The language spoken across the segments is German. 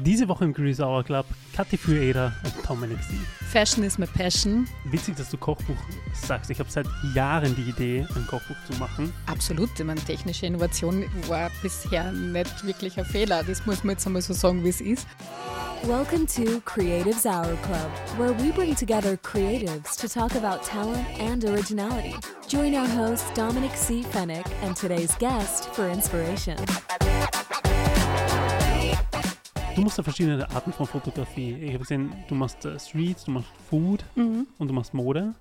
Diese Woche im Grease Hour Club Kathi Fueda und Dominic C. Fashion is my passion. Witzig, dass du Kochbuch sagst. Ich habe seit Jahren die Idee, ein Kochbuch zu machen. Absolut. Ich meine, technische Innovation war bisher nicht wirklich ein Fehler. Das muss man jetzt einmal so sagen, wie es ist. Welcome to Creatives Hour Club, where we bring together creatives to talk about talent and originality. Join our host Dominic C. Fennick and today's guest for inspiration. Du machst ja verschiedene Arten von Fotografie. Ich habe gesehen, du machst äh, Streets, du machst Food und du machst Mode.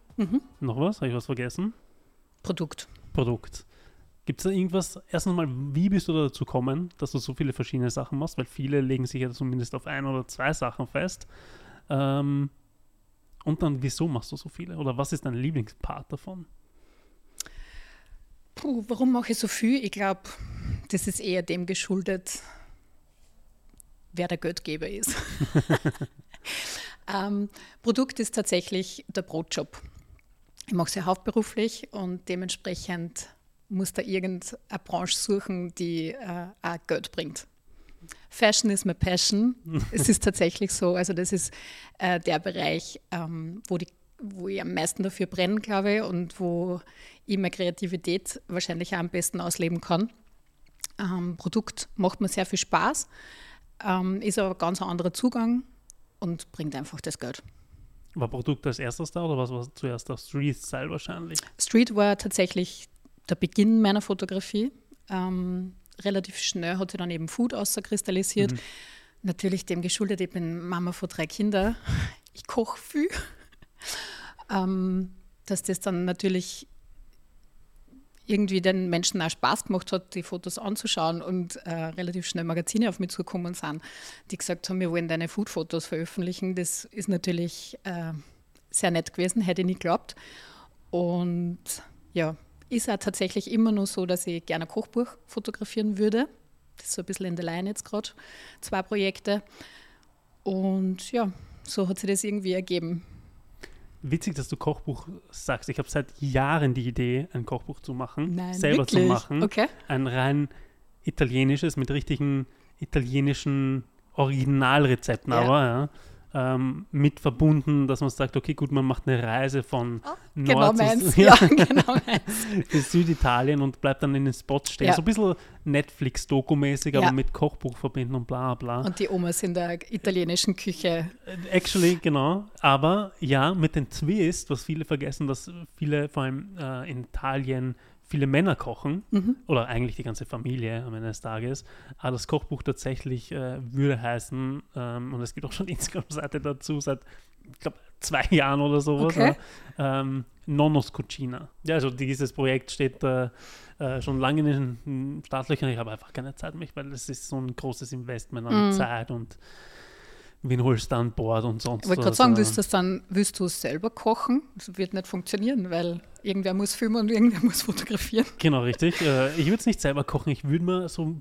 Noch was? Habe ich was vergessen? Produkt. Produkt. Gibt es da irgendwas, erstens mal, wie bist du da dazu gekommen, dass du so viele verschiedene Sachen machst? Weil viele legen sich ja zumindest auf ein oder zwei Sachen fest. Ähm, und dann, wieso machst du so viele? Oder was ist dein Lieblingspart davon? Puh, warum mache ich so viel? Ich glaube, das ist eher dem geschuldet, wer der Geldgeber ist. ähm, Produkt ist tatsächlich der Brotjob. Ich mache es ja hauptberuflich und dementsprechend muss da irgendeine Branche suchen, die äh, auch Geld bringt. Fashion is my passion. es ist tatsächlich so. Also das ist äh, der Bereich, ähm, wo, die, wo ich am meisten dafür brenne, glaube ich, und wo ich meine Kreativität wahrscheinlich am besten ausleben kann. Ähm, Produkt macht mir sehr viel Spaß, ähm, ist aber ein ganz anderer Zugang und bringt einfach das Geld. War Produkt als erstes da oder was war zuerst der Street-Style wahrscheinlich? Street war tatsächlich der Beginn meiner Fotografie. Ähm, relativ schnell hat sich dann eben Food auskristallisiert. Mhm. Natürlich dem geschuldet, ich bin Mama von drei Kindern. Ich koche viel. ähm, dass das dann natürlich irgendwie den Menschen auch Spaß gemacht hat, die Fotos anzuschauen und äh, relativ schnell Magazine auf mich zugekommen sind, die gesagt haben, wir wollen deine Food-Fotos veröffentlichen. Das ist natürlich äh, sehr nett gewesen, hätte ich nicht geglaubt. Und ja, ist auch tatsächlich immer nur so, dass ich gerne ein Kochbuch fotografieren würde. Das ist so ein bisschen in der Line jetzt gerade. Zwei Projekte. Und ja, so hat sich das irgendwie ergeben. Witzig, dass du Kochbuch sagst. Ich habe seit Jahren die Idee, ein Kochbuch zu machen, Nein, selber wirklich? zu machen. Okay. Ein rein italienisches mit richtigen italienischen Originalrezepten, Ja. aber ja. Ähm, mit verbunden, dass man sagt, okay, gut, man macht eine Reise von Genau Nord meins. zu, Ja, genau meins. bis Süditalien und bleibt dann in den Spots stehen. Ja. So ein bisschen Netflix-Doku-mäßig, aber Ja. mit Kochbuch verbinden und bla bla. Und die Omas in der italienischen Küche. Actually, genau. Aber ja, mit dem Twist, was viele vergessen, dass viele, vor allem äh, in Italien, viele Männer kochen. Oder eigentlich die ganze Familie am Ende des Tages. Aber das Kochbuch tatsächlich äh, würde heißen, ähm, und es gibt auch schon Instagram-Seite dazu, seit, ich glaube, zwei Jahren oder sowas. Okay. Ja, ähm, Nonnos Cucina. Ja, also dieses Projekt steht äh, äh, schon lange in den Startlöchern. Ich habe einfach keine Zeit mehr, weil es ist so ein großes Investment an Zeit und wen holst du an Bord und sonst Ich wollte gerade was, sagen, willst du das dann, willst du es selber kochen? Das wird nicht funktionieren, weil irgendwer muss filmen und irgendwer muss fotografieren. Genau, richtig. Äh, ich würde es nicht selber kochen. Ich würde mir so,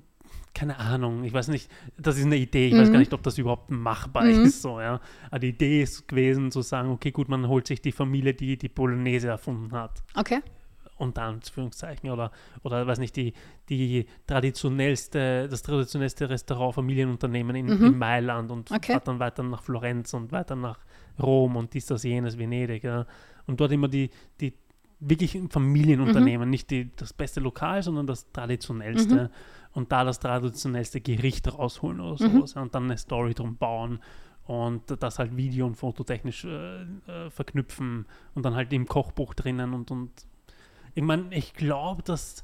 keine Ahnung, ich weiß nicht, das ist eine Idee. Ich weiß gar nicht, ob das überhaupt machbar ist. So, ja. Aber die Idee ist gewesen, zu sagen, okay, gut, man holt sich die Familie, die die Bolognese erfunden hat. Okay. Unter Anführungszeichen oder, oder weiß nicht, die, die traditionellste, das traditionellste Restaurant Familienunternehmen in, in Mailand und Okay. hat dann weiter nach Florenz und weiter nach Rom und dies, das, jenes, Venedig. Ja. Und dort immer die, die wirklich Familienunternehmen, nicht die, das beste Lokal, sondern das traditionellste. Und da das traditionellste Gericht rausholen oder sowas. Ja, und dann eine Story drum bauen und das halt video- und fototechnisch äh, äh, verknüpfen und dann halt im Kochbuch drinnen und, und ich meine, ich glaube, dass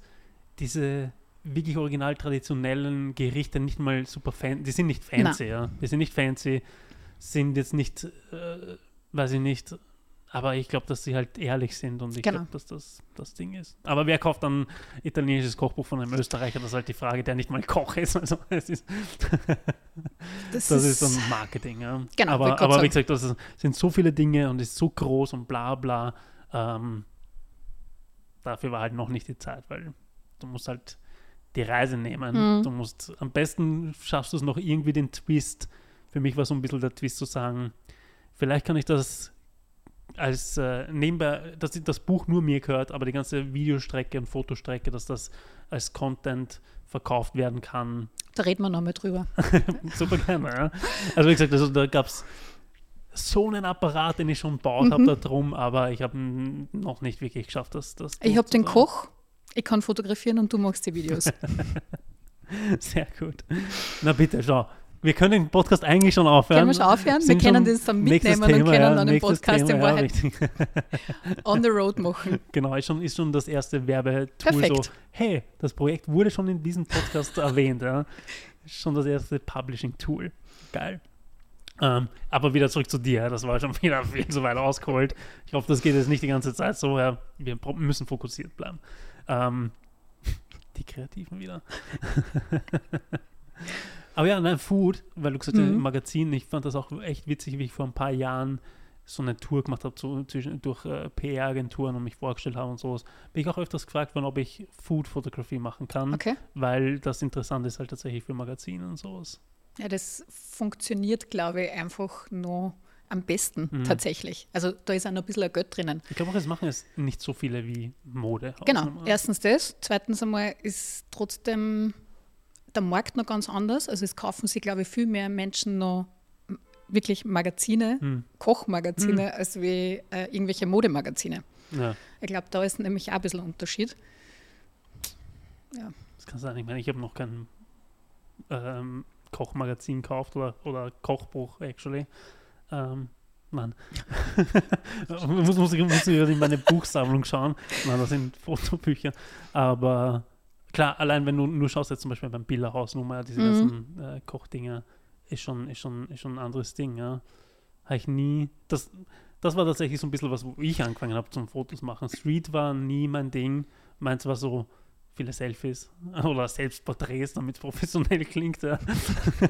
diese wirklich original traditionellen Gerichte nicht mal super fancy, die sind nicht fancy, ja. Die sind nicht fancy, sind jetzt nicht, äh, weiß ich nicht, aber ich glaube, dass sie halt ehrlich sind und ich Genau. glaube, dass das das Ding ist. Aber wer kauft dann italienisches Kochbuch von einem Österreicher? Das ist halt die Frage, der nicht mal Koch ist. Also es ist, Das, das ist dann Marketing, ja. Genau, aber aber wie gesagt, das ist, sind so viele Dinge und ist so groß und bla bla. Ähm, dafür war halt noch nicht die Zeit, weil du musst halt die Reise nehmen. Mhm. Du musst, am besten schaffst du es noch irgendwie den Twist. Für mich war so ein bisschen der Twist zu sagen, vielleicht kann ich das als äh, nebenbei, dass das Buch nur mir gehört, aber die ganze Videostrecke und Fotostrecke, dass das als Content verkauft werden kann Da reden wir nochmal drüber. Super gerne, ja. Also wie gesagt, also da gab es so einen Apparat, den ich schon gebaut habe Mhm. da drum, aber ich habe noch nicht wirklich geschafft, das, das Ich habe den. Koch, ich kann fotografieren und du machst die Videos. Sehr gut. Na bitte, schau. Wir können den Podcast eigentlich schon aufhören. Können wir schon aufhören? Wir Sind können schon das dann mitnehmen und Thema, können ja, dann den Podcast in Thema, ja, Wahrheit richtig. on the road machen. Genau, ist schon, ist schon das erste Werbetool Perfekt. so, hey, das Projekt wurde schon in diesem Podcast erwähnt, ja. Ist schon das erste Publishing-Tool. Geil. Ähm, aber wieder zurück zu dir, das war schon wieder viel zu weit ausgeholt. Ich hoffe, das geht jetzt nicht die ganze Zeit so, ja. Wir müssen fokussiert bleiben. Ähm, die Kreativen wieder. aber ja, nein, Food, weil du gesagt hast, Mhm. im Magazin, ich fand das auch echt witzig, wie ich vor ein paar Jahren so eine Tour gemacht habe so zwischen, durch äh, PR-Agenturen und mich vorgestellt habe und sowas, bin ich auch öfters gefragt worden, ob ich Food-Fotografie machen kann, Okay. weil das interessant ist halt tatsächlich für Magazine und sowas. Ja, das funktioniert, glaube ich, einfach noch am besten Mhm. tatsächlich. Also da ist auch noch ein bisschen ein Geld drinnen. Ich glaube auch, es machen es nicht so viele wie Mode. Genau, erstens das. Zweitens einmal ist trotzdem der Markt noch ganz anders. Also es kaufen sich, glaube ich, viel mehr Menschen noch wirklich Magazine, Hm. Kochmagazine, als wie äh, irgendwelche Modemagazine. Ja, Ich glaube, da ist nämlich auch ein bisschen ein Unterschied. das kann sein. Ich meine, ich habe noch kein ähm, Kochmagazin gekauft oder, oder Kochbuch, actually. Ähm, Mann. muss, muss, ich, muss ich in meine Buchsammlung schauen. Nein, das sind Fotobücher. Aber klar, allein wenn du nur schaust, jetzt zum Beispiel beim Bilderhaus, nur mal diese Mhm. ganzen äh, Kochdinger, ist schon, ist, schon, ist schon ein anderes Ding. Ja. Habe ich nie. Das, das war tatsächlich so ein bisschen was, wo ich angefangen habe zum Fotos machen. Street war nie mein Ding. Meins war so viele Selfies oder Selbstporträts, damit es professionell klingt. Ja.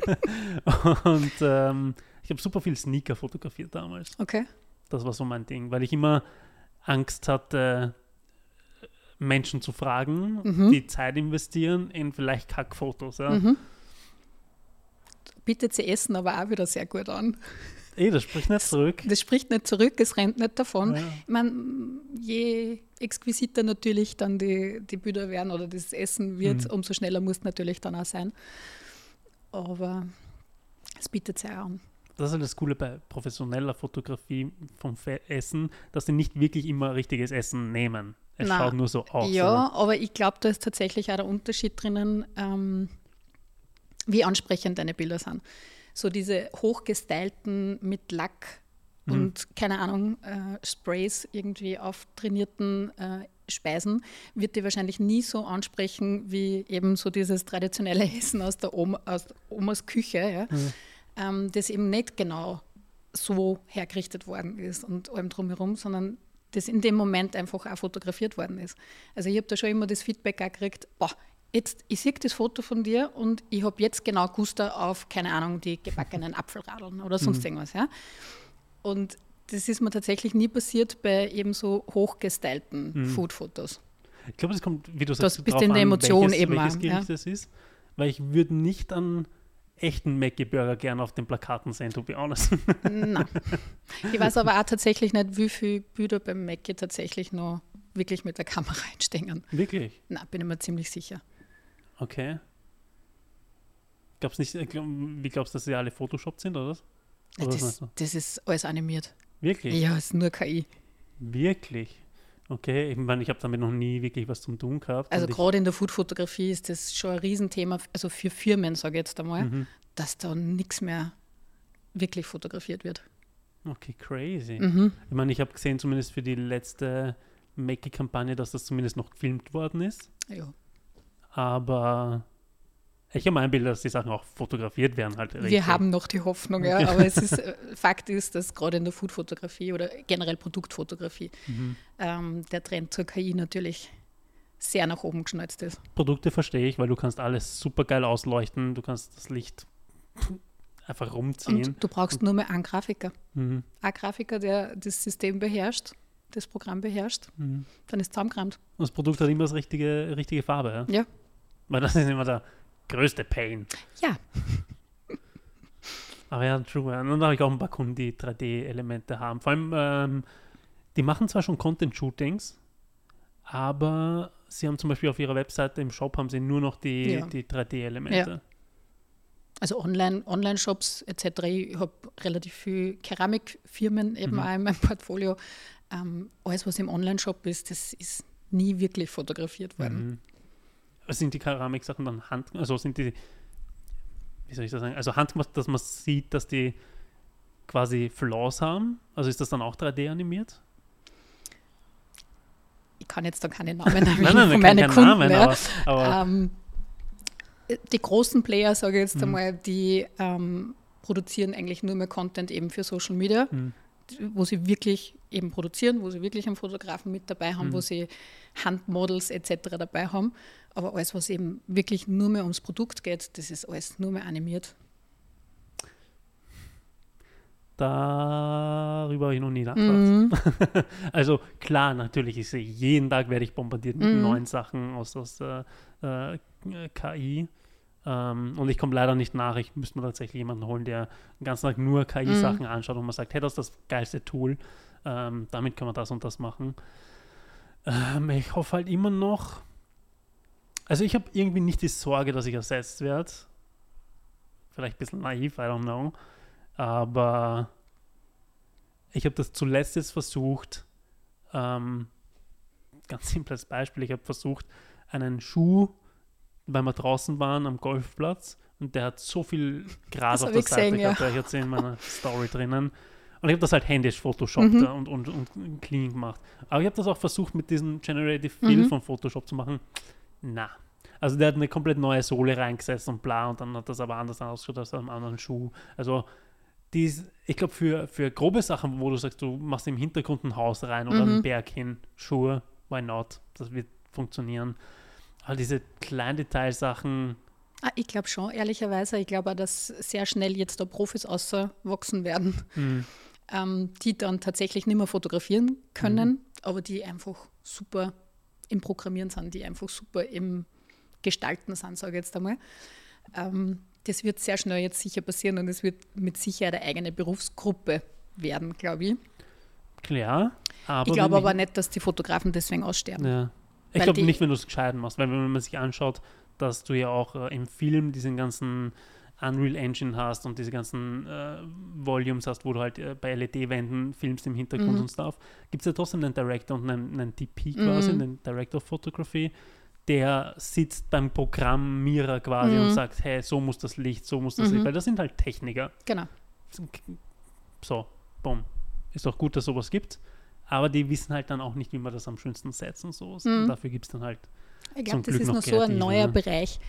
Und ähm, ich habe super viel Sneaker fotografiert damals. Okay. Das war so mein Ding, weil ich immer Angst hatte, Menschen zu fragen, Mhm. die Zeit investieren in vielleicht Kackfotos. Ja. Mhm. Bietet sie Essen aber auch wieder sehr gut an. Eh, das spricht nicht zurück. Das spricht nicht zurück, es rennt nicht davon. Ja. Ich meine, je exquisiter natürlich dann die, die Bilder werden oder das Essen wird, Mhm. umso schneller muss es natürlich dann auch sein. Aber es bietet sich an. Das ist halt das Coole bei professioneller Fotografie vom Essen, dass sie nicht wirklich immer richtiges Essen nehmen. Es Na, schaut nur so aus. ja, aber ich glaube, da ist tatsächlich auch der Unterschied drinnen, ähm, wie ansprechend deine Bilder sind. So diese hochgestylten mit Lack Mhm. und keine Ahnung, äh, Sprays irgendwie auftrainierten äh, Speisen wird dir wahrscheinlich nie so ansprechen wie eben so dieses traditionelle Essen aus der Oma, aus Omas Küche, ja, Mhm. ähm, das eben nicht genau so hergerichtet worden ist und allem drumherum, sondern das in dem Moment einfach auch fotografiert worden ist. Also ich habe da schon immer das Feedback auch gekriegt, boah, jetzt, ich sehe das Foto von dir und ich habe jetzt genau Guster auf, keine Ahnung, die gebackenen Apfelradeln oder sonst irgendwas. Ja? Und das ist mir tatsächlich nie passiert bei eben so hochgestylten Food-Fotos. Ich glaube, das kommt, wie du Das sagst, bist drauf in der an, Emotion welches, eben welches auch, Gericht ja. das ist. Weil ich würde nicht an echten Mackie-Burger gern auf den Plakaten sehen, to be honest. Nein. Ich weiß aber auch tatsächlich nicht, wie viele Bilder beim Mackie tatsächlich noch wirklich mit der Kamera einstehen. Wirklich? Na, bin ich mir ziemlich sicher. Okay. Gab's nicht, äh, wie glaubst du, dass sie alle Photoshop sind, oder was? Oder was Das, du? das ist alles animiert. Wirklich? Ja, es ist nur KI. Wirklich? Okay, ich meine, ich habe damit noch nie wirklich was zum tun gehabt. Also gerade in der Food-Fotografie ist das schon ein Riesenthema, also für Firmen, sage ich jetzt einmal, Mhm. dass da nichts mehr wirklich fotografiert wird. Okay, crazy. Mhm. Ich meine, ich habe gesehen, zumindest für die letzte Mackie-Kampagne, dass das zumindest noch gefilmt worden ist. Ja. Aber ich habe mein Bild, dass die Sachen auch fotografiert werden. Halt Wir richtig. haben noch die Hoffnung, ja, aber es ist, Fakt ist, dass gerade in der Food-Fotografie oder generell Produktfotografie Mhm. ähm, der Trend zur KI natürlich sehr nach oben geschnalzt ist. Produkte verstehe ich, weil du kannst alles super geil ausleuchten. Du kannst das Licht einfach rumziehen. Und du brauchst nur mehr einen Grafiker. Mhm. Ein Grafiker, der das System beherrscht, das Programm beherrscht, Mhm. dann ist es zusammengerammt. Und das Produkt hat immer das richtige, richtige Farbe. Ja? Ja. Weil das ist immer der größte Pain. Ja, Aber ja, true. Ja. Und dann habe ich auch ein paar Kunden, die 3D-Elemente haben. Vor allem, ähm, die machen zwar schon Content-Shootings, aber sie haben zum Beispiel auf ihrer Webseite im Shop haben sie nur noch die, Ja. die 3D-Elemente. Also Online, Online-Shops etc. Ich habe relativ viele Keramikfirmen eben Mhm. auch in meinem Portfolio. Ähm, alles, was im Online-Shop ist, das ist nie wirklich fotografiert worden. Mhm. Sind die Keramiksachen dann hand, also sind die, wie soll ich das sagen, also handgemacht, dass man sieht, dass die quasi Flaws haben? Also ist das dann auch 3D animiert? Ich kann jetzt da keine Namen erwähnen Nein, nein, von meinen Kunden. Namen, ja. aber, aber Ähm, die großen Player, sage ich jetzt Mhm. einmal, die ähm, produzieren eigentlich nur mehr Content eben für Social Media, Mhm. Wo sie wirklich eben produzieren, wo sie wirklich einen Fotografen mit dabei haben, Mhm. wo sie Handmodels etc. dabei haben. Aber alles, was eben wirklich nur mehr ums Produkt geht, das ist alles nur mehr animiert. darüber habe ich noch nie nachgedacht. Mhm. Also klar, natürlich ist jeden Tag werde ich bombardiert mit Mhm. neuen Sachen aus, aus äh, äh, KI. Ähm, und ich komme leider nicht nach. Ich müsste mir tatsächlich jemanden holen, der den ganzen Tag nur KI-Sachen anschaut und man sagt, hey, das ist das geilste Tool. Ähm, damit können wir das und das machen. Ähm, ich hoffe halt immer noch. Also ich habe irgendwie nicht die Sorge, dass ich ersetzt werde. Vielleicht ein bisschen naiv, I don't know. Aber ich habe das zuletzt jetzt versucht, ähm, ganz simples Beispiel, ich habe versucht, einen Schuh, weil wir draußen waren am Golfplatz und der hat so viel Gras auf der Seite gesehen, gehabt, ja. ich hatte in meiner Story drinnen. Und ich habe das halt händisch Photoshoppt Mhm. und, und, und clean gemacht. Aber ich habe das auch versucht, mit diesem Generative Fill Mhm. von Photoshop zu machen. Na. Also der hat eine komplett neue Sohle reingesetzt und bla und dann hat das aber anders ausgeschaut als am anderen Schuh. Also dies, ich glaube, für, für grobe Sachen, wo du sagst, du machst im Hintergrund ein Haus rein oder Mhm. einen Berg hin, Schuhe, why not? Das wird funktionieren. Aber diese Kleindetailsachen, Ah, ich glaube schon, ehrlicherweise. Ich glaube auch, dass sehr schnell jetzt da Profis außerwachsen werden, hm, ähm, die dann tatsächlich nicht mehr fotografieren können, Mhm. aber die einfach super im Programmieren sind, die einfach super im Gestalten sind, sage ich jetzt einmal. Ähm, das wird sehr schnell jetzt sicher passieren und es wird mit Sicherheit eine eigene Berufsgruppe werden, glaube ich. klar. Aber ich glaube aber nicht, dass die Fotografen deswegen aussterben. Ja. Ich glaube nicht, wenn du es gescheit machst, weil wenn man sich anschaut, dass du ja auch äh, im Film diesen ganzen Unreal Engine hast und diese ganzen äh, Volumes hast, wo du halt äh, bei LED-Wänden filmst im Hintergrund Mhm. und Stuff, gibt es ja trotzdem einen Director und einen, einen DP quasi, Mhm. einen Director of Photography, der sitzt beim Programmierer quasi und Mhm. sagt, hey, so muss das Licht, so muss das Mhm. Licht, weil das sind halt Techniker. Genau. So, bumm. Ist doch gut, dass sowas gibt. Aber die wissen halt dann auch nicht, wie man das am schönsten setzt und so. Mhm. Und dafür gibt es dann halt Ich glaube, das Glück ist noch noch so ein neuer. Bereich.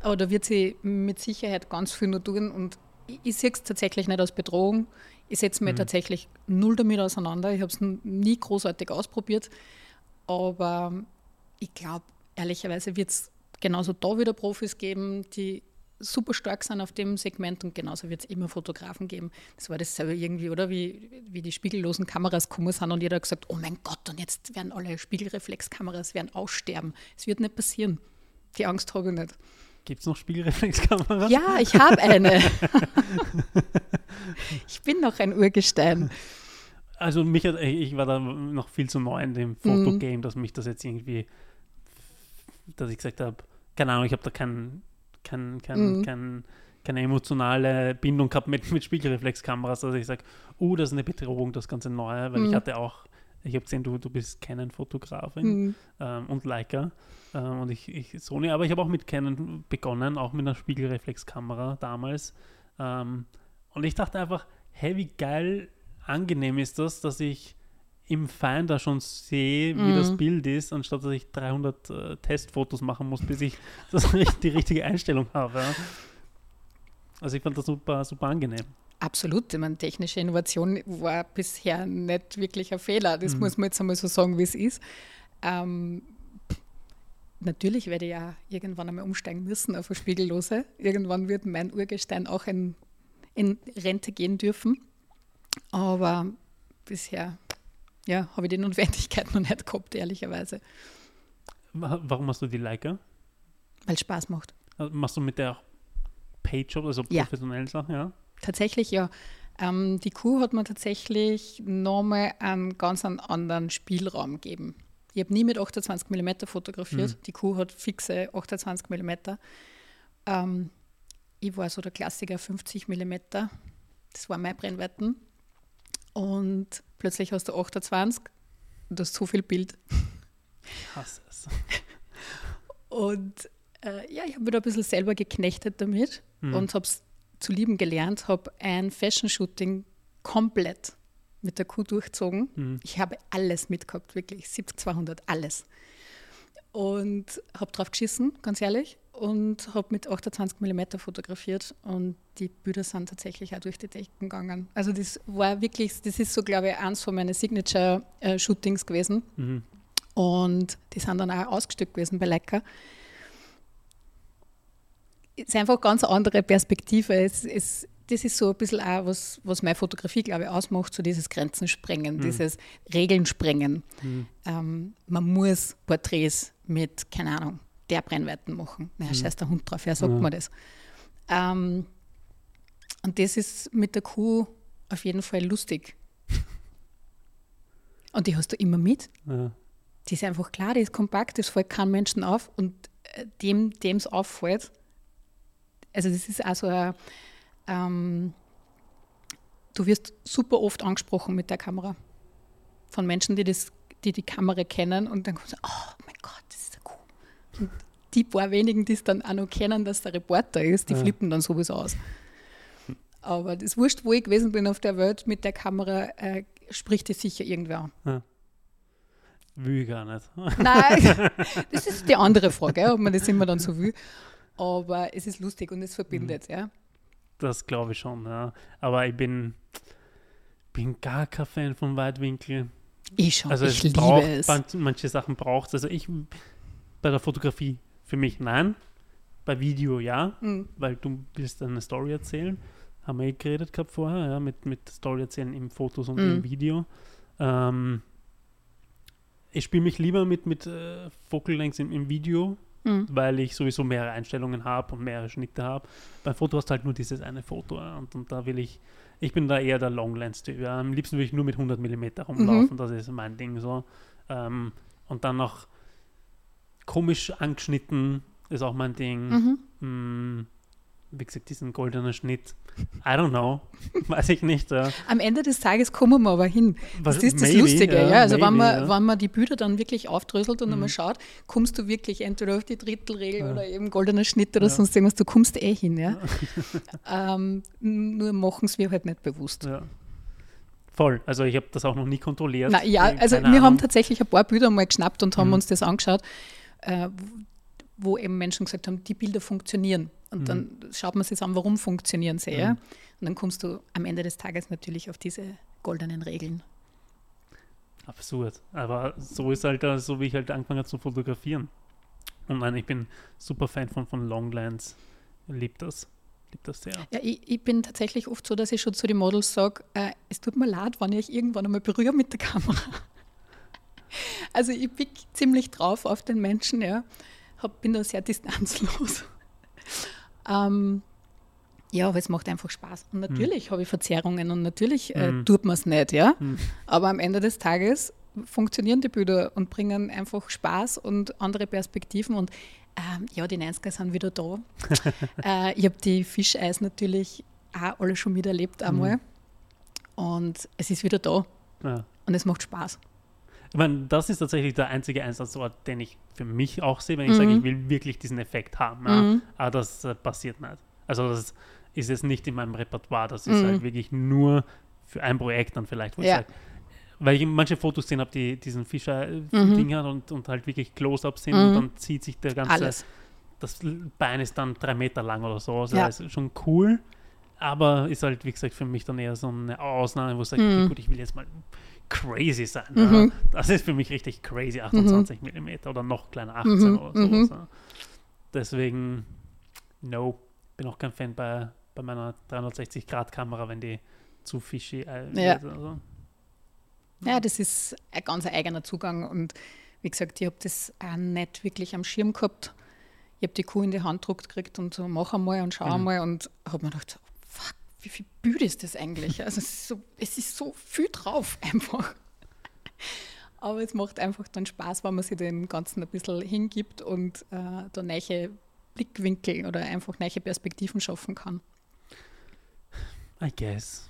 Aber da wird sie mit Sicherheit ganz viel noch tun. Und ich, ich sehe es tatsächlich nicht als Bedrohung. Ich setze mich Mhm. tatsächlich null damit auseinander. Ich habe es nie großartig ausprobiert. Aber ich glaube, ehrlicherweise wird es genauso da wieder Profis geben, die super stark sind auf dem Segment und genauso wird es immer Fotografen geben. Das war dasselbe irgendwie, oder? Wie, wie die spiegellosen Kameras gekommen sind und jeder hat gesagt, oh mein Gott, und jetzt werden alle Spiegelreflexkameras werden aussterben. Es wird nicht passieren. Die Angst habe ich nicht. Gibt es noch Spiegelreflexkameras? Ja, ich habe eine. ich bin noch ein Urgestein. Also mich hat, ich war da noch viel zu neu in dem Fotogame, dass mich das jetzt irgendwie, dass ich gesagt habe, keine Ahnung, ich habe da kein, kein, kein, Mhm. kein, keine emotionale Bindung gehabt mit, mit Spiegelreflexkameras, dass ich sage, oh, das ist eine Bedrohung, das ganze Neue, weil ich Mhm. hatte auch, ich habe gesehen, du, du bist Canon-Fotografin. Mhm. ähm, und Leica ähm, und ich, ich Sony, aber ich habe auch mit Canon begonnen, auch mit einer Spiegelreflexkamera damals. Ähm, und ich dachte einfach, hey, wie geil, angenehm ist das, dass ich im Finder schon sehe, wie Mhm. das Bild ist, anstatt dass ich 300 äh, Testfotos machen muss, bis ich das, die richtige Einstellung habe. Ja. Also ich fand das super, super angenehm. Absolut. Ich meine, technische Innovation war bisher nicht wirklich ein Fehler. Das Mhm. muss man jetzt einmal so sagen, wie es ist. Ähm, natürlich werde ich ja irgendwann einmal umsteigen müssen auf eine Spiegellose. Irgendwann wird mein Urgestein auch in, in Rente gehen dürfen. Aber bisher ja, habe ich die Notwendigkeit noch nicht gehabt, ehrlicherweise, Wa- Warum hast du die Leica? weil es Spaß macht. Also machst du mit der auch Paid-Job, also Ja. professionelle Sachen, ja? Tatsächlich, ja. Ähm, die Kuh hat mir tatsächlich nochmal einen ganz anderen Spielraum gegeben. Ich habe nie mit 28 mm fotografiert. Mhm. Die Kuh hat fixe 28 mm. Ähm, ich war so der Klassiker 50 mm. Das war mein Brennweiten. Und plötzlich hast du 28 und du hast so viel Bild. Ich hasse es. Und äh, ja, ich habe mich da ein bisschen selber geknechtet damit Mhm. und habe es zu lieben gelernt, habe ein Fashion-Shooting komplett mit der Kuh durchzogen. Mhm. Ich habe alles mitgehabt, wirklich, 70, 200, alles. Und habe drauf geschissen, ganz ehrlich, und habe mit 28 mm fotografiert und die Bilder sind tatsächlich auch durch die Decken gegangen. Also das war wirklich, das ist so, glaube ich, eins von meinen Signature-Shootings gewesen. Mhm. Und die sind dann auch ausgestellt gewesen bei Leica. Es ist einfach eine ganz andere Perspektive. Es, es, das ist so ein bisschen auch, was, was meine Fotografie, glaube ich, ausmacht, so dieses Grenzen sprengen, dieses Regeln sprengen. Ähm, man muss Porträts mit, keine Ahnung, der Brennweiten machen. Naja, scheiß der Hund drauf, wer sagt Ja. mir das? Ähm, und das ist mit der Kuh auf jeden Fall lustig. Und die hast du immer mit Ja. die ist einfach klar, die ist kompakt, das fällt keinem Menschen auf und äh, dem es auffällt, also das ist auch so ein, ähm, du wirst super oft angesprochen mit der Kamera von Menschen, die das, die, die Kamera kennen und dann kommt so, oh mein Gott, das ist eine Kuh. Und die paar wenigen, die es dann auch noch kennen, dass der Reporter ist, die Ja. flippen dann sowieso aus. Aber das wurscht, wo ich gewesen bin auf der Welt mit der Kamera, äh, spricht es sicher irgendwer an. Will ich gar nicht. Nein, das ist die andere Frage, ob man das immer dann so will. Aber es ist lustig und es verbindet, ja. Das glaube ich schon, ja. Aber ich bin, bin gar kein Fan von Weitwinkel. Ich schon, Also ich es liebe braucht, es. man- manche Sachen braucht es. Also ich bei der Fotografie für mich nein. Bei Video ja, Mhm. weil du willst eine Story erzählen. Haben wir eh geredet gehabt vorher, ja, mit, mit Story erzählen im Fotos und im Mhm. Video. Ähm, ich spiele mich lieber mit, mit äh, Focal Lengths im, im Video, Mhm. weil ich sowieso mehrere Einstellungen habe und mehrere Schnitte habe. Beim Foto hast du halt nur dieses eine Foto ja, und, und da will ich, ich bin da eher der Long Lens Typ. Ja. Am liebsten will ich nur mit 100 mm rumlaufen, das ist mein Ding so. Ähm, und dann noch komisch angeschnitten ist auch mein Ding. Mhm. Mm, wie gesagt, diesen goldenen Schnitt. I don't know. Weiß ich nicht. Ja. Am Ende des Tages kommen wir aber hin. Was- Das ist das maybe, Lustige, ja. Also wenn, maybe, man, ja. wenn man die Bilder dann wirklich aufdröselt und Mhm. einmal schaut, kommst du wirklich entweder auf die Drittelregel Ja. oder eben goldener Schnitt oder Ja. sonst irgendwas, du kommst eh hin, ja. ähm, nur machen es wir halt nicht bewusst. Ja. Voll. Also ich habe das auch noch nie kontrolliert. Na, ja, also wir Ahnung. haben tatsächlich ein paar Bilder mal geschnappt und haben Mhm. uns das angeschaut, äh, wo eben Menschen gesagt haben, die Bilder funktionieren. Und Mhm. dann schaut man sich an, warum funktionieren sie. Ja? Mhm. Und dann kommst du am Ende des Tages natürlich auf diese goldenen Regeln. Absurd. Aber so ist halt, äh, so wie ich halt angefangen habe zu fotografieren. Und nein, ich bin super Fan von, von Longlands. Lieb das. Lieb das sehr. Ja, ich, ich bin tatsächlich oft so, dass ich schon zu den Models sage, äh, es tut mir leid, wenn ich euch irgendwann einmal berühre mit der Kamera. Also ich pick ziemlich drauf auf den Menschen, ja. Hab, bin da sehr distanzlos. ähm, ja, aber es macht einfach Spaß. Und natürlich habe ich Verzerrungen und natürlich äh, Mhm. tut man es nicht, ja. Mhm. Aber am Ende des Tages funktionieren die Bilder und bringen einfach Spaß und andere Perspektiven. Und ähm, ja, die 90er sind wieder da. äh, ich habe die Fischeis natürlich auch alle schon miterlebt einmal. Und es ist wieder da Ja. und es macht Spaß. Ich meine, das ist tatsächlich der einzige Einsatzort, den ich für mich auch sehe, wenn ich Mhm. sage, ich will wirklich diesen Effekt haben. Ja. Mhm. Aber das äh, passiert nicht. Also das ist jetzt nicht in meinem Repertoire. Das ist Mhm. halt wirklich nur für ein Projekt dann vielleicht, wo ich Ja. sage, weil ich manche Fotos gesehen habe, die diesen Mhm. Fischer-Ding hat und, und halt wirklich Close-Ups sind und Mhm. dann zieht sich der ganze, Alles. das Bein ist dann drei Meter lang oder so. Also Ja. das ist schon cool, aber ist halt, wie gesagt, für mich dann eher so eine Ausnahme, wo ich sage, Mhm. okay, gut, ich will jetzt mal crazy sein. Mhm. Das ist für mich richtig crazy, 28 Millimeter oder noch kleiner, 18 Mhm, oder sowas. mhm. Deswegen, no, bin auch kein Fan bei, bei meiner 360-Grad-Kamera, wenn die zu fishy äh, Ja. wird. Also. Ja, das ist ein ganz eigener Zugang. Und wie gesagt, ich habe das auch nicht wirklich am Schirm gehabt. Ich habe die Kuh in die Hand gedruckt gekriegt und so, mach einmal und schau Mhm. einmal und habe mir gedacht, fuck, wie viel Bild ist das eigentlich? Also es ist so, es ist so viel drauf einfach. Aber es macht einfach dann Spaß, wenn man sich dem Ganzen ein bisschen hingibt und äh, da neue Blickwinkel oder einfach neue Perspektiven schaffen kann. I guess.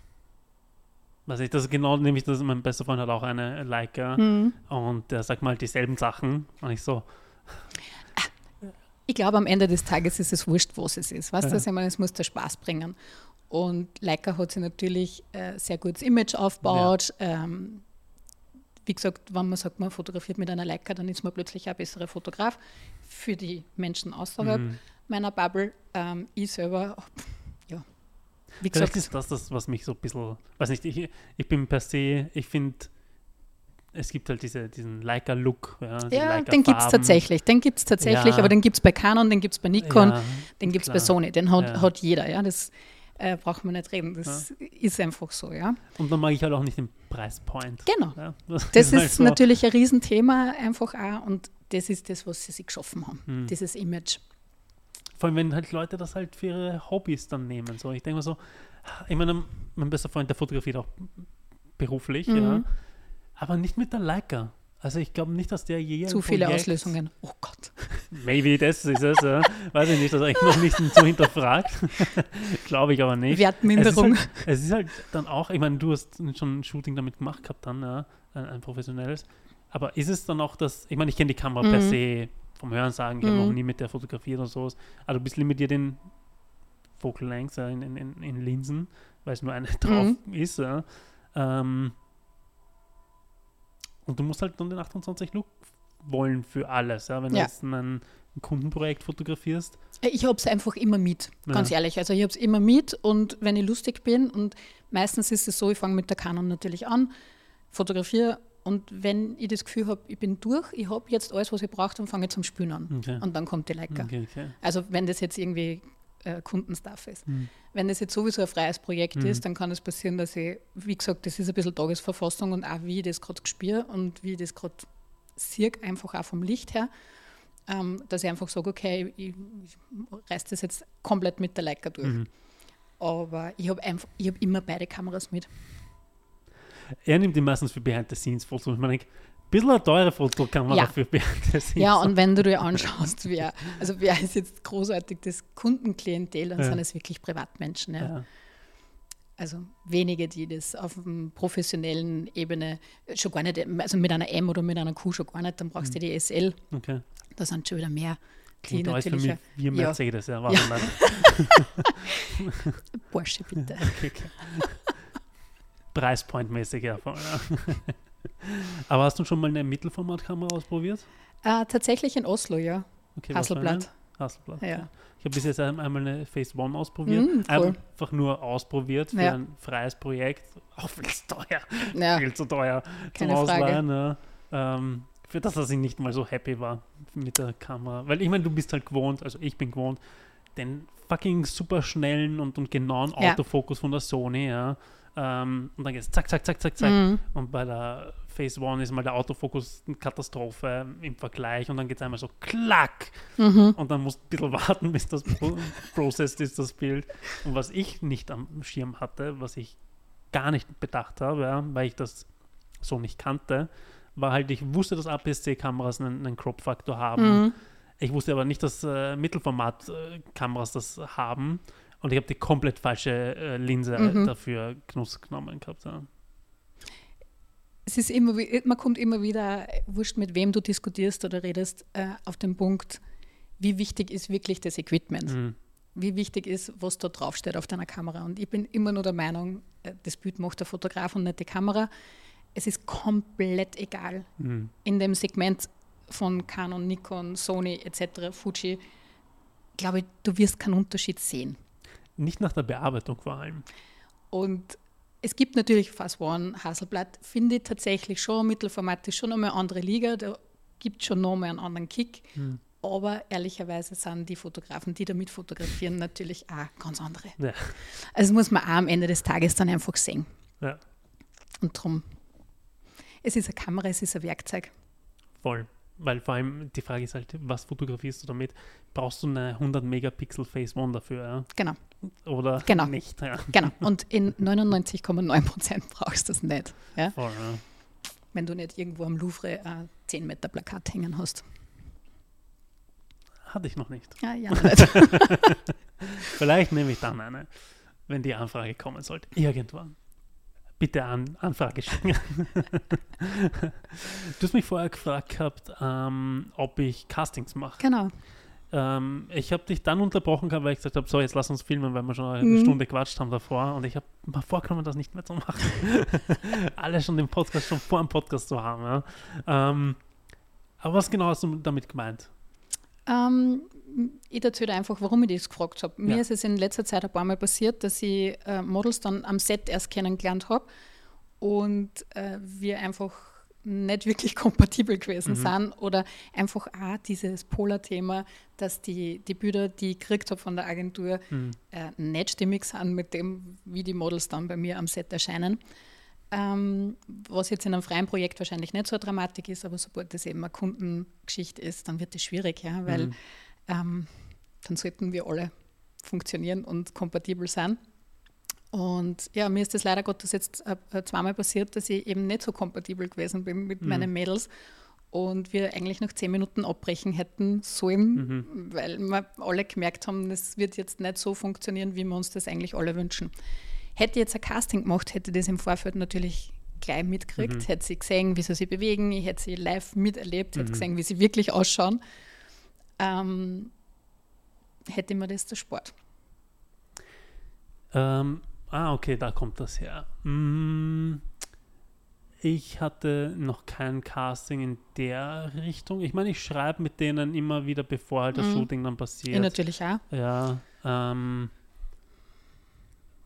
Was ich, das genau, nämlich, das mein bester Freund hat auch eine Leica Mhm. und der sagt mal dieselben Sachen. Und ich so, Ich glaube, am Ende des Tages ist es wurscht, was es ist. Weißt Ja. du, ich meine, es muss der Spaß bringen. Und Leica hat sich natürlich äh, sehr gutes Image aufgebaut. Ähm, wie gesagt, wenn man sagt, man fotografiert mit einer Leica, dann ist man plötzlich ein besserer Fotograf für die Menschen außerhalb mhm. meiner Bubble. Ähm, ich selber, ja, wie Vielleicht gesagt, ist das das, was mich so ein bisschen, weiß nicht, ich, ich bin per se, ich finde, es gibt halt diese, diesen Leica-Look. Ja, ja, Leica den gibt es tatsächlich. Den gibt es tatsächlich, Ja. aber den gibt es bei Canon, den gibt es bei Nikon, Ja, den gibt es bei. Sony. Den hat, Ja. hat jeder, ja. Das äh, braucht man nicht reden. Das ist einfach so, ja. Und dann mag ich halt auch nicht den Preispoint. Genau. Ja, Das ist halt so. natürlich ein Riesenthema einfach auch und das ist das, was sie sich geschaffen haben, Hm. dieses Image. Vor allem, wenn halt Leute das halt für ihre Hobbys dann nehmen. So, ich denke mir so, ich meine, mein bester Freund, der fotografiert auch beruflich, ja, Mhm. aber nicht mit der Leica. Also ich glaube nicht, dass der je Zu viele Projekt- Auslösungen. Oh Gott. Maybe das ist es, ja. Weiß ich nicht, das habe ich noch nicht so hinterfragt. glaube ich aber nicht. Wertminderung. Es ist, halt, es ist halt dann auch, ich meine, du hast schon ein Shooting damit gemacht gehabt dann, ja, ein, ein professionelles. Aber ist es dann auch das, ich meine, ich kenne die Kamera per Mhm. se vom Hören sagen, ich habe Mhm. noch nie mit der fotografiert oder sowas. Aber du bist limitiert in Focal Length, in, in, in Linsen, weil es nur eine drauf Mhm. ist. Ja. Ähm, und du musst halt dann den 28 Look wollen für alles, ja, wenn Ja. du jetzt ein, ein Kundenprojekt fotografierst. Ich habe es einfach immer mit, ganz Ja. ehrlich. Also ich habe es immer mit und wenn ich lustig bin und meistens ist es so, ich fange mit der Canon natürlich an, fotografiere und wenn ich das Gefühl habe, ich bin durch, ich habe jetzt alles, was ich brauche, dann fange ich zum Spülen an. Okay. Und dann kommt die Leica. Okay, okay. Also wenn das jetzt irgendwie äh, Kundenstuff ist. Mhm. Wenn das jetzt sowieso ein freies Projekt Mhm. ist, dann kann es passieren, dass ich, wie gesagt, das ist ein bisschen Tagesverfassung und auch wie ich das gerade spüre und wie ich das gerade sehe, einfach auch vom Licht her, ähm, dass ich einfach sage, okay, ich, ich reiße das jetzt komplett mit der Leica durch. Mhm. Aber ich habe einfach, ich habe immer beide Kameras mit. Er nimmt die meistens für Behind-the-Scenes-Fotos. Ich meine, ein bisschen eine teure Fotokamera Ja. für Behind-the-Scenes. Ja, und wenn du dir anschaust, wer, also wer ist jetzt großartig das Kundenklientel, dann Ja. sind es wirklich Privatmenschen. Ja. ja. Also wenige, die das auf einer professionellen Ebene schon gar nicht, also mit einer M oder mit einer Q schon gar nicht, dann brauchst du die SL, Okay. da sind schon wieder mehr. Klingt alles für mich wie ja. Mercedes. Ja, Ja. dann- Porsche bitte. okay, okay. Preispoint-mäßig, ja. Ja. Aber hast du schon mal eine Mittelformatkamera ausprobiert? Äh, tatsächlich in Oslo, ja. Okay? Hasselblatt. Hasselblatt. Ja. okay. Ich habe bis jetzt ein- einmal eine Phase One ausprobiert. Mm, cool. Einfach nur ausprobiert für Ja. ein freies Projekt. Auch viel zu teuer. Ja, Viel zu teuer zum Keine Frage. Ausleihen. Ja. Ähm, für das, dass ich nicht mal so happy war mit der Kamera. Weil ich meine, du bist halt gewohnt, also ich bin gewohnt, den fucking super schnellen und, und genauen Ja. Autofokus von der Sony, ja. Ähm, und dann geht's zack, zack, zack, zack, zack. Mhm. Und bei der Phase One ist mal der Autofokus eine Katastrophe im Vergleich und dann geht es einmal so klack Mhm. und dann musst du ein bisschen warten, bis das pro processed ist, das Bild. Und was ich nicht am Schirm hatte, was ich gar nicht bedacht habe, ja, weil ich das so nicht kannte, war halt, ich wusste, dass APS-C-Kameras einen, einen Crop-Faktor haben. Mhm. Ich wusste aber nicht, dass äh, Mittelformat-Kameras das haben. Und ich habe die komplett falsche äh, Linse Mhm. dafür Genuss genommen gehabt. Ja. Es ist immer, man kommt immer wieder, wurscht mit wem du diskutierst oder redest, äh, auf den Punkt, wie wichtig ist wirklich das Equipment? Mhm. wie wichtig ist, was da draufsteht auf deiner Kamera. Und ich bin immer nur der Meinung, äh, das Bild macht der Fotograf und nicht die Kamera. Es ist komplett egal. Mhm. In dem Segment von Canon, Nikon, Sony etc., Fuji, glaube ich, du wirst keinen Unterschied sehen. Nicht nach der Bearbeitung vor allem. Und es gibt natürlich Fast One, Hasselblatt, finde ich tatsächlich schon, Mittelformat ist schon nochmal eine andere Liga, da gibt es schon nochmal einen anderen Kick. Mhm. Aber ehrlicherweise sind die Fotografen, die damit fotografieren, natürlich auch ganz andere. Ja. Also muss man auch am Ende des Tages dann einfach sehen. Ja, Und darum, es ist eine Kamera, es ist ein Werkzeug. voll. Weil vor allem die Frage ist halt, was fotografierst du damit? Brauchst du eine 100 Megapixel Phase One dafür? Genau, Ja? Oder Genau. nicht? Ja. genau. Und in 99,9 Prozent brauchst du das nicht. Ja? Voll, ja. Wenn du nicht irgendwo am Louvre ein 10 Meter Plakat hängen hast. Hatte ich noch nicht. Ja, ja, nicht. Vielleicht nehme ich dann eine, wenn die Anfrage kommen sollte. Irgendwann. Bitte an, Anfrage schicken. du hast mich vorher gefragt gehabt, ähm, ob ich Castings mache. genau. Ähm, ich habe dich dann unterbrochen weil ich gesagt habe, so, jetzt lass uns filmen, weil wir schon eine Mhm. Stunde quatscht haben davor. Und ich habe mir vorgenommen, das nicht mehr zu machen. Alle schon den Podcast, schon vor dem Podcast zu haben. Ja. Ähm, aber was genau hast du damit gemeint? Ähm, ich erzähle einfach, warum ich das gefragt habe. Mir Ja. ist es in letzter Zeit ein paar Mal passiert, dass ich äh, Models dann am Set erst kennengelernt habe und äh, wir einfach nicht wirklich kompatibel gewesen sind oder einfach auch dieses Polar-Thema, dass die, die Bilder, die ich gekriegt habe von der Agentur, äh, nicht stimmig sind mit dem, wie die Models dann bei mir am Set erscheinen. Ähm, was jetzt in einem freien Projekt wahrscheinlich nicht so eine Dramatik ist, aber sobald das eben eine Kundengeschichte ist, dann wird das schwierig, ja, weil ähm, dann sollten wir alle funktionieren und kompatibel sein. Und ja, mir ist das leider Gottes jetzt äh, äh, zweimal passiert, dass ich eben nicht so kompatibel gewesen bin mit meinen Mädels und wir eigentlich nach zehn Minuten abbrechen hätten sollen, weil wir alle gemerkt haben, das wird jetzt nicht so funktionieren, wie wir uns das eigentlich alle wünschen. Hätte ich jetzt ein Casting gemacht, hätte ich das im Vorfeld natürlich gleich mitgekriegt, hätte sie gesehen, wie sie sich bewegen, ich hätte sie live miterlebt, hätte gesehen, wie sie wirklich ausschauen. Ähm, hätte mir das erspart. Ähm, ah, okay, da kommt das her. Mm, ich hatte noch kein Casting in der Richtung. Ich meine, ich schreibe mit denen immer wieder, bevor halt das Shooting dann passiert. natürlich auch. Ja, ähm,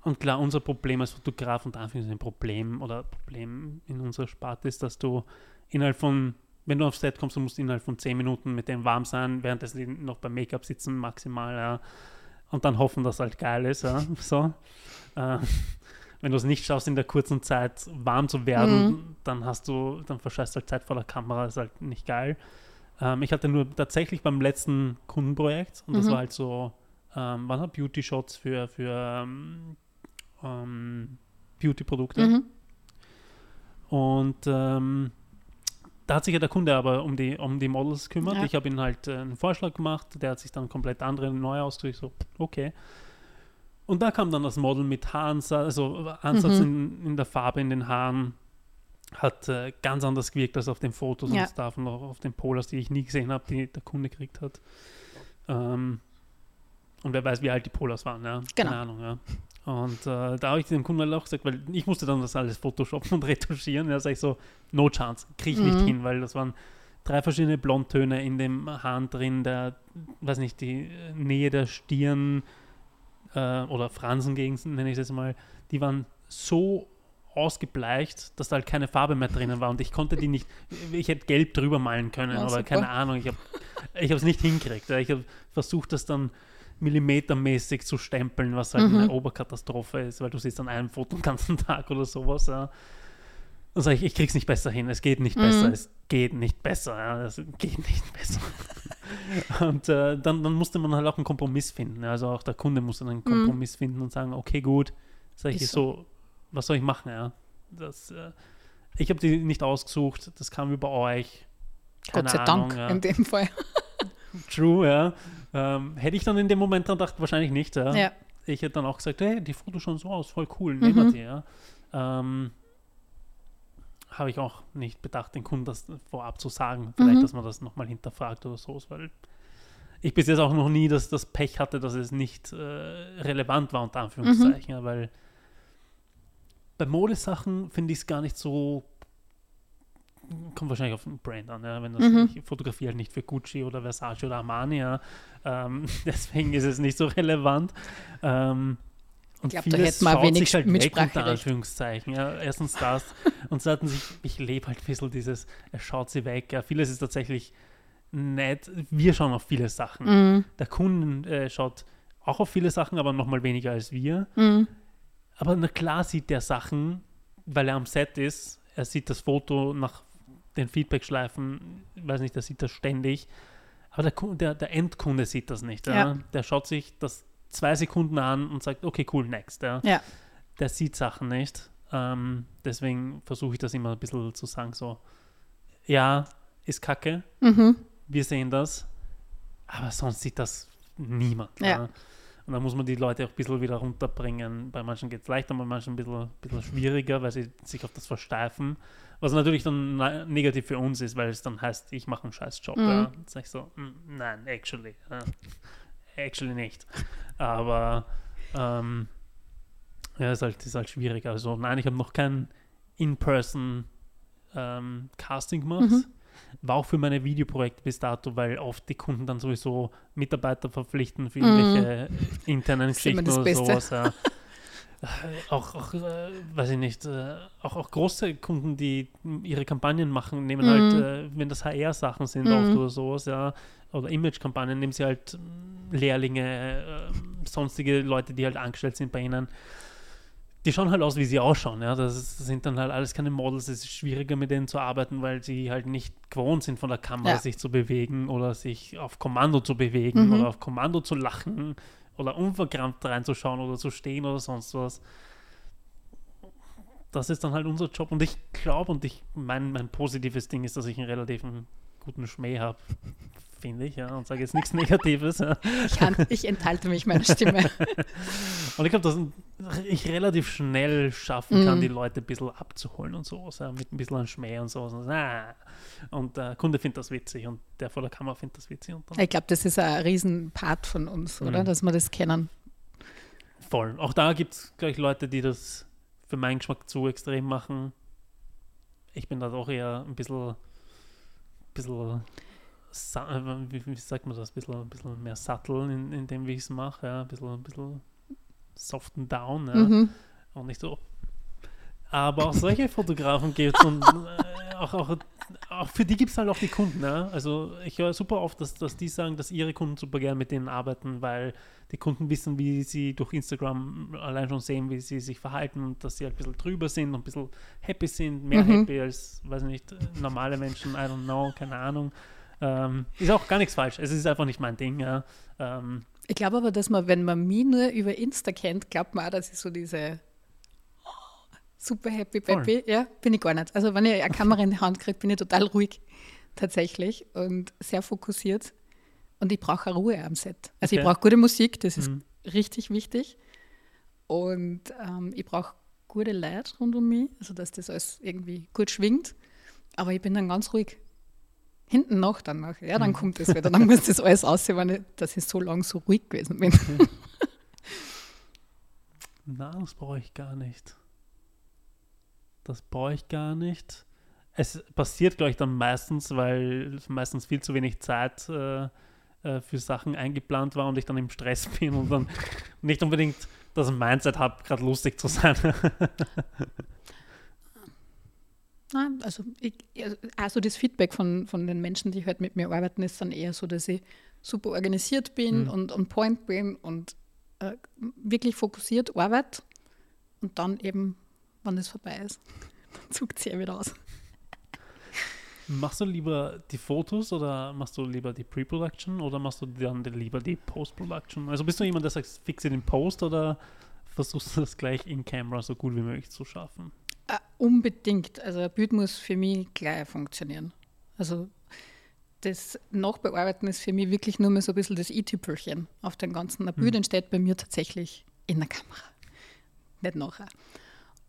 und klar, unser Problem als Fotograf und Anführungszeichen ein Problem oder Problem in unserer Sparte ist, dass du innerhalb von, wenn du aufs Set kommst, du musst innerhalb von 10 Minuten mit dem warm sein, währenddessen noch beim Make-up sitzen maximal, ja, und dann hoffen, dass halt geil ist, ja, so. Äh, wenn du es nicht schaffst, in der kurzen Zeit warm zu werden, dann hast du, dann verscheißt du halt Zeit vor der Kamera, ist halt nicht geil. Ähm, ich hatte nur tatsächlich beim letzten Kundenprojekt, und das war halt so, ähm, waren halt Beauty-Shots für, für ähm, ähm, Beauty-Produkte. Mhm. Und ähm, da hat sich ja der Kunde aber um die, um die Models gekümmert. Ja. Ich habe ihm halt äh, einen Vorschlag gemacht, der hat sich dann komplett andere neu ausgedrückt. So, okay. Und da kam dann das Model mit Haaransatz, also Ansatz in, in der Farbe in den Haaren. Hat äh, ganz anders gewirkt als auf den Fotos Ja. und Stuff und auch auf den Polars, die ich nie gesehen habe, die der Kunde gekriegt hat. Ähm, und wer weiß, wie alt die Polars waren, ja. Genau. Keine Ahnung, ja. Und äh, da habe ich dem Kunden halt auch gesagt, weil ich musste dann das alles photoshoppen und retuschieren. Ja, sag ich so, no chance, kriege ich nicht hin, weil das waren drei verschiedene Blondtöne in dem Hahn drin, der, weiß nicht, die äh, Nähe der Stirn äh, oder Fransengegend, nenne ich es mal, die waren so ausgebleicht, dass da halt keine Farbe mehr drinnen war und ich konnte die nicht, ich hätte gelb drüber malen können, Ja, aber super. keine Ahnung, ich habe ich es nicht hingekriegt. Ja. Ich habe versucht, das dann millimetermäßig zu stempeln, was halt Mhm. eine Oberkatastrophe ist, weil du siehst an einem Foto den ganzen Tag oder sowas. Ja. Dann sage ich, ich krieg's nicht besser hin, es geht nicht besser, es geht nicht besser, ja, es geht nicht besser. und äh, dann, dann musste man halt auch einen Kompromiss finden. Also auch der Kunde musste einen Kompromiss finden und sagen, okay, gut, sag ich Ist so, was soll ich machen, ja? Das, äh, ich habe die nicht ausgesucht, das kam über euch. Keine Gott sei Ahnung, Dank ja. in dem Fall. True, ja. Ähm, hätte ich dann in dem Moment dann gedacht, wahrscheinlich nicht, ja. Ja. Ich hätte dann auch gesagt, hey, die Fotos schauen so aus, voll cool, nehmen wir die, ja. Ähm, habe ich auch nicht bedacht, den Kunden das vorab zu sagen. Vielleicht, dass man das nochmal hinterfragt oder so, weil ich bis jetzt auch noch nie das, das Pech hatte, dass es nicht äh, relevant war, unter Anführungszeichen, ja, weil bei Modesachen finde ich es gar nicht so kommt wahrscheinlich auf den Brand an, ja, wenn das ich fotografiere halt nicht für Gucci oder Versace oder Armani, ja. ähm, deswegen ist es nicht so relevant. Ähm, und glaub, da vieles hätten wir wenig sich halt weg, unter Mitspracherecht. Anführungszeichen. Ja, erstens das und zweitens, ich, ich lebe halt ein bisschen dieses, er schaut sie weg. Ja, vieles ist tatsächlich nett. Wir schauen auf viele Sachen. Mhm. Der Kunde äh, schaut auch auf viele Sachen, aber nochmal weniger als wir. Mhm. Aber na klar sieht der Sachen, weil er am Set ist. Er sieht das Foto nach den Feedback-Schleifen, ich weiß nicht, der sieht das ständig. Aber der, der, der Endkunde sieht das nicht. Ja? Ja. Der schaut sich das zwei Sekunden an und sagt, okay, cool, next. Ja? Ja. Der sieht Sachen nicht. Ähm, deswegen versuche ich das immer ein bisschen zu sagen, so, ja, ist kacke, Mhm. wir sehen das, Aber sonst sieht das niemand. Ja. Und da muss man die Leute auch ein bisschen wieder runterbringen. Bei manchen geht es leichter, bei manchen ein bisschen, bisschen schwieriger, weil sie sich auf das versteifen. Was natürlich dann ne- negativ für uns ist, weil es dann heißt, ich mache einen scheiß Job. Mhm. Ja. Sag ich so, "Mm, nein, actually. Ja. Actually nicht. Aber ähm, ja, ist halt, ist halt schwierig. Also nein, ich habe noch kein In-Person ähm, Casting gemacht. Mhm. War auch für meine Videoprojekte bis dato, weil oft die Kunden dann sowieso Mitarbeiter verpflichten für Mhm. irgendwelche internen ist immer Geschichten oder Beste. sowas. Ja. Äh, auch, auch äh, weiß ich nicht, äh, auch, auch große Kunden, die ihre Kampagnen machen, nehmen Mhm. halt, äh, wenn das HR-Sachen sind Mhm. oft oder sowas, ja, oder Image-Kampagnen, nehmen sie halt mm, Lehrlinge, äh, sonstige Leute, die halt angestellt sind bei ihnen. Die schauen halt aus, wie sie ausschauen. Ja? Das, ist, das sind dann halt alles keine Models. Es ist schwieriger, mit denen zu arbeiten, weil sie halt nicht gewohnt sind, von der Kamera Ja. sich zu bewegen oder sich auf Kommando zu bewegen Mhm. oder auf Kommando zu lachen oder unverkrampft reinzuschauen oder zu stehen oder sonst was. Das ist dann halt unser Job. Und ich glaube, und ich mein, mein positives Ding ist, dass ich einen relativ guten Schmäh habe, finde ich, ja, und sage jetzt nichts Negatives. Ja. Ich, ich enthalte mich meiner Stimme. Und ich glaube, dass ich relativ schnell schaffen kann, Mhm. die Leute ein bisschen abzuholen und so, ja, mit ein bisschen an Schmäh und so. Und, ah. und der Kunde findet das witzig und der vor der Kamera findet das witzig. Ich glaube, das ist ein Riesenpart von uns, oder? Mhm. Dass wir das kennen. voll. Auch da gibt es gleich Leute, die das für meinen Geschmack zu extrem machen. Ich bin da doch eher ein bisschen, bisschen äh, wie, wie sagt man das, ein bisschen, ein bisschen mehr subtle in, in dem, wie ich es mache. Ja? Ein bisschen, ein bisschen soft and down. Ja? Mhm. Und nicht so. Aber auch solche Fotografen gibt es und äh, auch, auch, auch für die gibt es halt auch die Kunden. Ja? Also ich höre super oft, dass, dass die sagen, dass ihre Kunden super gern mit denen arbeiten, weil die Kunden wissen, wie sie durch Instagram allein schon sehen, wie sie sich verhalten und dass sie halt ein bisschen drüber sind und ein bisschen happy sind, mehr Mhm. happy als, weiß ich nicht, normale Menschen, I don't know, keine Ahnung. Ähm, ist auch gar nichts falsch. Es ist einfach nicht mein Ding. Ja? Ähm, Ich glaube aber, dass man, wenn man mich nur über Insta kennt, glaubt man auch, dass ich so diese oh, super happy peppy, ja, bin ich gar nicht. Also wenn ich eine Kamera in die Hand kriege, bin ich total ruhig tatsächlich und sehr fokussiert und ich brauche auch Ruhe am Set. Also ich Okay. brauche gute Musik, das ist Mhm. richtig wichtig und ähm, ich brauche gute Leute rund um mich, also dass das alles irgendwie gut schwingt, aber ich bin dann ganz ruhig. Hinten noch dann noch. Ja, dann Mhm. kommt das wieder. Dann muss das alles aussehen, wenn ich, dass ich so lange so ruhig gewesen bin. Na, das brauche ich gar nicht. Das brauche ich gar nicht. Es passiert, glaube ich, dann meistens, weil meistens viel zu wenig Zeit äh, äh, für Sachen eingeplant war und ich dann im Stress bin und dann nicht unbedingt das Mindset habe, gerade lustig zu sein. Nein, also, ich, also- das Feedback von, von den Menschen, die halt mit mir arbeiten, ist dann eher so, dass ich super organisiert bin Mhm. und on point bin und äh, wirklich fokussiert arbeite und dann eben, wenn es vorbei ist, dann zuckt sie ja wieder aus. machst du lieber die Fotos oder machst du lieber die Pre-Production oder machst du dann lieber die Post-Production? Also bist du jemand, der sagt, fixe den Post oder versuchst du das gleich in Camera so gut wie möglich zu schaffen? Äh, unbedingt. Also ein Bild muss für mich gleich funktionieren. Also das Nachbearbeiten ist für mich wirklich nur mehr so ein bisschen das i-Tüpfelchen auf den ganzen. Ein Bild Mhm. entsteht bei mir tatsächlich in der Kamera, nicht nachher.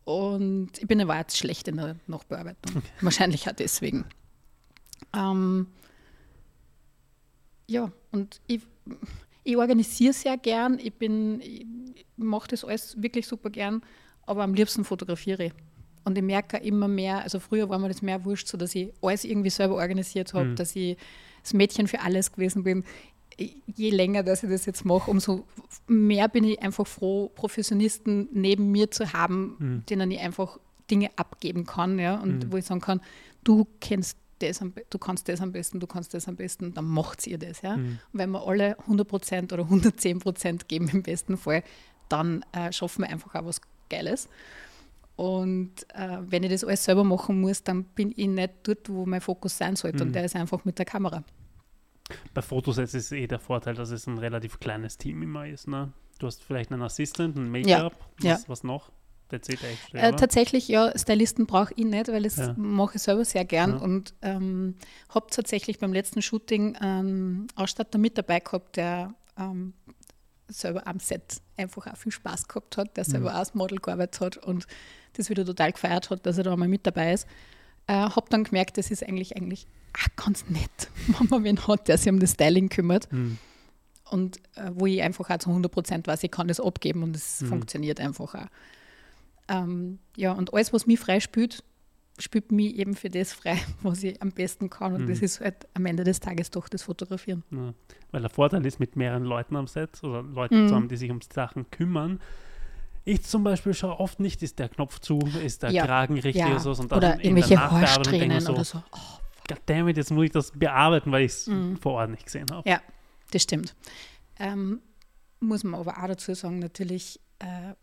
Und ich bin aber jetzt schlecht in der Nachbearbeitung. Wahrscheinlich auch deswegen. Ähm, ja, und ich, ich organisiere sehr gern. Ich bin, ich mache das alles wirklich super gern, aber am liebsten fotografiere ich. Und ich merke immer mehr, also früher war mir das mehr wurscht, so dass ich alles irgendwie selber organisiert habe, Mhm. dass ich das Mädchen für alles gewesen bin. Je länger, dass ich das jetzt mache, umso mehr bin ich einfach froh, Professionisten neben mir zu haben, Mhm. denen ich einfach Dinge abgeben kann, ja, und Mhm. wo ich sagen kann, du kennst das du kannst das am besten, du kannst das am besten, dann macht ihr das, ja. Mhm. Und wenn wir alle 100% oder 110% geben im besten Fall, dann äh, schaffen wir einfach auch was Geiles. Und äh, wenn ich das alles selber machen muss, dann bin ich nicht dort, wo mein Fokus sein sollte. Mhm. Und der ist einfach mit der Kamera. Bei Fotosets ist eh der Vorteil, dass es ein relativ kleines Team immer ist. Ne? Du hast vielleicht einen Assistent, ein Make-up, Ja, was, ja. was noch? Äh, tatsächlich, ja, Stylisten brauche ich nicht, weil das Ja. mache ich selber sehr gern Ja. und ähm, habe tatsächlich beim letzten Shooting einen Ausstatter mit dabei gehabt, der ähm, selber am Set einfach auch viel Spaß gehabt hat, der selber Mhm. auch als Model gearbeitet hat und das wieder total gefeiert hat, dass er da einmal mit dabei ist. Äh, habe dann gemerkt, das ist eigentlich, eigentlich auch ganz nett, wenn man wen hat, der sich um das Styling kümmert Hm. und äh, wo ich einfach auch zu 100 Prozent weiß, ich kann das abgeben und es Mhm. funktioniert einfach auch. Ähm, ja, und alles, was mich frei spielt, mich eben für das frei, was ich am besten kann. Und Mhm. das ist halt am Ende des Tages doch das Fotografieren. Ja. Weil der Vorteil ist, mit mehreren Leuten am Set oder Leuten Mhm. zu haben, die sich um Sachen kümmern. Ich zum Beispiel schaue oft nicht, ist der Knopf zu, ist der Ja. Kragen richtig Ja. oder so. Und dann Oder irgendwelche Haarsträhnen so, oder so. Oh, Goddammit, jetzt muss ich das bearbeiten, weil ich es Mhm. vor Ort nicht gesehen habe. Ja, das stimmt. Ähm, muss man aber auch dazu sagen, natürlich,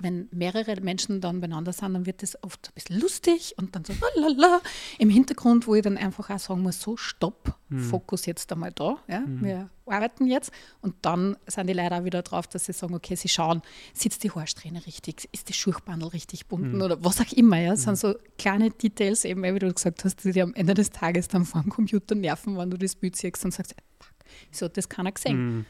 wenn mehrere Menschen dann beieinander sind, dann wird das oft ein bisschen lustig und dann so lalala im Hintergrund, wo ich dann einfach auch sagen muss, so stopp, Mhm. Fokus jetzt einmal da, ja, Mhm. wir arbeiten jetzt und dann sind die Leute auch wieder drauf, dass sie sagen, okay, sie schauen, sitzt die Haarsträhne richtig, ist das Schuchbandel richtig bunden Mhm. oder was auch immer, ja, das sind so kleine Details eben, wie du gesagt hast, die dir am Ende des Tages dann vor dem Computer nerven, wenn du das Bild siehst und sagst, fuck, wieso hat das keiner gesehen?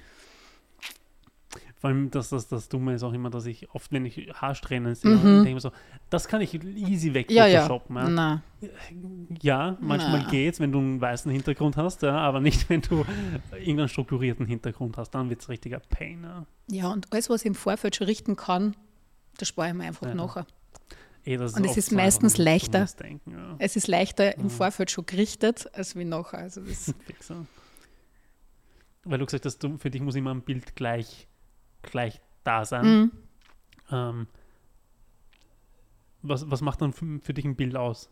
Vor allem, das, das, das Dumme ist auch immer, dass ich oft, wenn ich Haarsträhnen sehe, Mhm. denke ich mir so, das kann ich easy weg Ja, ja. Ja, Na, ja. manchmal Na. geht's, wenn du einen weißen Hintergrund hast, ja, aber nicht, wenn du irgendeinen strukturierten Hintergrund hast. Dann wird es richtiger Pain. Ja. und alles, was ich im Vorfeld schon richten kann, das spare ich mir einfach Ja. nachher. Eh, das Und es ist meistens leichter. Denken, ja. Es ist leichter im. Vorfeld schon gerichtet, als wie nachher. Also das. Weil du gesagt hast, du, für dich muss immer ein Bild gleich, gleich da sein. Mhm. Ähm, was, was macht dann für, für dich ein Bild aus?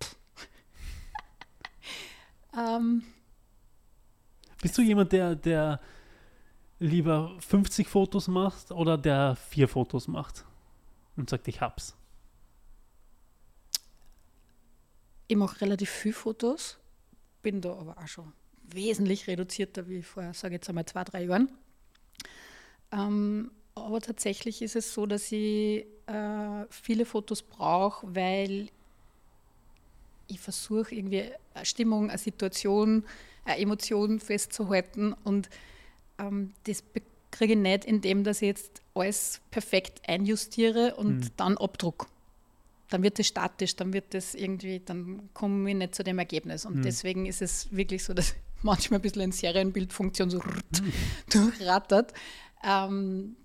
ähm, Bist du jemand, der, der lieber 50 Fotos macht oder der vier Fotos macht und sagt, ich hab's? ich mache relativ viel Fotos, bin da aber auch schon wesentlich reduzierter wie vor, sage ich jetzt einmal, zwei, drei Jahren. Ähm, aber tatsächlich ist es so, dass ich äh, viele Fotos brauche, weil ich versuche irgendwie eine Stimmung, eine Situation, eine Emotion festzuhalten und ähm, das kriege ich nicht, indem dass ich jetzt alles perfekt einjustiere und Mhm. dann abdruck. Dann wird es statisch, dann wird es irgendwie, dann komme ich nicht zu dem Ergebnis. Und Mhm. deswegen ist es wirklich so, dass manchmal ein bisschen in Serienbildfunktion so durchrattert. Ähm,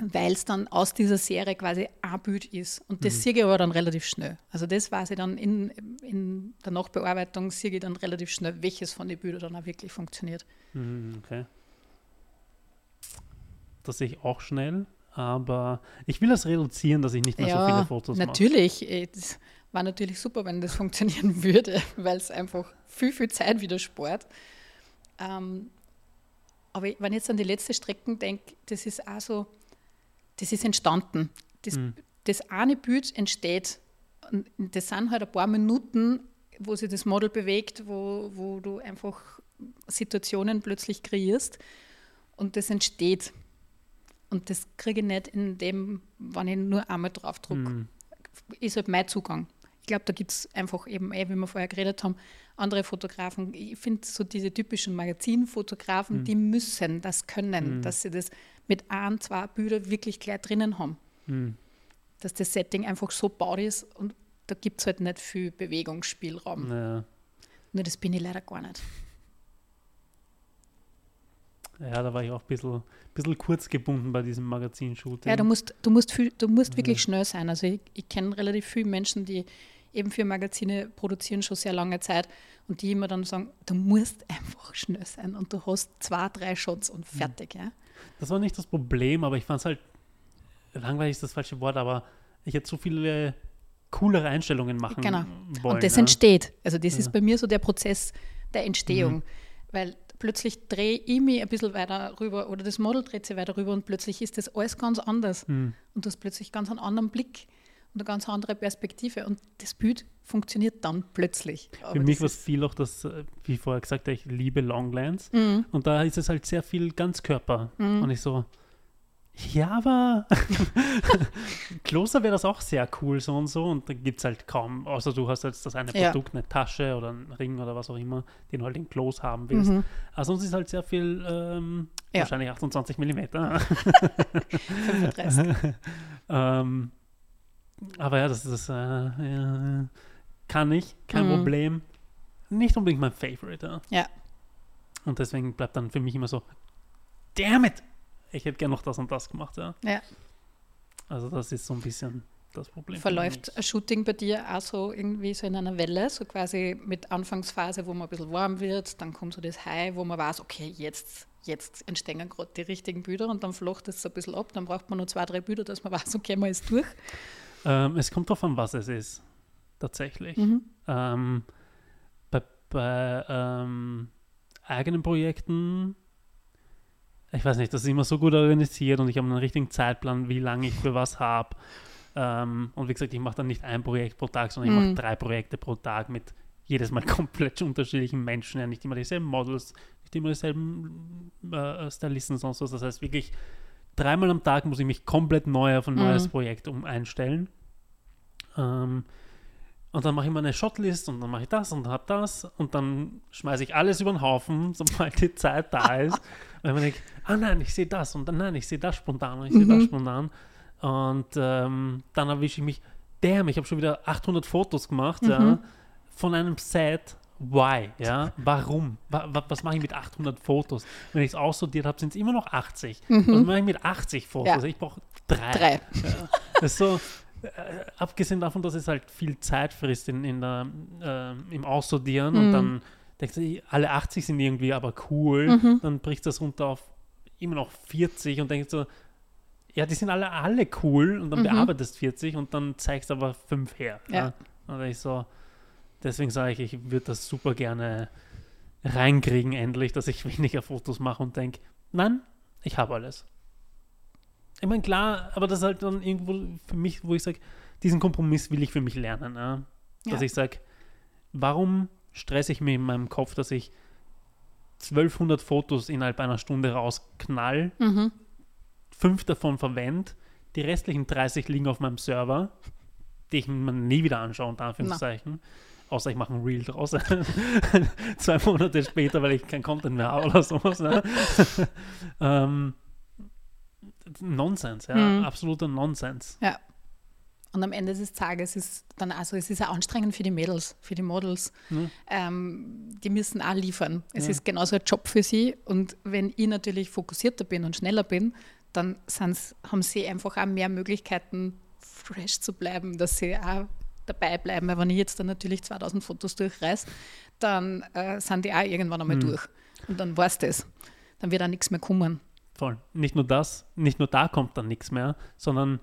weil es dann aus dieser Serie quasi ein Bild ist. Und das Mhm. sehe ich aber dann relativ schnell. Also das weiß ich dann in, in der Nachbearbeitung, sehe ich dann relativ schnell, welches von den Bildern dann auch wirklich funktioniert. Mhm, okay. Das sehe ich auch schnell, aber ich will das reduzieren, dass ich nicht mehr so viele Fotos mache. natürlich. Eh, Das war natürlich super, wenn das funktionieren würde, weil es einfach viel, viel Zeit wieder spart. Ähm, aber wenn ich jetzt an die letzte Strecken denke, das ist auch so, das ist entstanden. Das, Mhm. das eine Bild entsteht. Und das sind halt ein paar Minuten, wo sich das Model bewegt, wo, wo du einfach Situationen plötzlich kreierst und das entsteht. Und das kriege ich nicht in dem, wenn ich nur einmal drauf drücke. Mhm. Ist halt mein Zugang. Ich glaube, da gibt es einfach eben, eh, wie wir vorher geredet haben, andere Fotografen. Ich finde so diese typischen Magazinfotografen, Mhm. die müssen das können, Mhm. dass sie das mit ein, zwei Bildern wirklich gleich drinnen haben Mhm. dass das Setting einfach so baut ist und da gibt es halt nicht viel Bewegungsspielraum. Ja. Nur das bin ich leider gar nicht. ja, da war ich auch ein bisschen, bisschen kurz gebunden bei diesem Magazinshooting. Ja, du musst, du musst, viel, du musst wirklich schnell sein. Also ich, ich kenne relativ viele Menschen, die eben für Magazine produzieren schon sehr lange Zeit und die immer dann sagen, du musst einfach schnell sein und du hast zwei, drei Shots und Mhm. fertig. Ja? Das war nicht das Problem, aber ich fand es halt, langweilig ist das falsche Wort, aber ich hätte so viele coolere Einstellungen machen Genau. wollen. und das ja. entsteht. Also das Ja. ist bei mir so der Prozess der Entstehung. Mhm. Weil plötzlich drehe ich mich ein bisschen weiter rüber oder das Model dreht sich weiter rüber und plötzlich ist das alles ganz anders. Mhm. Und du hast plötzlich ganz einen anderen Blick und eine ganz andere Perspektive. Und das Bild funktioniert dann plötzlich. Aber Für mich war es viel auch das, äh, wie vorher gesagt, ich liebe Longlands. Mhm. Und da ist es halt sehr viel Ganzkörper. Mhm. Und ich so, Ja, aber Kloster wäre das auch sehr cool, so und so. Und da gibt es halt kaum, außer du hast jetzt das eine Ja. Produkt, eine Tasche oder einen Ring oder was auch immer, den du halt in Close haben willst. Mhm. Also sonst ist halt sehr viel, ähm, Ja. wahrscheinlich 28 Millimeter. 35. ähm, aber ja, das ist, äh, ja, kann ich, kein Mhm. Problem. Nicht unbedingt mein Favorite. Ja. Ja. Und deswegen bleibt dann für mich immer so, damn it! Ich hätte gerne noch das und das gemacht, ja. Ja. Also das ist so ein bisschen das Problem. Verläuft ein Shooting bei dir auch so irgendwie so in einer Welle, so quasi mit Anfangsphase, wo man ein bisschen warm wird, dann kommt so das High, wo man weiß, okay, jetzt, jetzt entstehen gerade die richtigen Bilder und dann flocht es so ein bisschen ab, dann braucht man nur zwei, drei Bilder, dass man weiß, okay, man ist durch. Ähm, es kommt drauf an, was es ist. Tatsächlich. Mhm. Ähm, bei bei ähm, eigenen Projekten, ich weiß nicht, das ist immer so gut organisiert und ich habe einen richtigen Zeitplan, wie lange ich für was habe. Ähm, und wie gesagt, ich mache dann nicht ein Projekt pro Tag, sondern ich Mhm. mache drei Projekte pro Tag mit jedes Mal komplett unterschiedlichen Menschen, ja, nicht immer dieselben Models, nicht immer dieselben äh, Stylisten, sonst was. Das heißt wirklich, dreimal am Tag muss ich mich komplett neu auf ein Mhm. neues Projekt um einstellen. Ähm, und dann mache ich mal eine Shotlist und dann mache ich das und habe das und dann schmeiße ich alles über den Haufen, sobald die Zeit da ist. Weil man denkt, ah nein, ich sehe das und dann nein, ich sehe das spontan und ich sehe das Mhm. spontan. Und ähm, dann erwische ich mich, damn, ich habe schon wieder 800 Fotos gemacht, ja, Mhm. von einem Set. Why? Ja, warum? Wa wa was mache ich mit 800 Fotos? Wenn ich es aussortiert habe, sind es immer noch 80. Was mache ich mit 80 Fotos? Mhm. Ja. Ich brauche drei. Drei. Das ist so, äh, abgesehen davon, dass es halt viel Zeit frisst in, in der, äh, im Aussortieren und Mhm. dann denkst du, alle 80 sind irgendwie aber cool, Mhm. dann bricht das runter auf immer noch 40 und denkst so, ja, die sind alle, alle cool und dann Mhm. bearbeitest 40 und dann zeigst aber 5 her. Ja. Und ich so, deswegen sage ich, ich würde das super gerne reinkriegen endlich, dass ich weniger Fotos mache und denke, nein, ich habe alles. Ich meine, klar, aber das ist halt dann irgendwo für mich, wo ich sage, diesen Kompromiss will ich für mich lernen. Ja? Dass Ja. ich sage, warum stresse ich mich in meinem Kopf, dass ich 1200 Fotos innerhalb einer Stunde rausknall, Mhm. fünf davon verwende, die restlichen 30 liegen auf meinem Server, die ich mir nie wieder anschaue, unter Anführungszeichen. Außer ich mache ein Reel draus. Zwei Monate später, weil ich kein Content mehr habe oder sowas. Ne? ähm, Nonsens, ja. Mhm. Absoluter Nonsens. Ja. Und am Ende des Tages ist dann also es ist auch anstrengend für die Mädels, für die Models. Mhm. Ähm, die müssen auch liefern. Es Ja. ist genauso ein Job für sie. Und wenn ich natürlich fokussierter bin und schneller bin, dann haben sie einfach auch mehr Möglichkeiten, fresh zu bleiben, dass sie auch dabei bleiben. Weil wenn ich jetzt dann natürlich 2000 Fotos durchreiß, dann äh, sind die auch irgendwann einmal Mhm. durch. Und dann war es das. Dann wird auch nichts mehr kommen. Voll. Nicht nur das, nicht nur da kommt dann nichts mehr, sondern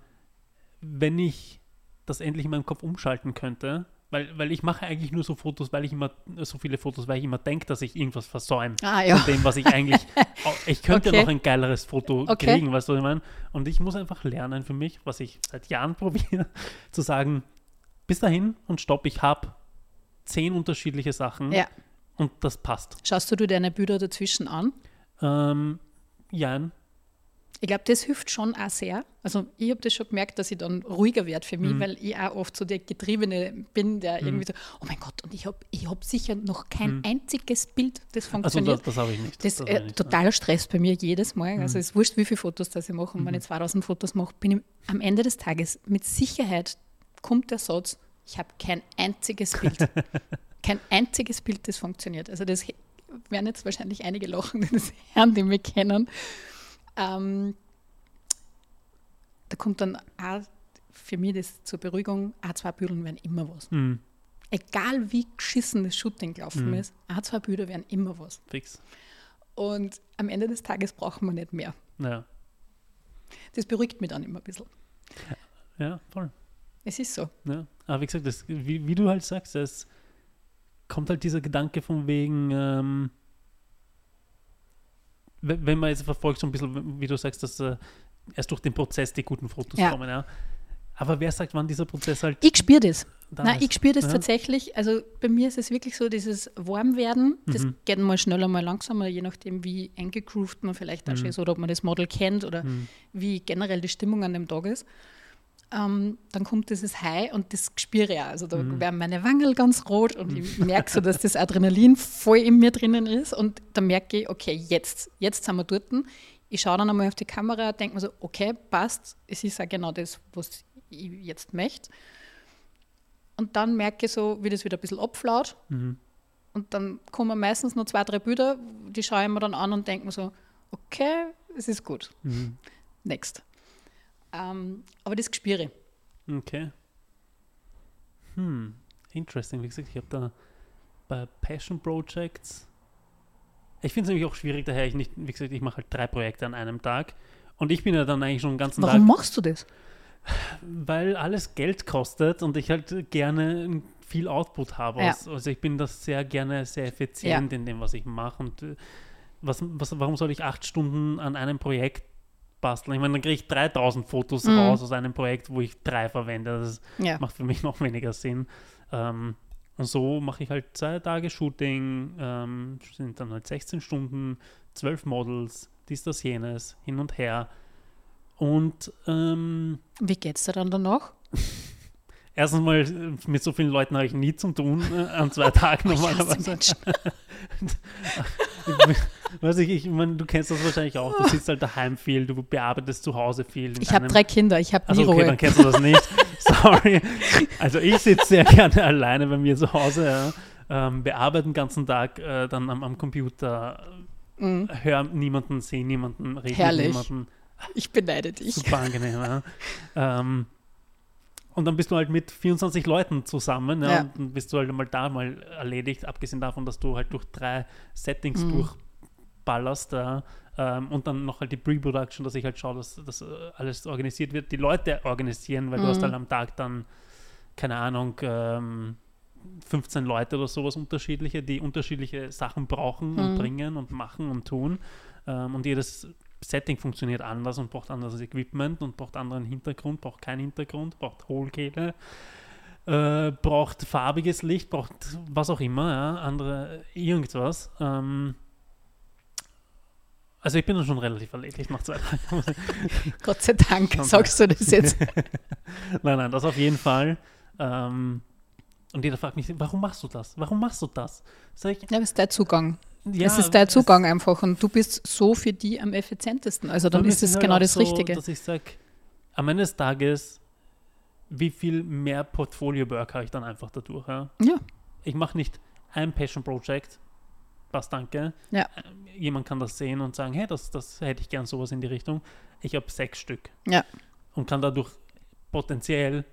wenn ich das endlich in meinem Kopf umschalten könnte, weil, weil ich mache eigentlich nur so Fotos, weil ich immer, so viele Fotos, weil ich immer denke, dass ich irgendwas versäume. Ah ja. Von dem, was ich eigentlich, ich könnte Okay. ja noch ein geileres Foto Okay. kriegen, weißt du, was ich meine? Und ich muss einfach lernen für mich, was ich seit Jahren probiere, zu sagen, bis dahin und stopp, ich habe zehn unterschiedliche Sachen Ja. und das passt. Schaust du dir deine Bilder dazwischen an? Ähm, ja, Ich glaube, das hilft schon auch sehr. Also ich habe das schon gemerkt, dass ich dann ruhiger werde für mich, Mhm. weil ich auch oft so der Getriebene bin, der irgendwie so, oh mein Gott, und ich habe ich hab sicher noch kein einziges Bild, das also funktioniert. das, das habe ich nicht. Das ich äh, nicht, totaler Stress bei mir jedes Mal. Mhm. Also es ist wurscht, wie viele Fotos das ich mache. Und wenn ich 2000 Fotos mache, bin ich am Ende des Tages mit Sicherheit kommt der Satz, ich habe kein einziges Bild. kein einziges Bild, das funktioniert. Also das werden jetzt wahrscheinlich einige lachen, die das hören, die mich kennen. Ähm, da kommt dann auch für mich das zur Beruhigung, auch zwei Bilder werden immer was. Mhm, Egal wie geschissen das Shooting gelaufen Mhm. ist, auch zwei Bilder werden immer was. fix. Und am Ende des Tages brauchen wir nicht mehr. Ja, Das beruhigt mich dann immer ein bisschen. ja, voll. Es ist so. Ja. Aber wie gesagt, das, wie, wie du halt sagst, es kommt halt dieser Gedanke von wegen, ähm, wenn wenn man jetzt verfolgt, so ein bisschen, wie du sagst, dass äh, erst durch den Prozess die guten Fotos Ja. kommen, ja. Aber wer sagt, wann dieser Prozess halt Ich spüre das. da Nein, ist. ich spüre das ja? tatsächlich. Also bei mir ist es wirklich so, dieses Warmwerden, das Mhm. geht mal schneller, mal langsamer, je nachdem, wie eingegroovt man vielleicht auch Mhm. schon ist oder ob man das Model kennt oder Mhm. wie generell die Stimmung an dem Tag ist. Ähm, dann kommt dieses High und das spüre ich auch. Also da Mhm. werden meine Wangen ganz rot und ich merke so, dass das Adrenalin voll in mir drinnen ist und dann merke ich, okay, jetzt, jetzt sind wir dort. Ich schaue dann einmal auf die Kamera, denke mir so, okay, passt, es ist auch genau das, was ich jetzt möchte. Und dann merke ich so, wie das wieder ein bisschen abflaut. Mhm. Und dann kommen meistens noch zwei, drei Bilder, die schaue ich mir dann an und denke mir so, okay, es ist gut. Mhm. Next. Ähm, aber das spüre ich. Okay. Hm, interesting. Wie gesagt, ich habe da bei Passion Projects. Ich finde es nämlich auch schwierig, daher ich nicht, wie gesagt, ich mache halt drei Projekte an einem Tag. Und ich bin ja dann eigentlich schon den ganzen Warum Tag, machst du das? weil alles Geld kostet und ich halt gerne viel Output habe. Ja. Also ich bin das sehr gerne sehr effizient in dem, was ich mache. Und äh, was, was, warum soll ich acht Stunden an einem Projekt basteln? Ich meine, dann kriege ich 3000 Fotos Mhm. raus aus einem Projekt, wo ich drei verwende. Das Ja. macht für mich noch weniger Sinn. Ähm, und so mache ich halt zwei Tage Shooting, ähm, sind dann halt 16 Stunden, 12 Models, dies, das, jenes, hin und her. Und ähm, Wie geht's dir dann danach? erstens mal, mit so vielen Leuten habe ich nie zu tun äh, an zwei Tagen Ich hasse normalerweise. Weiß ich, ich meine, du kennst das wahrscheinlich auch. Du sitzt halt daheim viel, du bearbeitest zu Hause viel. Ich habe drei Kinder, ich habe nie Also okay, Ruhe. dann kennst du das nicht. Sorry. Also ich sitze sehr gerne alleine bei mir zu Hause, ja. ähm, bearbeite den ganzen Tag äh, dann am, am Computer, Mhm. höre niemanden, sehe niemanden, rede Herrlich. niemanden. Ich beneide dich. Super angenehm. Ja. Ähm, und dann bist du halt mit 24 Leuten zusammen ja, Ja. und dann bist du halt mal da mal erledigt, abgesehen davon, dass du halt durch drei Settings Mhm. durchballerst. Ja. Ähm, und dann noch halt die Pre-Production, dass ich halt schaue, dass das äh, alles organisiert wird. Die Leute organisieren, weil du hast Mhm. halt am Tag dann, keine Ahnung, ähm, 15 Leute oder sowas unterschiedliche, die unterschiedliche Sachen brauchen und Mhm. bringen und machen und tun. Ähm, und jedes Setting funktioniert anders und braucht anderes Equipment und braucht anderen Hintergrund, braucht keinen Hintergrund, braucht Hohlkehle, äh, braucht farbiges Licht, braucht was auch immer, ja, andere irgendwas. Ähm, also ich bin dann schon relativ erledigt nach zwei Tagen. Gott sei Dank, sagst du das jetzt. nein, nein, das auf jeden Fall. Ähm, und jeder fragt mich, warum machst du das? Warum machst du das? Sag ich, Ja, das ist dein Zugang. Ja, es ist es- Zugang einfach und du bist so für die am effizientesten. Also dann ist es halt genau das so, Richtige. Dass ich sage, am Ende des Tages, wie viel mehr Portfolio-Work habe ich dann einfach dadurch? Ja? Ja. Ich mache nicht ein Passion-Project, was danke. Ja. Ähm, Jemand kann das sehen und sagen, hey, das, das hätte ich gern sowas in die Richtung. Ich habe sechs Stück. Ja. Und kann dadurch potenziell,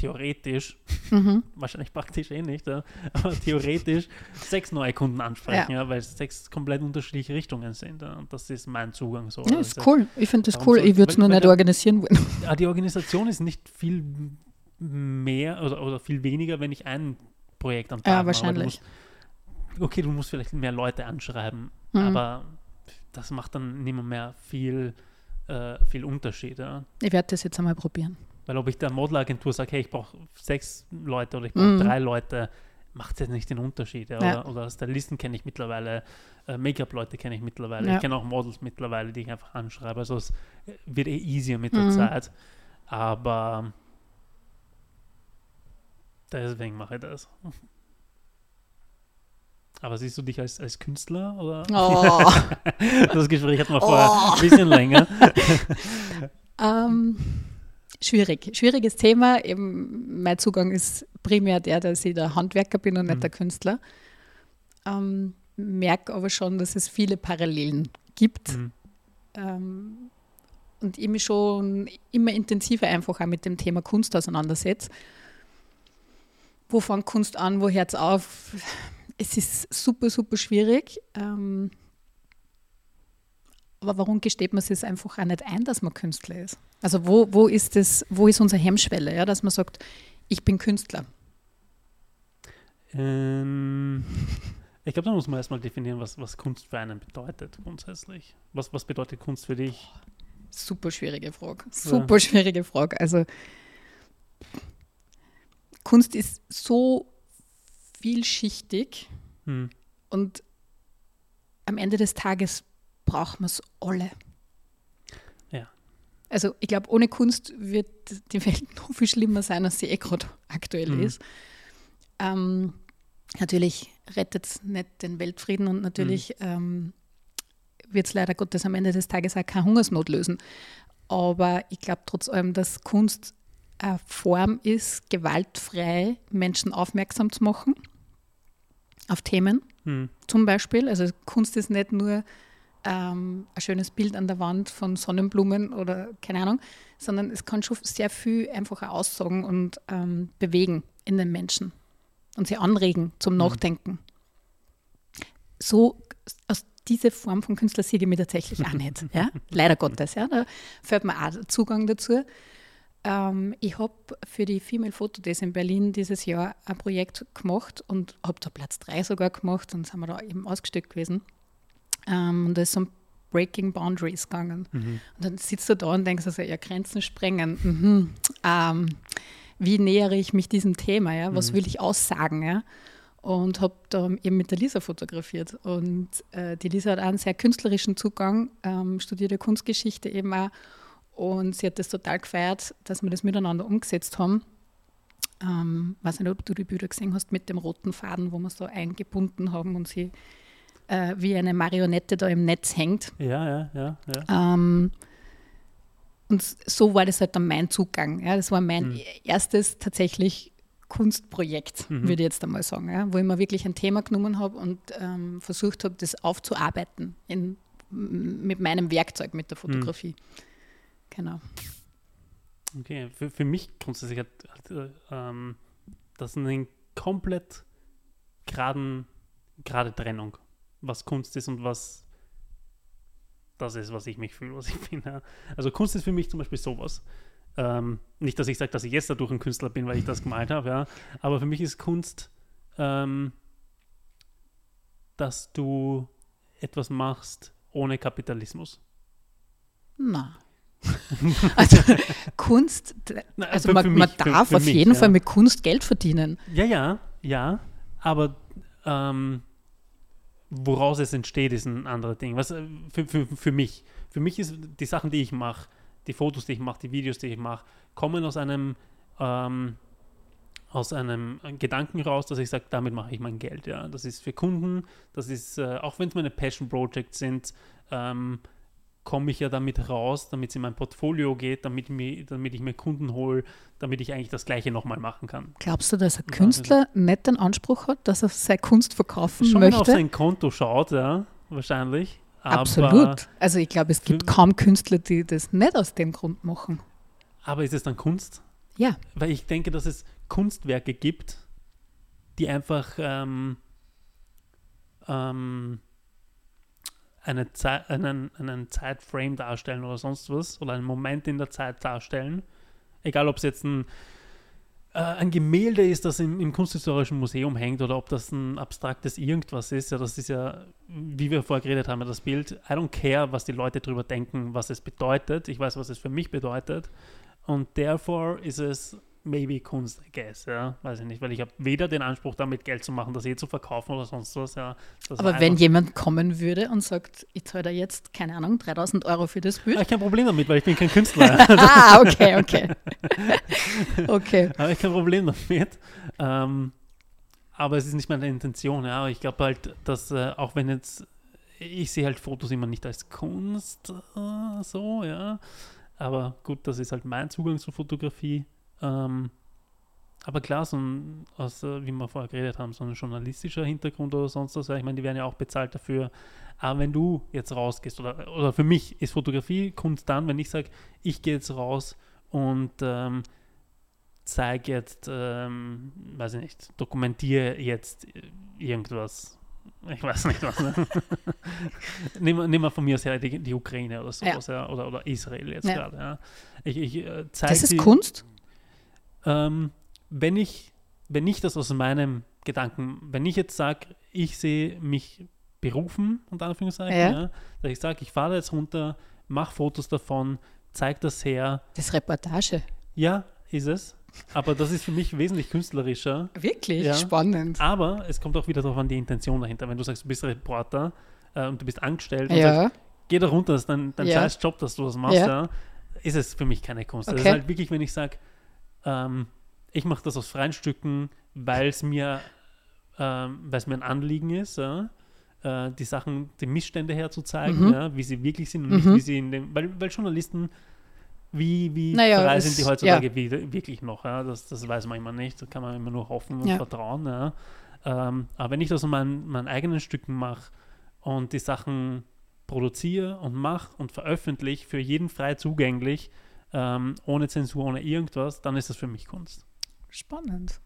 theoretisch, Mhm. wahrscheinlich praktisch eh nicht, ja, aber theoretisch sechs neue Kunden ansprechen, ja. weil es sechs komplett unterschiedliche Richtungen sind. Ja. Und das ist mein Zugang so. Ja, Also, ist cool. Ich finde das cool. soll- Ich würde es nur nicht der- organisieren wollen. Ja, die Organisation ist nicht viel mehr oder, oder viel weniger, wenn ich ein Projekt am Tag Ja, wahrscheinlich. Du musst, okay, du musst vielleicht mehr Leute anschreiben, Mhm. aber das macht dann nicht mehr, viel, äh, viel Unterschied. Ja? Ich werde das jetzt einmal probieren. Weil ob ich der Modelagentur sage, hey, ich brauche sechs Leute oder ich brauche Mhm. drei Leute, macht jetzt nicht den Unterschied. Ja? Oder, oder Stylisten kenne ich mittlerweile, äh, Make-up-Leute kenne ich mittlerweile. Ja. Ich kenne auch Models mittlerweile, die ich einfach anschreibe. Also es wird eh easier mit der Mhm. Zeit. Aber deswegen mache ich das. Aber siehst du dich als, als Künstler? Oder? Oh. Das Gespräch hatten wir vorher ein bisschen länger. ähm, schwierig. Schwieriges Thema. Eben, mein Zugang ist primär der, dass ich der Handwerker bin und Mhm. nicht der Künstler. Ähm, merke aber schon, dass es viele Parallelen gibt. Mhm. ähm, und ich mich schon immer intensiver einfach auch mit dem Thema Kunst auseinandersetze. Wo fängt Kunst an, wo hört es auf? Es ist super, super schwierig. Ähm, aber warum gesteht man es einfach auch nicht ein, dass man Künstler ist? Also wo, wo ist das, wo ist unsere Hemmschwelle, ja, dass man sagt, ich bin Künstler? Ähm, ich glaube, da muss man erstmal definieren, was, was Kunst für einen bedeutet, grundsätzlich. Was, was bedeutet Kunst für dich? Super schwierige Frage. Super schwierige Frage. Also Kunst ist so vielschichtig Hm. und am Ende des Tages brauchen wir es alle. Ja. Also ich glaube, ohne Kunst wird die Welt noch viel schlimmer sein, als sie eh gerade aktuell Mhm. ist. Ähm, natürlich rettet es nicht den Weltfrieden und natürlich ähm, wird es leider Gottes am Ende des Tages auch keine Hungersnot lösen. Aber ich glaube trotz allem, dass Kunst eine Form ist, gewaltfrei Menschen aufmerksam zu machen auf Themen Hm. zum Beispiel. Also Kunst ist nicht nur ähm, ein schönes Bild an der Wand von Sonnenblumen oder keine Ahnung, sondern es kann schon sehr viel einfach auch aussagen und ähm, bewegen in den Menschen und sie anregen zum Nachdenken. So aus diese Form von Künstler sehe ich mir tatsächlich auch nicht. Ja? Leider Gottes. Ja? Da fällt mir auch Zugang dazu. Ähm, ich habe für die Female Photo Days in Berlin dieses Jahr ein Projekt gemacht und habe da Platz 3 sogar gemacht und sind wir da eben ausgestellt gewesen. Ähm, und da ist so um Breaking Boundaries gegangen. Mhm. Und dann sitzt du da und denkst also, ja, Grenzen sprengen. Mhm. Ähm, wie nähere ich mich diesem Thema? Ja? Was Mhm. will ich aussagen? Ja? Und habe da eben mit der Lisa fotografiert. Und äh, die Lisa hat auch einen sehr künstlerischen Zugang, ähm, studierte Kunstgeschichte eben auch. Und sie hat das total gefeiert, dass wir das miteinander umgesetzt haben. Ähm, weiß nicht, ob du die Bilder gesehen hast mit dem roten Faden, wo wir so eingebunden haben und sie äh, wie eine Marionette da im Netz hängt. Ja, ja, ja, ja. Ähm, und so war das halt dann mein Zugang. Ja. Das war mein Mhm. erstes tatsächlich Kunstprojekt, Mhm. würde ich jetzt einmal sagen, ja, wo ich mir wirklich ein Thema genommen habe und ähm, versucht habe, das aufzuarbeiten in, mit meinem Werkzeug, mit der Mhm. Fotografie. Genau. Okay, für, für mich grundsätzlich hat, hat äh, ähm, das eine komplett geraden, gerade Trennung, was Kunst ist und was das ist, was ich mich fühle, was ich bin. Ja. Also Kunst ist für mich zum Beispiel sowas. Ähm, nicht, dass ich sage, dass ich jetzt dadurch ein Künstler bin, weil ich das gemalt habe, ja. Aber für mich ist Kunst, ähm, dass du etwas machst ohne Kapitalismus. Na. also Kunst, Na, also für- man, für man mich, für- darf für auf mich, jeden ja. Fall mit Kunst Geld verdienen. Ja, ja, ja, aber ähm, woraus es entsteht, ist ein anderes Ding. Was, äh, für, für, für mich. Für mich ist die Sachen, die ich mache, die Fotos, die ich mache, die Videos, die ich mache, kommen aus einem, ähm, aus einem Gedanken raus, dass ich sage, damit mache ich mein Geld. Ja. Das ist für Kunden, das ist, äh, auch wenn es meine Passion Projects sind, ähm, komme ich ja damit raus, damit es in mein Portfolio geht, damit, mir, damit ich mir Kunden hole, damit ich eigentlich das Gleiche nochmal machen kann. Glaubst du, dass ein Ja, Künstler nicht den Anspruch hat, dass er seine Kunst verkaufen Schon wenn er auf möchte? sein Konto schaut, ja, wahrscheinlich. Absolut. Also ich glaube, es gibt kaum Künstler, die das nicht aus dem Grund machen. Aber ist es dann Kunst? Ja, Weil ich denke, dass es Kunstwerke gibt, die einfach ähm, ähm, eine Zei- einen, einen Zeitframe darstellen oder sonst was oder einen Moment in der Zeit darstellen. Egal, ob es jetzt ein, äh, ein Gemälde ist, das im, im Kunsthistorischen Museum hängt oder ob das ein abstraktes Irgendwas ist. Ja, das ist ja, wie wir vorher geredet haben, das Bild. I don't care, was die Leute darüber denken, was es bedeutet. Ich weiß, was es für mich bedeutet. Und therefore ist es maybe Kunst, I guess, ja. Weiß ich nicht, weil ich habe weder den Anspruch, damit Geld zu machen, das eh zu verkaufen oder sonst was, ja. Das aber wenn jemand kommen würde und sagt, ich zahle da jetzt, keine Ahnung, 3000 Euro für das Bild. ich kein Problem damit, weil ich bin kein Künstler. ah, okay, okay. okay. habe ich kein Problem damit. Ähm, aber es ist nicht meine Intention, ja. Ich glaube halt, dass äh, auch wenn jetzt, ich sehe halt Fotos immer nicht als Kunst, äh, so, ja. Aber gut, das ist halt mein Zugang zur Fotografie. Ähm, aber klar, so ein, aus, äh, wie wir vorher geredet haben, so ein journalistischer Hintergrund oder sonst was, ja, ich meine, die werden ja auch bezahlt dafür. Aber wenn du jetzt rausgehst, oder, oder für mich ist Fotografie Kunst dann, wenn ich sage, ich gehe jetzt raus und ähm, zeige jetzt, ähm, weiß ich nicht, dokumentiere jetzt irgendwas. Ich weiß nicht was. Ne? nehmen, nehmen wir von mir aus her die, die Ukraine oder sowas, ja. oder, oder Israel jetzt Ja. gerade. Ja. Ich, ich äh, Das ist sie- Kunst? Ähm, wenn ich, wenn ich das aus meinem Gedanken, wenn ich jetzt sage, ich sehe mich berufen, unter Anführungszeichen, Ja. ja. dass ich sage, ich fahre jetzt runter, mache Fotos davon, zeige das her, Das ist Reportage. ja, ist es. Aber das ist für mich wesentlich künstlerischer. Wirklich Ja. spannend. Aber es kommt auch wieder darauf an, die Intention dahinter. Wenn du sagst, du bist Reporter äh, und du bist angestellt und Ja. sagst, geh da runter, das ist dein, dein Ja. scheiß Job, dass du das machst, Ja. ist es für mich keine Kunst. Das ist Okay. halt wirklich, wenn ich sage, ähm, ich mache das aus freien Stücken, weil es mir, ähm, weil es mir ein Anliegen ist, ja, äh, die Sachen, die Missstände herzuzeigen, Mhm. ja, wie sie wirklich sind und nicht, Mhm. wie sie in dem, weil, weil Journalisten, wie, wie Naja, frei sind die heutzutage wie, wirklich noch, ja, das, das weiß man immer nicht, da kann man immer nur hoffen und Ja. vertrauen, ja. Ähm, aber wenn ich das in meinen, meinen eigenen Stücken mache und die Sachen produziere und mache und veröffentliche, für jeden frei zugänglich, ähm, ohne Zensur, ohne irgendwas, dann ist das für mich Kunst. Spannend.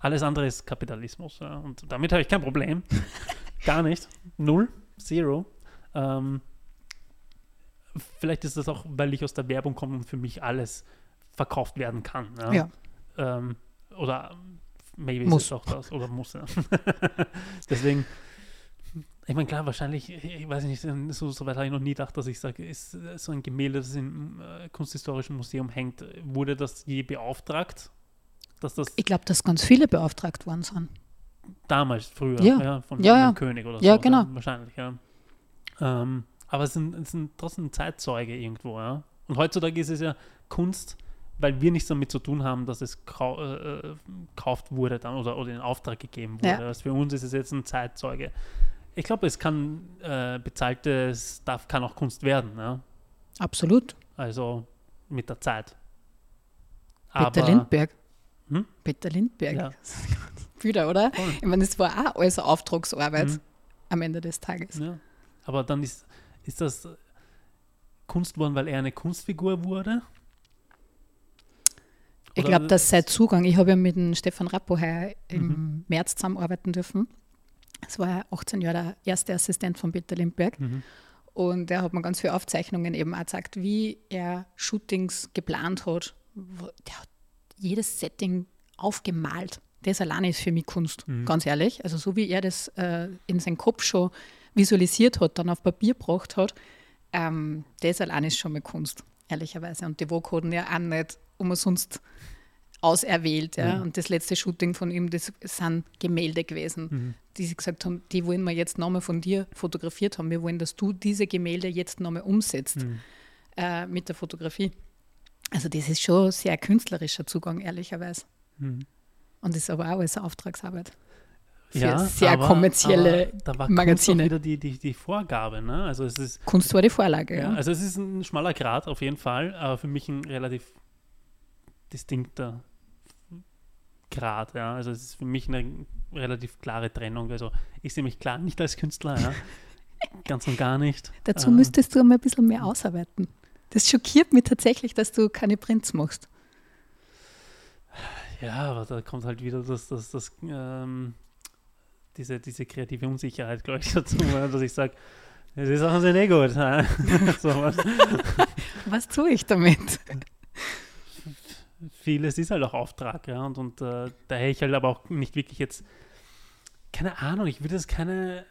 Alles andere ist Kapitalismus. Ja. Und damit habe ich kein Problem. Gar nicht. Null. Zero. Ähm, vielleicht ist das auch, weil ich aus der Werbung komme und für mich alles verkauft werden kann. Ja. Ja. Ähm, oder maybe Muss. ist es auch das. Oder muss. Ja. Deswegen, ich meine, klar, wahrscheinlich, ich weiß nicht, so, so weit habe ich noch nie gedacht, dass ich sage, ist äh, so ein Gemälde, das im äh, Kunsthistorischen Museum hängt, wurde das je beauftragt? Dass das Ich glaube, dass ganz viele beauftragt worden sind. damals, früher, Ja. ja, von Ja, einem ja. König oder Ja, so. genau. wahrscheinlich, ja. Ähm, aber es sind, es sind trotzdem Zeitzeuge irgendwo, ja. Und heutzutage ist es ja Kunst, weil wir nichts damit zu tun haben, dass es äh, äh, gekauft wurde dann oder, oder in Auftrag gegeben wurde. Ja. Also für uns ist es jetzt ein Zeitzeuge. Ich glaube, es kann äh, bezahltes Stuff kann auch Kunst werden, ja. Absolut. Also mit der Zeit. Peter Lindberg. Hm? Peter Lindberg. Ja. Wieder, oder? Voll. Ich meine, das war auch alles Auftragsarbeit Mhm. am Ende des Tages. Ja. Aber dann ist, ist das Kunst geworden, weil er eine Kunstfigur wurde? Ich Oder- glaube, dass sein Zugang, ich habe ja mit dem Stefan Rappo heuer im Mhm. März zusammenarbeiten dürfen. Das war ja 18 Jahre der erste Assistent von Peter Lindberg. Mhm. Und er hat mir ganz viele Aufzeichnungen eben auch gezeigt, wie er Shootings geplant hat. Der hat jedes Setting aufgemalt. Das alleine ist für mich Kunst, Mhm. ganz ehrlich. Also so wie er das äh, in seinem Kopf schon visualisiert hat, dann auf Papier gebracht hat, ähm, das alleine ist schon mal Kunst, ehrlicherweise. Und die Vogue hatten ja auch nicht umsonst auserwählt. Ja? Mhm. Und das letzte Shooting von ihm, das sind Gemälde gewesen, Mhm. die sie gesagt haben, die wollen wir jetzt nochmal von dir fotografiert haben. Wir wollen, dass du diese Gemälde jetzt nochmal umsetzt Mhm. äh, mit der Fotografie. Also das ist schon sehr künstlerischer Zugang, ehrlicherweise. Mhm. Und das ist aber auch alles eine Auftragsarbeit. Für Ja, sehr aber- kommerzielle aber da war Magazine. Kunst wieder die, die, die Vorgabe. Ne? Also es ist Kunst war die Vorlage, ja. ja. also es ist ein schmaler Grad auf jeden Fall, aber für mich ein relativ distinkter Grad. Ja? Also es ist für mich eine relativ klare Trennung. Also ich sehe mich klar nicht als Künstler, ja? ganz und gar nicht. Dazu Ähm, müsstest du einmal ein bisschen mehr ausarbeiten. Das schockiert mich tatsächlich, dass du keine Prints machst. Ja, aber da kommt halt wieder das, das, das, ähm, diese, diese kreative Unsicherheit, glaube ich, dazu, dass ich sage, die Sachen sind eh gut. so was. Was tue ich damit? Vieles ist halt auch Auftrag, ja, und, und äh, da hätte ich halt aber auch nicht wirklich jetzt, keine Ahnung, ich würde jetzt keine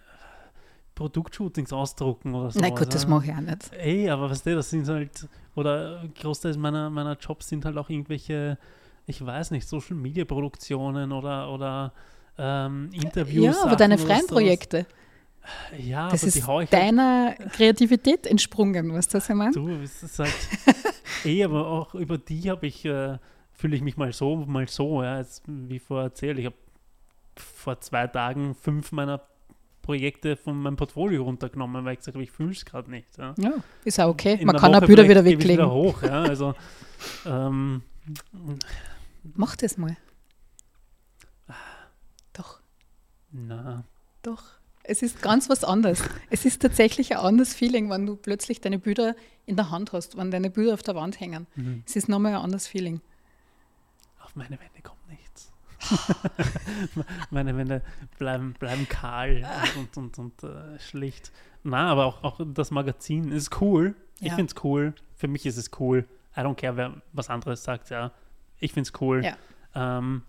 Produktshootings ausdrucken oder so. Na gut, das mache ich auch nicht. Ey, aber was du, das sind halt, oder Großteil meiner, meiner Jobs sind halt auch irgendwelche, ich weiß nicht, Social Media Produktionen oder, oder ähm, Interviews. Ja, aber deine freien. Projekte, Ja, das aber ist die hau ich halt deiner Kreativität entsprungen, weißt du, was ich meine? zu. Es ist halt, eh, aber auch über die habe ich, äh, fühle ich mich mal so, mal so, ja, jetzt, wie vorher erzählt. Ich habe vor zwei Tagen fünf meiner Projekte von meinem Portfolio runtergenommen, weil ich gesagt habe, ich fühle es gerade nicht. Ja. Ja, ist auch okay. In Man kann auch Bilder wieder ich weglegen. Wieder hoch, ja, also ähm, Mach das mal. Doch, na, doch. Es ist ganz was anderes. Es ist tatsächlich ein anderes Feeling, wenn du plötzlich deine Bilder in der Hand hast, wenn deine Bilder auf der Wand hängen. mhm. Es ist nochmal ein anderes Feeling. auf meine Wände kommt nichts. meine Wände bleiben, bleiben kahl und, und, und, und äh, schlicht. Na, aber auch, auch das Magazin ist cool. Ich Ja. finde es cool. Für mich ist es cool. I don't care, wer was anderes sagt, ja. Ich finde es cool. Ja. Ähm,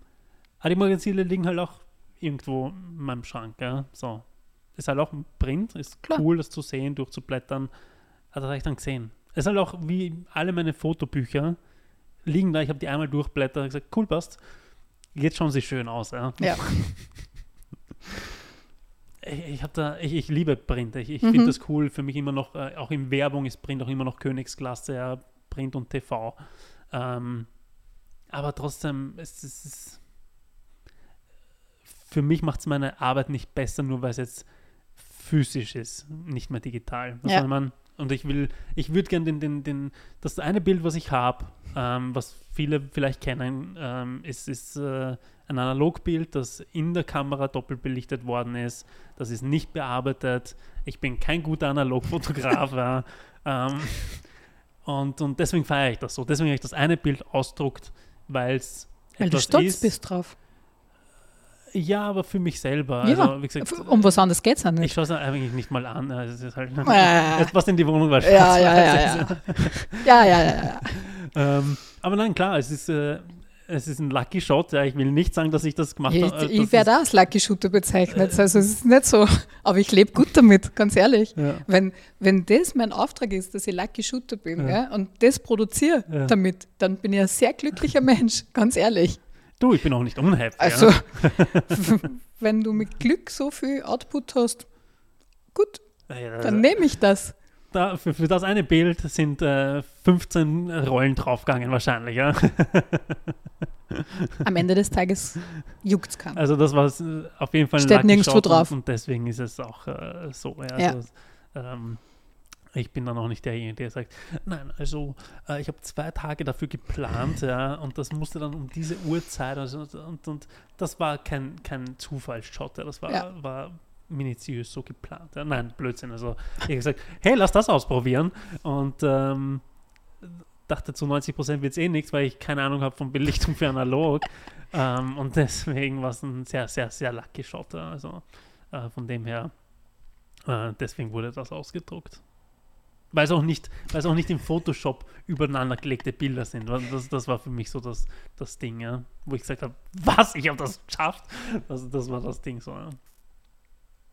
aber die Magazine liegen halt auch irgendwo in meinem Schrank, ja. So. Ist halt auch ein Print, ist Klar. cool, das zu sehen, durchzublättern. Hat das habe ich dann gesehen. Ist halt auch wie alle meine Fotobücher, liegen da, ich habe die einmal durchblättert, gesagt, cool, passt. Jetzt schauen sie schön aus. Ja. Ja. Ich, ich, da, ich, ich liebe Print. Ich, ich Mhm. finde das cool. Für mich immer noch, äh, auch in Werbung ist Print auch immer noch Königsklasse, ja, Print und TV. Ähm, aber trotzdem, es, es ist, für mich macht es meine Arbeit nicht besser, nur weil es jetzt physisch ist, nicht mehr digital. Was Ja. man? Und ich will, ich würde gerne den, den, den, das eine Bild, was ich habe, ähm, was viele vielleicht kennen, ähm, ist, ist äh, ein Analogbild, das in der Kamera doppelt belichtet worden ist. Das ist nicht bearbeitet. Ich bin kein guter Analogfotograf. ähm, und, und deswegen feiere ich das so. Deswegen habe ich das eine Bild ausdruckt, weil es Weil du stolz ist. bist drauf. Ja, aber für mich selber. Ja, Also, wie gesagt, um was anderes geht es ja ich nicht. schaue es eigentlich nicht mal an. Also, Es ist halt, Äh. es passt in die Wohnung, weil Ja, ja, ja, ja. Ja, ja, ja, ja. Ähm, aber nein, klar, es ist, äh, es ist ein Lucky Shot. Ja. Ich will nicht sagen, dass ich das gemacht Ich, habe. ich werde auch als Lucky Shooter bezeichnet. Also es ist nicht so. Aber ich lebe gut damit, ganz ehrlich. Ja. Wenn, wenn das mein Auftrag ist, dass ich Lucky Shooter bin Ja. und das produziere damit, dann bin ich ein sehr glücklicher Mensch, ganz ehrlich. Du, ich bin auch nicht unhappy. Also, ja. wenn du mit Glück so viel Output hast, gut, Ja, dann nehme ich das. da, für, für das eine Bild sind äh, 15 Rollen draufgegangen wahrscheinlich. Ja. Am Ende des Tages juckt es keinen. Also das war äh, auf jeden Fall ein Steht nirgendwo drauf. Und, und deswegen ist es auch äh, so. Ja, Ja. Also, ähm, ich bin dann auch nicht derjenige, der sagt, nein, also äh, ich habe zwei Tage dafür geplant, ja, und das musste dann um diese Uhrzeit, also, und, und das war kein, kein Zufallsshot, ja, das war, Ja. war minutiös so geplant. Ja. Nein, Blödsinn. Also ich habe gesagt, hey, lass das ausprobieren und ähm, dachte zu 90 Prozent wird es eh nichts, weil ich keine Ahnung habe von Belichtung für analog. ähm, und deswegen war es ein sehr, sehr, sehr lucky Shot. Also äh, von dem her, äh, deswegen wurde das ausgedruckt. Weil es auch nicht, weil es auch nicht im Photoshop übereinander gelegte Bilder sind. Das, das war für mich so das, das Ding, ja, wo ich gesagt habe, was, ich habe das geschafft. Das, das war das Ding so. Ja.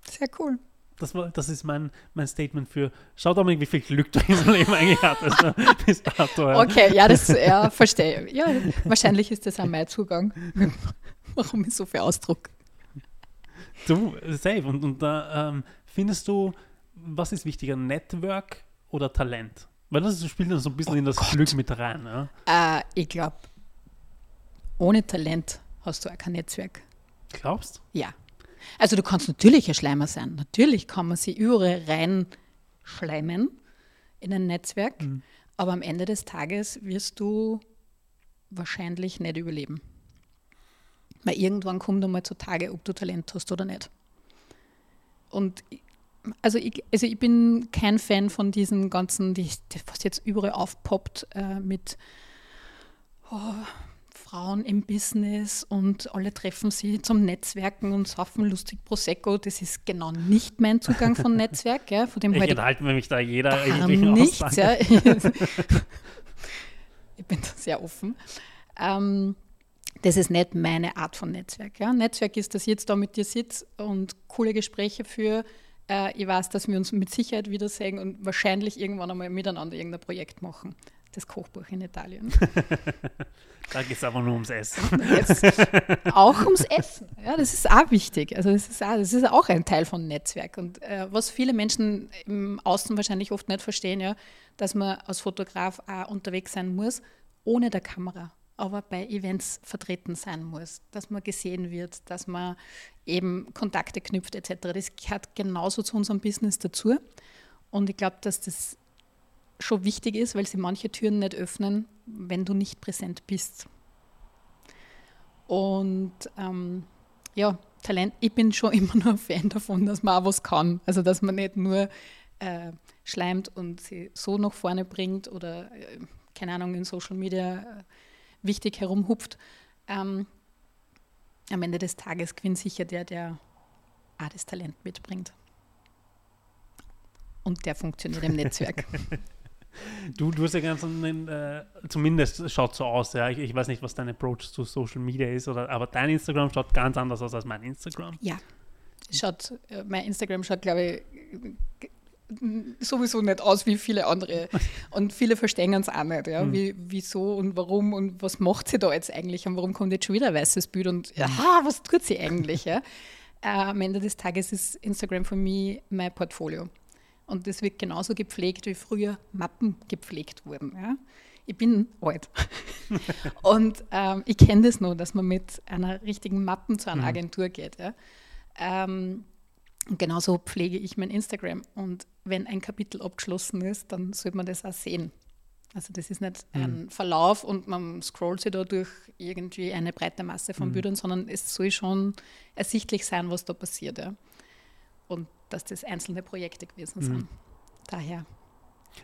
Sehr cool. Das, war, das ist mein, mein Statement für, schau doch mal, wie viel Glück du in diesem Leben eigentlich hattest. ne, Bis dato, ja. Okay, ja, das ja, verstehe. ich. Ja, wahrscheinlich ist das auch mein Zugang, warum ich so viel ausdruck. Du, safe. Und, und da ähm, findest du, was ist wichtiger, Network oder Talent? Weil das spielt dann so ein bisschen in das Glück mit rein. Ja? Äh, ich glaube, ohne Talent hast du auch kein Netzwerk. Glaubst Ja. Also du kannst natürlich ein Schleimer sein. Natürlich kann man sie überall reinschleimen in ein Netzwerk, Mhm. aber am Ende des Tages wirst du wahrscheinlich nicht überleben. Weil irgendwann kommt einmal zutage, ob du Talent hast oder nicht. Und also ich, also ich bin kein Fan von diesen ganzen, die, was jetzt überall aufpoppt äh, mit oh, Frauen im Business und alle treffen sie zum Netzwerken und saufen lustig Prosecco. Das ist genau nicht mein Zugang von Netzwerk. Ja, von dem Ich halt enthalte mich da jeder jeglichen nichts. Ja. ich bin da sehr offen. Ähm, das ist nicht meine Art von Netzwerk. Ja. Netzwerk ist, dass ich jetzt da mit dir sitze und coole Gespräche führe. Äh, ich weiß, dass wir uns mit Sicherheit wiedersehen und wahrscheinlich irgendwann einmal miteinander irgendein Projekt machen. Das Kochbuch in Italien. Da geht es aber nur ums Essen. Jetzt auch ums Essen. Ja, das ist auch wichtig. Also das ist auch, das ist auch ein Teil von Netzwerk. Und äh, was viele Menschen im Außen wahrscheinlich oft nicht verstehen, ja, dass man als Fotograf auch unterwegs sein muss, ohne der Kamera, aber bei Events vertreten sein muss, dass man gesehen wird, dass man eben Kontakte knüpft etc. Das gehört genauso zu unserem Business dazu. Und ich glaube, dass das schon wichtig ist, weil sie manche Türen nicht öffnen, wenn du nicht präsent bist. Und ähm, ja, Talent, ich bin schon immer nur ein Fan davon, dass man auch was kann. Also, dass man nicht nur äh, schleimt und sie so nach vorne bringt oder, äh, keine Ahnung, in Social Media äh, wichtig herumhupft. Ähm, am Ende des Tages gewinnt sicher der, der auch das Talent mitbringt. Und der funktioniert im Netzwerk. Du, du hast ja ganz einen, äh, zumindest schaut so aus, ja. Ich, ich weiß nicht, was dein Approach zu Social Media ist, oder, aber dein Instagram schaut ganz anders aus als mein Instagram. Ja, schaut, äh, mein Instagram schaut, glaube ich, sowieso nicht aus wie viele andere. Und viele verstehen es auch nicht, ja, mhm. wie, wieso und warum und was macht sie da jetzt eigentlich und warum kommt jetzt schon wieder ein weißes Bild und ja, was tut sie eigentlich, ja. Äh, am Ende des Tages ist Instagram für mich mein Portfolio. Und das wird genauso gepflegt, wie früher Mappen gepflegt wurden. Ja. Ich bin alt. und ähm, ich kenne das nur, dass man mit einer richtigen Mappen zu einer mhm. Agentur geht. Ja. Ähm, genauso pflege ich mein Instagram. Und wenn ein Kapitel abgeschlossen ist, dann sollte man das auch sehen. Also das ist nicht mhm. ein Verlauf und man scrollt sich da durch irgendwie eine breite Masse von mhm. Bildern, sondern es soll schon ersichtlich sein, was da passiert. Ja. Und dass das einzelne Projekte gewesen sind. Mhm. Daher.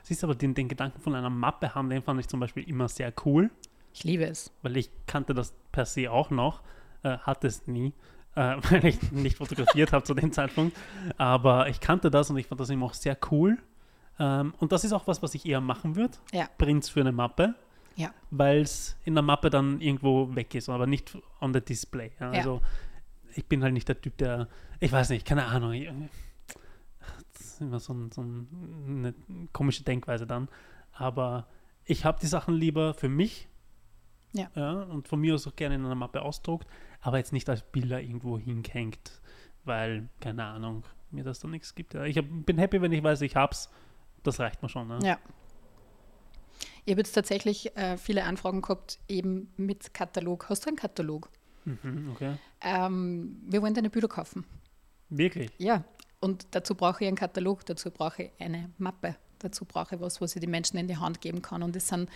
Siehst du aber den, den Gedanken von einer Mappe haben, den fand ich zum Beispiel immer sehr cool. Ich liebe es. Weil ich kannte das per se auch noch, äh, hatte es nie, äh, weil ich nicht fotografiert habe zu dem Zeitpunkt. Aber ich kannte das und ich fand das immer auch sehr cool. Ähm, und das ist auch was, was ich eher machen würde. Ja. Prints für eine Mappe. Ja. Weil es in der Mappe dann irgendwo weg ist, aber nicht on the display. Ja. Ja. Also ich bin halt nicht der Typ, der, ich weiß nicht, keine Ahnung. Ich, das ist immer so, ein, so eine komische Denkweise dann. Aber ich habe die Sachen lieber für mich. Ja. ja. Und von mir aus auch gerne in einer Mappe ausdruckt, aber jetzt nicht als Bilder irgendwo hingehängt, weil, keine Ahnung, mir das da nichts gibt. Ja. Ich hab, bin happy, wenn ich weiß, ich hab's. Das reicht mir schon. Ne? Ja. Ich habe jetzt tatsächlich äh, viele Anfragen gehabt, eben mit Katalog. Hast du einen Katalog? Mhm, okay. Ähm, wir wollen deine Bilder kaufen. Wirklich? Ja. Und dazu brauche ich einen Katalog, dazu brauche ich eine Mappe, dazu brauche ich was, was ich den Menschen in die Hand geben kann. Und das sind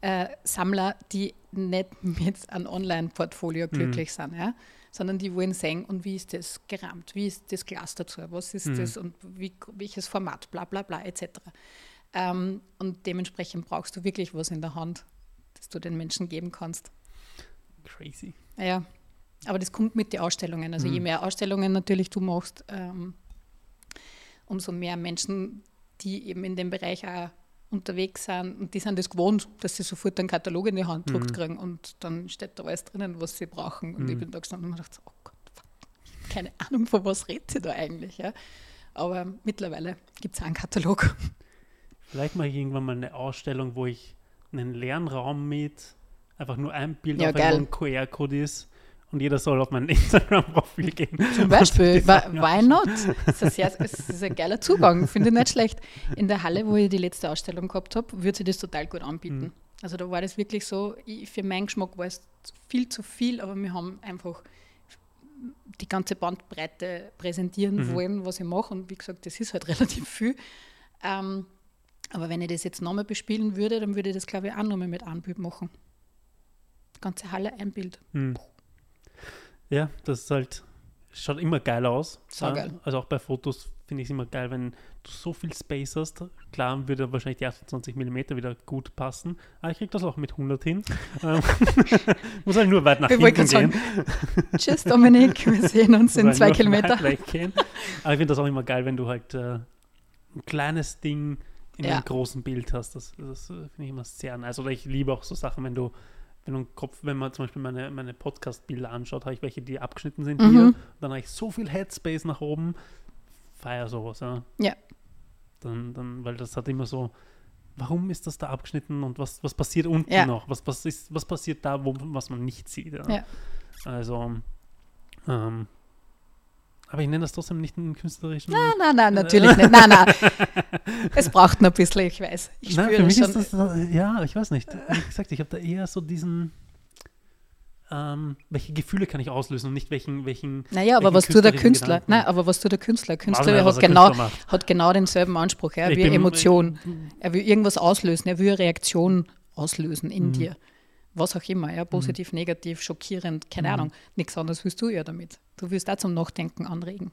äh, Sammler, die nicht mit einem Online-Portfolio mhm. glücklich mhm. sind, ja? sondern die wollen sehen, und wie ist das gerahmt, wie ist das Glas dazu, was ist mhm. das und wie, welches Format, bla bla bla etc. Ähm, und dementsprechend brauchst du wirklich was in der Hand, das du den Menschen geben kannst. Crazy. Ja, aber das kommt mit den Ausstellungen. Also mhm. je mehr Ausstellungen natürlich du machst, ähm, umso mehr Menschen, die eben in dem Bereich auch unterwegs sind und die sind das gewohnt, dass sie sofort einen Katalog in die Hand gedruckt mhm. kriegen und dann steht da alles drinnen, was sie brauchen. Und mhm. ich bin da gestanden und dachte, oh Gott, keine Ahnung, von was redet sie da eigentlich. Ja? Aber mittlerweile gibt es einen Katalog. Vielleicht mache ich irgendwann mal eine Ausstellung, wo ich einen leeren Raum mit einfach nur ein Bild ja, auf einem QR-Code ist und jeder soll auf mein Instagram-Profil gehen. Zum Beispiel, why not? Das ist, ein das ist ein geiler Zugang, finde ich nicht schlecht. In der Halle, wo ich die letzte Ausstellung gehabt habe, würde sie das total gut anbieten. Mhm. Also da war das wirklich so, ich, für meinen Geschmack war es viel zu viel, aber wir haben einfach die ganze Bandbreite präsentieren mhm. wollen, was ich mache. Und wie gesagt, das ist halt relativ viel. Ähm, aber wenn ich das jetzt nochmal bespielen würde, dann würde ich das, glaube ich, auch nochmal mit einem Bild machen. Die ganze Halle ein Bild. Mhm. Ja, das ist halt, schaut immer geil aus. Ja. geil. Also auch bei Fotos finde ich es immer geil, wenn du so viel Space hast. Klar würde wahrscheinlich die 28 mm wieder gut passen, aber ich kriege das auch mit 100 hin. Ähm, muss halt nur weit nach hinten gehen. Sagen, Tschüss Dominik, wir sehen uns in zwei Kilometern. Aber ich finde das auch immer geil, wenn du halt äh, ein kleines Ding in ja. einem großen Bild hast. Das, das finde ich immer sehr nice. Oder ich liebe auch so Sachen, wenn du wenn, du Kopf, wenn man zum Beispiel meine, meine Podcast-Bilder anschaut, habe ich welche, die abgeschnitten sind mhm. hier. Dann habe ich so viel Headspace nach oben. Feier sowas, ja. Ja. Dann, dann, weil das hat immer so, warum ist das da abgeschnitten und was, was passiert unten ja. noch? Was, was, ist, was passiert da, wo, was man nicht sieht? Ja. ja. Also, ähm, aber ich nenne das trotzdem nicht einen künstlerischen. Nein, nein, nein, natürlich nicht. Nein, nein. Es braucht noch ein bisschen, ich weiß. Ich nein, für mich schon. ist das, ja, ich weiß nicht. Wie gesagt, ich habe da eher so diesen. Ähm, welche Gefühle kann ich auslösen und nicht welchen. welchen naja, aber was tut der Künstler? Nein, aber was tut der Künstler? Künstler nicht, hat, genau, hat genau denselben Anspruch. Er will Emotion. Er will irgendwas auslösen. Er will eine Reaktion auslösen in mhm. dir was auch immer, ja, positiv, mhm. negativ, schockierend, keine mhm. Ahnung. Nichts anderes willst du ja damit. Du willst auch zum Nachdenken anregen.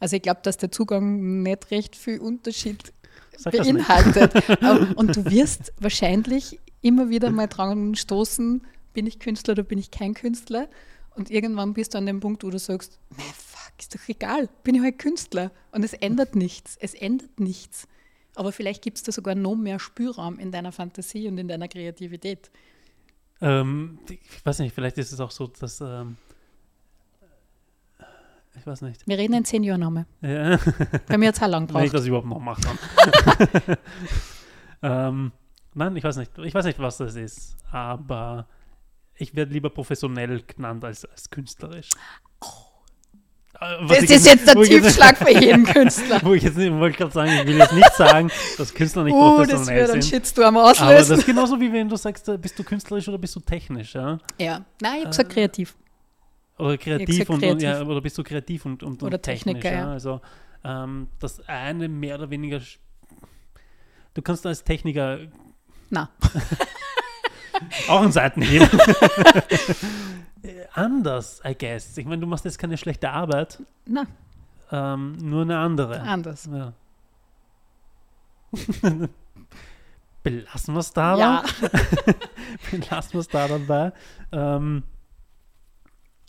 Also ich glaube, dass der Zugang nicht recht viel Unterschied Sag beinhaltet. und du wirst wahrscheinlich immer wieder mal dran stoßen, bin ich Künstler oder bin ich kein Künstler? Und irgendwann bist du an dem Punkt, wo du sagst, fuck, ist doch egal, bin ich halt Künstler. Und es ändert nichts, es ändert nichts. Aber vielleicht gibt es da sogar noch mehr Spielraum in deiner Fantasie und in deiner Kreativität. Ähm, ich weiß nicht, vielleicht ist es auch so, dass ähm, ich weiß nicht. Wir reden in zehn Jahren nochmal. Ja. Bei mir es auch lang Wenn ich gebraucht. das überhaupt noch mache dann. ähm, nein, ich weiß nicht. Ich weiß nicht, was das ist. Aber ich werde lieber professionell genannt als, als künstlerisch. Äh, was Das ich ist jetzt der Tiefschlag für jeden Künstler. Wo ich jetzt nicht- wollte gerade sagen, ich will jetzt nicht sagen, dass Künstler nicht Oh, das professionell wird einen sind. Shitstorm Aber das auslösen. ist genauso wie wenn du sagst, äh, bist du künstlerisch oder bist du technisch, ja? Ja, nein, ich habe gesagt kreativ. Oder kreativ, gesagt und, und ja, kreativ. oder bist du kreativ und, und, und Oder technisch, Techniker, ja? Also ähm, das eine mehr oder weniger. sch- Du kannst als Techniker Na, auch einen Seitenhieb. Äh, Anders, I guess. Ich meine, du machst jetzt keine schlechte Arbeit, na, ähm, nur eine andere. anders. Ja. Belassen wir es da Ja, Lassen wir es da dabei. Ähm,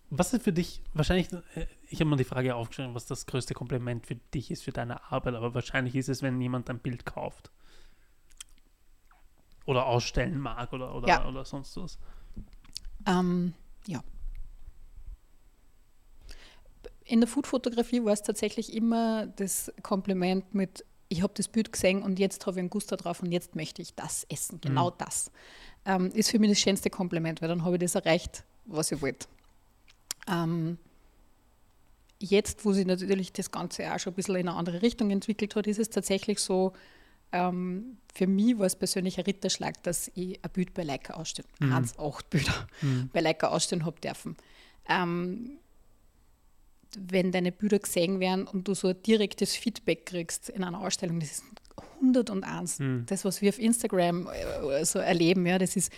was ist für dich, wahrscheinlich, äh, ich habe mir die Frage aufgeschrieben, was das größte Kompliment für dich ist, für deine Arbeit, aber wahrscheinlich ist es, wenn jemand ein Bild kauft. Oder ausstellen mag oder, oder, Ja. oder sonst was. ähm, ja. In der Foodfotografie war es tatsächlich immer das Kompliment mit, ich habe das Bild gesehen und jetzt habe ich einen Guster drauf und jetzt möchte ich das essen, genau das. Ähm, ist für mich das schönste Kompliment, weil dann habe ich das erreicht, was ich wollte. Ähm, jetzt, wo sich natürlich das Ganze auch schon ein bisschen in eine andere Richtung entwickelt hat, ist es tatsächlich so, ähm, für mich war es persönlich ein Ritterschlag, dass ich ein Bild bei Leica ausstellen, Mhm. eins, acht Bilder bei Leica ausstellen habe dürfen. Ähm, wenn deine Bilder gesehen werden und du so ein direktes Feedback kriegst in einer Ausstellung, das ist 101. Mhm. Das, was wir auf Instagram äh, so erleben, ja, das ist,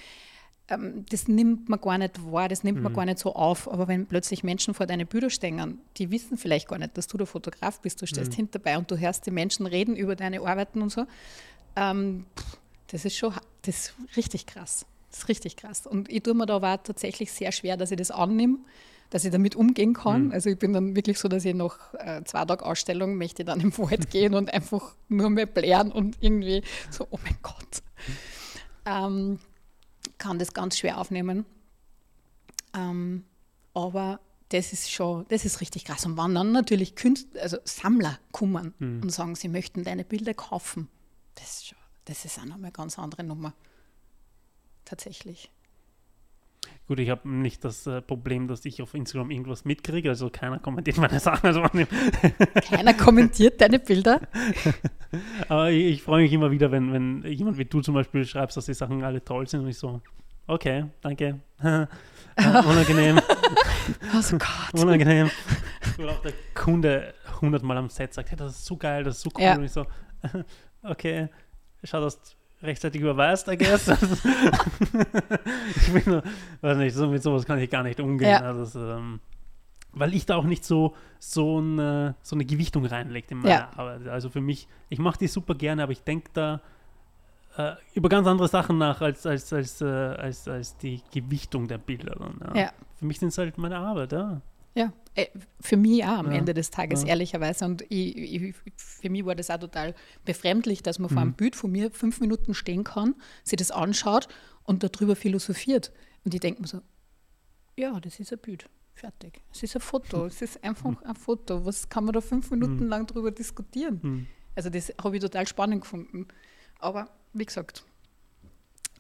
das nimmt man gar nicht wahr, das nimmt man gar nicht so auf. Aber wenn plötzlich Menschen vor deine Bilder stehen, die wissen vielleicht gar nicht, dass du der Fotograf bist, du stehst hinter dabei und du hörst die Menschen reden über deine Arbeiten und so, ähm, das ist schon das ist richtig krass. Das ist richtig krass. Und ich tue mir da auch tatsächlich sehr schwer, dass ich das annehme, dass ich damit umgehen kann. Also ich bin dann wirklich so, dass ich nach äh, zwei Tagen Ausstellung möchte dann im Wald gehen und einfach nur mehr blären und irgendwie so, oh mein Gott. Ähm, kann das ganz schwer aufnehmen. Ähm, aber das ist schon, das ist richtig krass. Und wenn dann natürlich Künstler, also Sammler kommen und sagen, sie möchten deine Bilder kaufen, das ist schon, das ist auch nochmal eine ganz andere Nummer. Tatsächlich. Gut, ich habe nicht das äh, Problem, dass ich auf Instagram irgendwas mitkriege, also keiner kommentiert meine Sachen. Also, Keiner kommentiert deine Bilder. aber ich, ich freue mich immer wieder, wenn, wenn jemand wie du zum Beispiel schreibst, dass die Sachen alle toll sind und ich so, okay, danke. äh, unangenehm. Oh Gott. Unangenehm. Oder auch der Kunde hundertmal am Set sagt, hey, das ist so geil, das ist so cool. Ja. Und ich so, okay, schau, dass rechtzeitig überweist, I guess. ich bin, nur- weiß nicht, so, mit sowas kann ich gar nicht umgehen. Ja. Also, das, ähm, weil ich da auch nicht so, so, eine, so eine Gewichtung reinlegt in meine Ja. Arbeit. Also für mich, ich mache die super gerne, aber ich denke da äh, über ganz andere Sachen nach als, als, als, äh, als, als die Gewichtung der Bilder. Dann, Ja. Für mich sind es halt meine Arbeit, ja. Ja, äh, für mich auch am Ja, Ende des Tages, ja. ehrlicherweise. Und ich, ich, für mich war das auch total befremdlich, dass man vor Mhm. einem Bild von mir fünf Minuten stehen kann, sich das anschaut und darüber philosophiert. Und ich denke mir so, ja, das ist ein Bild. Fertig. Es ist ein Foto. Es ist einfach ein Foto. Was kann man da fünf Minuten lang drüber diskutieren? Hm. Also das habe ich total spannend gefunden. Aber wie gesagt,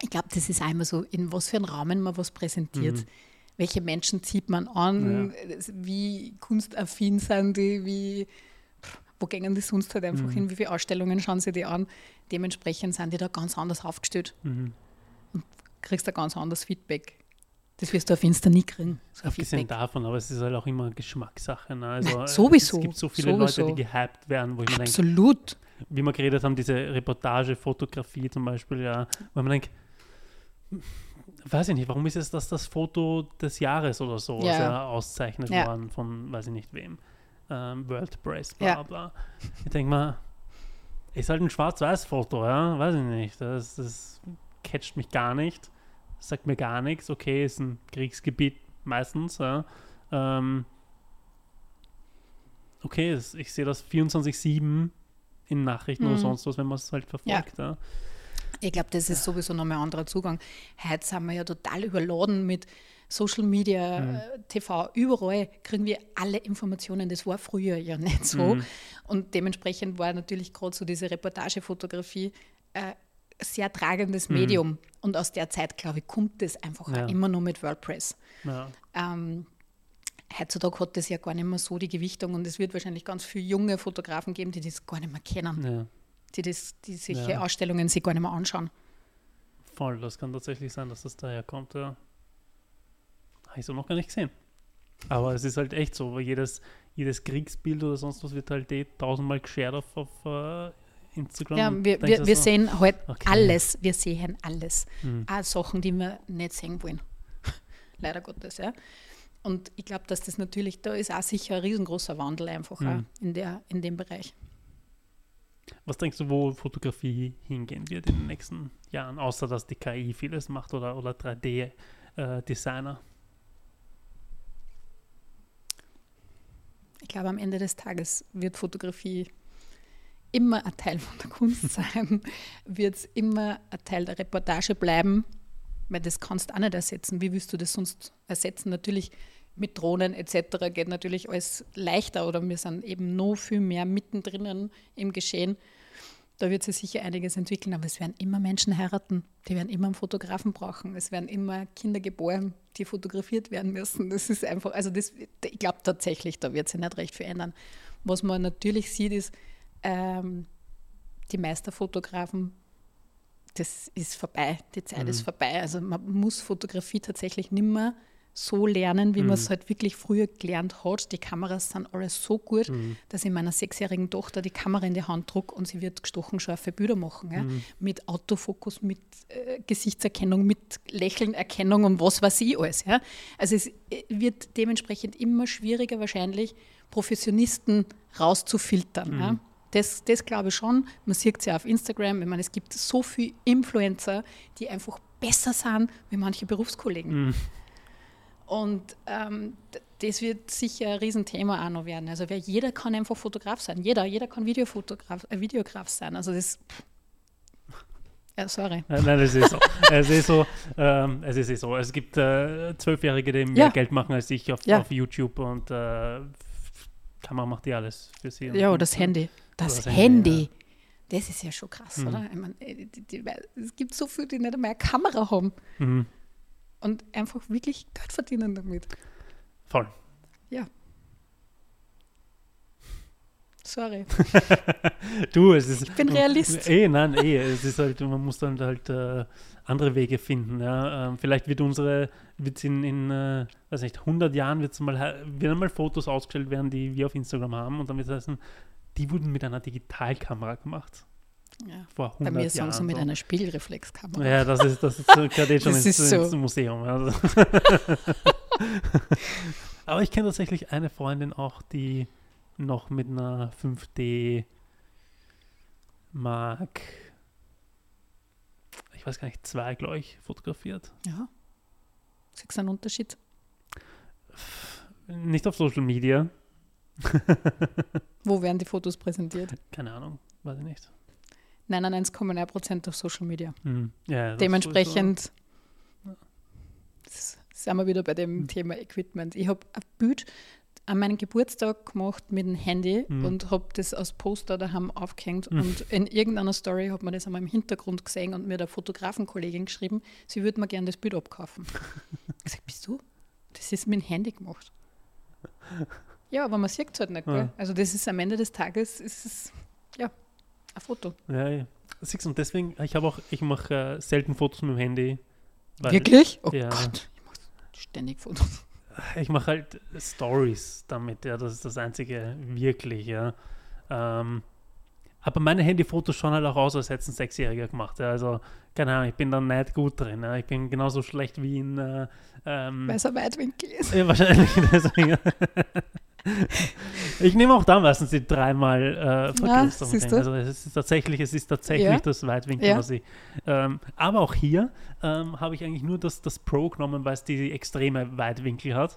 ich glaube, das ist einmal so, in was für einem Rahmen man was präsentiert. Welche Menschen zieht man an? Wie kunstaffin sind die? Wie, wo gehen die sonst halt einfach hin? Wie viele Ausstellungen schauen sie die an? Dementsprechend sind die da ganz anders aufgestellt. Mhm. Und kriegst da ganz anderes Feedback. Das wirst du auf Insta nie kriegen. So Abgesehen Feedback. davon, aber es ist halt auch immer Geschmackssache. Ne? Also, sowieso, Es gibt so viele sowieso. Leute, die gehypt werden, wo ich mir denke, Absolut. wie wir geredet haben, diese Reportage, Fotografie zum Beispiel, ja, wo man denkt, weiß ich nicht, warum ist es das das Foto des Jahres oder so, Ja. ja. auszeichnet Ja. worden von, weiß ich nicht wem, ähm, World Press, bla Ja. bla. Ich denke mal, ist halt ein Schwarz-Weiß-Foto, ja, weiß ich nicht, das, das catcht mich gar nicht, sagt mir gar nichts, okay, ist ein Kriegsgebiet meistens, ja, ähm, okay, ich sehe das 24-7 in Nachrichten oder Mhm. sonst was, wenn man es halt verfolgt. Ja. Ich glaube, das ist sowieso nochmal ein anderer Zugang. Heute sind wir ja total überladen mit Social Media, mhm. TV, überall kriegen wir alle Informationen. Das war früher ja nicht so. Mhm. Und dementsprechend war natürlich gerade so diese Reportagefotografie äh, sehr tragendes mhm. Medium. Und aus der Zeit, glaube ich, kommt das einfach ja. immer nur mit WordPress. Ja. Ähm, heutzutage hat das ja gar nicht mehr so die Gewichtung und es wird wahrscheinlich ganz viele junge Fotografen geben, die das gar nicht mehr kennen. Ja. Die, das, die solche ja. Ausstellungen sich gar nicht mehr anschauen. Voll, das kann tatsächlich sein, dass das daher kommt, ja. Habe ich so noch gar nicht gesehen. Aber es ist halt echt so, weil jedes, jedes Kriegsbild oder sonst was wird halt eh tausendmal geshared auf, auf uh, Instagram. Ja, wir, wir, wir so, sehen halt okay. alles. Wir sehen alles. Mhm. Auch Sachen, die wir nicht sehen wollen. Leider Gottes, ja. Und ich glaube, dass das natürlich, da ist auch sicher ein riesengroßer Wandel einfach mhm. in, der, in dem Bereich. Was denkst du, wo Fotografie hingehen wird in den nächsten Jahren, außer dass die KI vieles macht oder, oder 3D-Designer? Äh, ich glaube, am Ende des Tages wird Fotografie immer ein Teil von der Kunst sein, wird es immer ein Teil der Reportage bleiben, weil das kannst du auch nicht ersetzen. Wie willst du das sonst ersetzen? Natürlich mit Drohnen etc. geht natürlich alles leichter oder wir sind eben noch viel mehr mittendrin im Geschehen. Da wird sich sicher einiges entwickeln, aber es werden immer Menschen heiraten, die werden immer einen Fotografen brauchen. Es werden immer Kinder geboren, die fotografiert werden müssen. Das ist einfach, also das, ich glaube tatsächlich, da wird sich nicht recht viel ändern. Was man natürlich sieht, ist, ähm, die Meisterfotografen, das ist vorbei, die Zeit mhm. ist vorbei. Also man muss Fotografie tatsächlich nicht mehr so lernen, wie mhm. man es halt wirklich früher gelernt hat. Die Kameras sind alles so gut, mhm. dass ich meiner sechsjährigen Tochter die Kamera in die Hand drucke und sie wird gestochen scharfe Bilder machen. Ja? Mhm. Mit Autofokus, mit äh, Gesichtserkennung, mit Lächelnerkennung und was weiß ich alles. Ja? Also es äh, wird dementsprechend immer schwieriger wahrscheinlich, Professionisten rauszufiltern. Ja? Mhm. Das, das glaube ich schon. Man sieht es ja auf Instagram. Ich meine, es gibt so viele Influencer, die einfach besser sind wie manche Berufskollegen. Und ähm, das wird sicher ein Riesenthema auch noch werden. Also wer, jeder kann einfach Fotograf sein. Jeder, jeder kann Videofotograf, äh, Videograf sein. Also das. Ja, sorry. Nein, es ist so. es ist so. Ähm, es ist so. Es gibt äh, Zwölfjährige, die mehr ja. Geld machen als ich auf, ja. auf YouTube und äh, Kamera macht die alles für sie. Ja, und das Handy. Das, das Handy. Handy. Das ist ja schon krass, mhm. oder? Ich meine, äh, die, die, es gibt so viele, die nicht einmal eine Kamera haben. Mhm und einfach wirklich Geld verdienen damit. Voll. Ja. Sorry. du, es ist. Ich bin Realist. Eh, nein, eh. Es ist halt, man muss dann halt äh, andere Wege finden. Ja. Ähm, vielleicht wird unsere, wird in, in äh, weiß nicht, 100 Jahren wird's mal, werden mal Fotos ausgestellt werden, die wir auf Instagram haben und dann wird es heißen, die wurden mit einer Digitalkamera gemacht. Ja. Vor 100 Bei mir sie mit so. einer Spiegelreflexkamera. Ja, das ist, das ist, gehört eh schon ins, so. ins, Museum. Also. Aber ich kenne tatsächlich eine Freundin auch, die noch mit einer 5D Mark, ich weiß gar nicht, zwei, glaube ich, fotografiert. Ja. Siehst du einen Unterschied? Nicht auf Social Media. Wo werden die Fotos präsentiert? Keine Ahnung, weiß ich nicht. 99,9 Prozent auf Social Media. Mhm. Ja, Dementsprechend sind wir wieder bei dem mhm. Thema Equipment. Ich habe ein Bild an meinem Geburtstag gemacht mit dem Handy mhm. und habe das als Poster daheim aufgehängt. Mhm. Und in irgendeiner Story hat man das einmal im Hintergrund gesehen und mir der Fotografenkollegin geschrieben, sie würde mir gerne das Bild abkaufen. ich gesagt, bist du? Das ist mit dem Handy gemacht. Ja, aber man sieht es halt nicht. Ja. Also das ist am Ende des Tages, ist es, ja, ein Foto. Ja, ja. Siehst und deswegen, ich habe auch, ich mache äh, selten Fotos mit dem Handy. Wirklich? Oh ja, Gott, ich mache ständig Fotos. Ich mache halt Stories damit, ja, das ist das Einzige wirklich, ja. Ähm, aber meine Handyfotos schauen halt auch aus, als hätten ein Sechsjähriger gemacht. Ja. Also, keine Ahnung, ich bin da nicht gut drin. Ja. Ich bin genauso schlecht wie in. Äh, ähm, Weil es ein Weitwinkel ist. Ja, wahrscheinlich. Ich nehme auch da meistens die dreimal äh, Vergrößerung. Ja, also es ist tatsächlich, es ist tatsächlich ja. das Weitwinkel, ja. was ich. Ähm, aber auch hier ähm, habe ich eigentlich nur das, das Pro genommen, weil es die extreme Weitwinkel hat.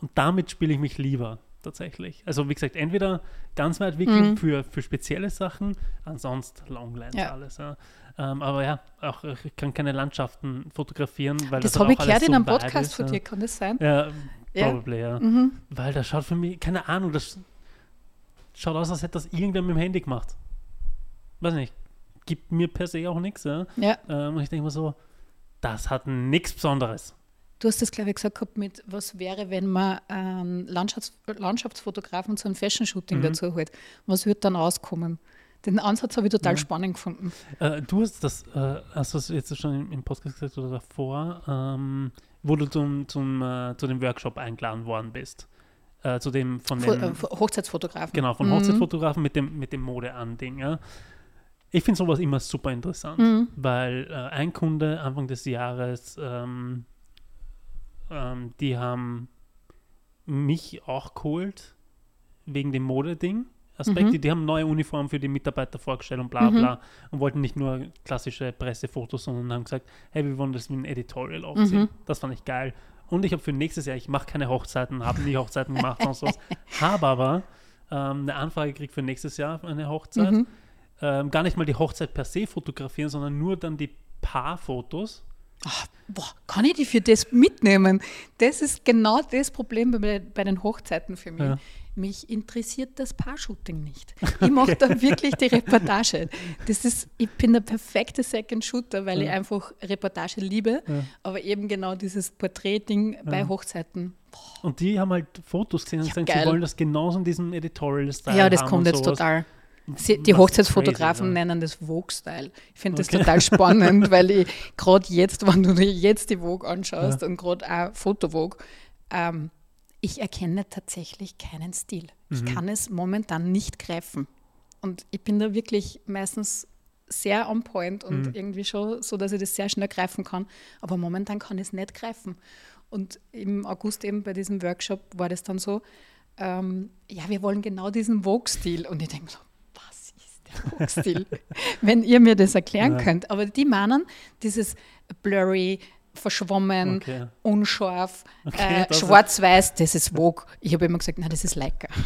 Und damit spiele ich mich lieber. tatsächlich. Also wie gesagt, entweder ganz weit wickeln Mhm. für, für spezielle Sachen, ansonsten Longlands Ja. alles. Ja. Ähm, aber ja, auch ich kann keine Landschaften fotografieren, weil das, Das habe ich gehört alles in so einem Podcast ist, von dir, kann das sein? Ja, Ja. probably, ja. Mhm. Weil das schaut für mich, keine Ahnung, das schaut aus, als hätte das irgendwer mit dem Handy gemacht. Weiß nicht, gibt mir per se auch nichts. Ja? Ja, Ähm, und ich denke mir so, das hat nichts Besonderes. du hast das, glaube ich, gesagt gehabt mit, was wäre, wenn man einen Landschafts Landschaftsfotografen zu einem Fashion-Shooting Mhm. dazu holt. Was wird dann auskommen? Den Ansatz habe ich total Ja. spannend gefunden. Äh, du hast das, äh, hast du das jetzt schon im, im Podcast gesagt oder davor, ähm, wo du zum, zum, äh, zu dem Workshop eingeladen worden bist. Äh, zu dem von dem, äh, Fo- Hochzeitsfotografen. genau, von Mhm. Hochzeitsfotografen mit dem, mit dem Mode-An-Ding. Ja. Ich finde sowas immer super interessant, Mhm. weil äh, ein Kunde Anfang des Jahres, ähm, ähm, die haben mich auch geholt wegen dem Mode-Ding. Aspekt, Mhm. die, haben neue Uniformen für die Mitarbeiter vorgestellt und bla Mhm. bla und wollten nicht nur klassische Pressefotos, sondern haben gesagt, hey, wir wollen das wie ein Editorial aufziehen. Mhm. Das fand ich geil. Und ich habe für nächstes Jahr, ich mache keine Hochzeiten, habe nie Hochzeiten gemacht, sonst was, habe aber ähm, eine Anfrage gekriegt für nächstes Jahr eine Hochzeit. Mhm. Ähm, gar nicht mal die Hochzeit per se fotografieren, sondern nur dann die Paarfotos. Boah, kann ich die für das mitnehmen? Das ist genau das Problem bei, bei den Hochzeiten für mich. Ja. Mich interessiert das Paar-Shooting nicht. Ich mache da wirklich die Reportage. Das ist, ich bin der perfekte Second Shooter, weil ich Ja. einfach Reportage liebe, Ja. aber eben genau dieses Porträt-Ding bei Hochzeiten. Und die haben halt Fotos gesehen und Ja, gesagt, geil. sie wollen das genauso in diesem Editorial-Style Ja, das kommt jetzt total. Sie, die Hochzeitsfotografen crazy, ja. nennen das Vogue-Style. Ich finde das Okay. total spannend, weil ich gerade jetzt, wenn du dir jetzt die Vogue anschaust und gerade auch Fotovogue, ähm, ich erkenne tatsächlich keinen Stil. Ich kann es momentan nicht greifen. Und ich bin da wirklich meistens sehr on point und irgendwie schon so, dass ich das sehr schnell greifen kann. Aber momentan kann ich es nicht greifen. Und im August eben bei diesem Workshop war das dann so, ähm, ja, wir wollen genau diesen Vogue-Stil. Und ich denke mir so, was ist der Vogue-Stil? Wenn ihr mir das erklären Ja. könnt. Aber die meinen dieses blurry, verschwommen, Okay. unscharf, Okay, äh, schwarz-weiß, das ist Vogue. Ich habe immer gesagt, nein, das ist Leica.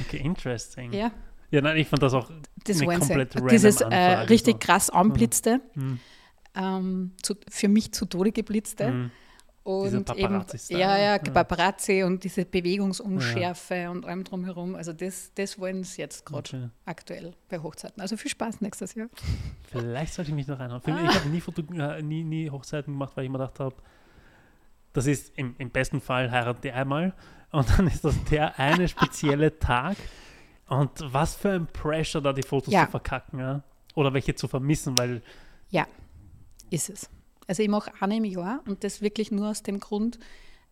Okay, interesting. Ja, Ja, nein, ich fand das auch das eine komplett random Dieses äh, richtig so. krass anblitzte, Hm. ähm, zu, für mich zu Tode geblitzte. Hm. Und eben, ja, ja, Ja. Paparazzi und diese Bewegungsunschärfe und allem drumherum. Also das, das wollen sie jetzt gerade Okay. aktuell bei Hochzeiten. Also viel Spaß nächstes Jahr. Vielleicht sollte ich mich noch reinhauen. Ah. Ich habe nie, äh, nie, nie Hochzeiten gemacht, weil ich immer gedacht habe, das ist im, im besten Fall heiraten die einmal und dann ist das der eine spezielle Tag. Und was für ein Pressure, da die Fotos Ja. zu verkacken, ja? Oder welche zu vermissen, weil Ja, ist es. Also ich mache eine im Jahr und das wirklich nur aus dem Grund,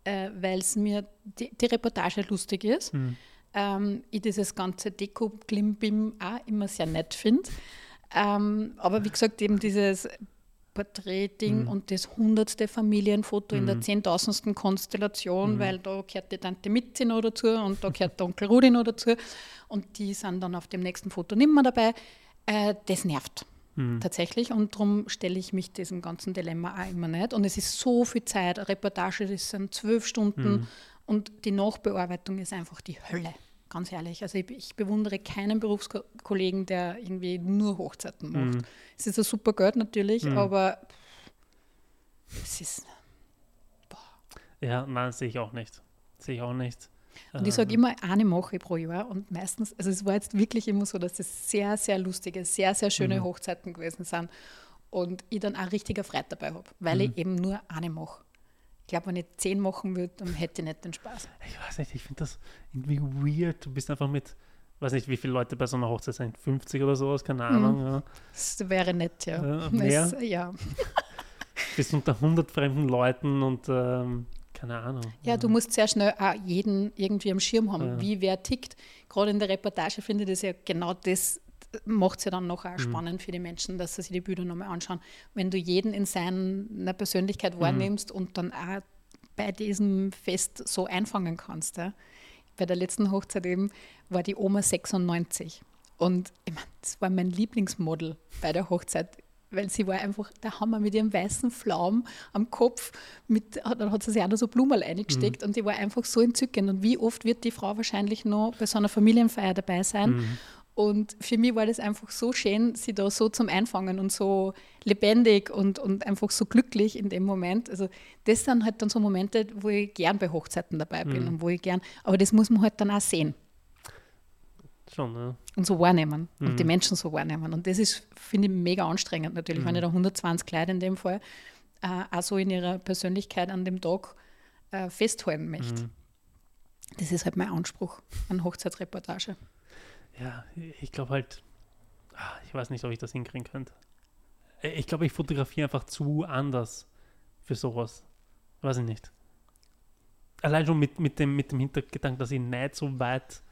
äh, weil es mir die, die Reportage lustig ist. Hm. Ähm, ich dieses ganze Deko-Klimbim auch immer sehr nett finde. Ähm, aber wie gesagt, eben dieses Porträtding Mhm. und das hundertste Familienfoto in der Mhm. zehntausendsten Konstellation, Mhm. weil da gehört die Tante Mitzi noch dazu und da gehört der Onkel Rudi noch dazu und die sind dann auf dem nächsten Foto nicht mehr dabei. Äh, das nervt hm, tatsächlich und darum stelle ich mich diesem ganzen Dilemma auch immer nicht. Und es ist so viel Zeit, eine Reportage, das sind zwölf Stunden hm, und die Nachbearbeitung ist einfach die Hölle, ganz ehrlich. Also ich, ich bewundere keinen Berufskollegen, der irgendwie nur Hochzeiten macht. hm. Es ist ein super Geld natürlich, Mhm. aber es ist... ja, nein, sehe ich auch nicht. Sehe ich auch nicht. Und ich sage Ähm, immer, eine mache ich pro Jahr und meistens, also es war jetzt wirklich immer so, dass es sehr, sehr lustige, sehr, sehr schöne Mhm. Hochzeiten gewesen sind und ich dann auch richtiger Freude dabei habe, weil Mhm. ich eben nur eine mache. Ich glaube, wenn ich zehn machen würde, dann hätte ich nicht den Spaß. Ich weiß nicht, ich finde das irgendwie weird. Du bist einfach mit, weiß nicht, wie viele Leute bei so einer Hochzeit sind, 50 oder sowas, keine Ahnung. Ja. Das wäre nett, ja. Äh, mehr? Es, ja. Bist unter 100 fremden Leuten und ähm, keine Ahnung. ja, du musst sehr schnell auch jeden irgendwie am Schirm haben, Ja. wie wer tickt. Gerade in der Reportage finde ich das ja genau das, macht es ja dann noch auch Mhm. spannend für die Menschen, dass sie sich die Bilder nochmal anschauen. Wenn du jeden in seiner Mhm. Persönlichkeit wahrnimmst und dann auch bei diesem Fest so einfangen kannst. Ja. Bei der letzten Hochzeit eben war die Oma 96. Und ich mein, das war mein Lieblingsmodel bei der Hochzeit. Weil sie war einfach der Hammer mit ihrem weißen Flaum am Kopf. Mit, dann hat sie sich auch noch so Blumen eingesteckt mhm. und die war einfach so entzückend. Und wie oft wird die Frau wahrscheinlich noch bei so einer Familienfeier dabei sein? Mhm. Und für mich war das einfach so schön, sie da so zum Einfangen und so lebendig und, und einfach so glücklich in dem Moment. Also das sind halt dann so Momente, wo ich gern bei Hochzeiten dabei bin mhm. und wo ich gern, aber das muss man halt dann auch sehen. Schon, ja. Und so wahrnehmen mhm. und die Menschen so wahrnehmen. Und das ist, finde ich, mega anstrengend natürlich, mhm. wenn ich da 120 Leute in dem Fall äh, auch so in ihrer Persönlichkeit an dem Tag äh, festhalten möchte. Mhm. Das ist halt mein Anspruch an Hochzeitsreportage. Ja, ich glaube halt, ach, ich weiß nicht, ob ich das hinkriegen könnte. Ich glaube, ich fotografiere einfach zu anders für sowas. Weiß ich nicht. Allein schon mit, mit, dem, mit dem Hintergedanken, dass ich nicht so weit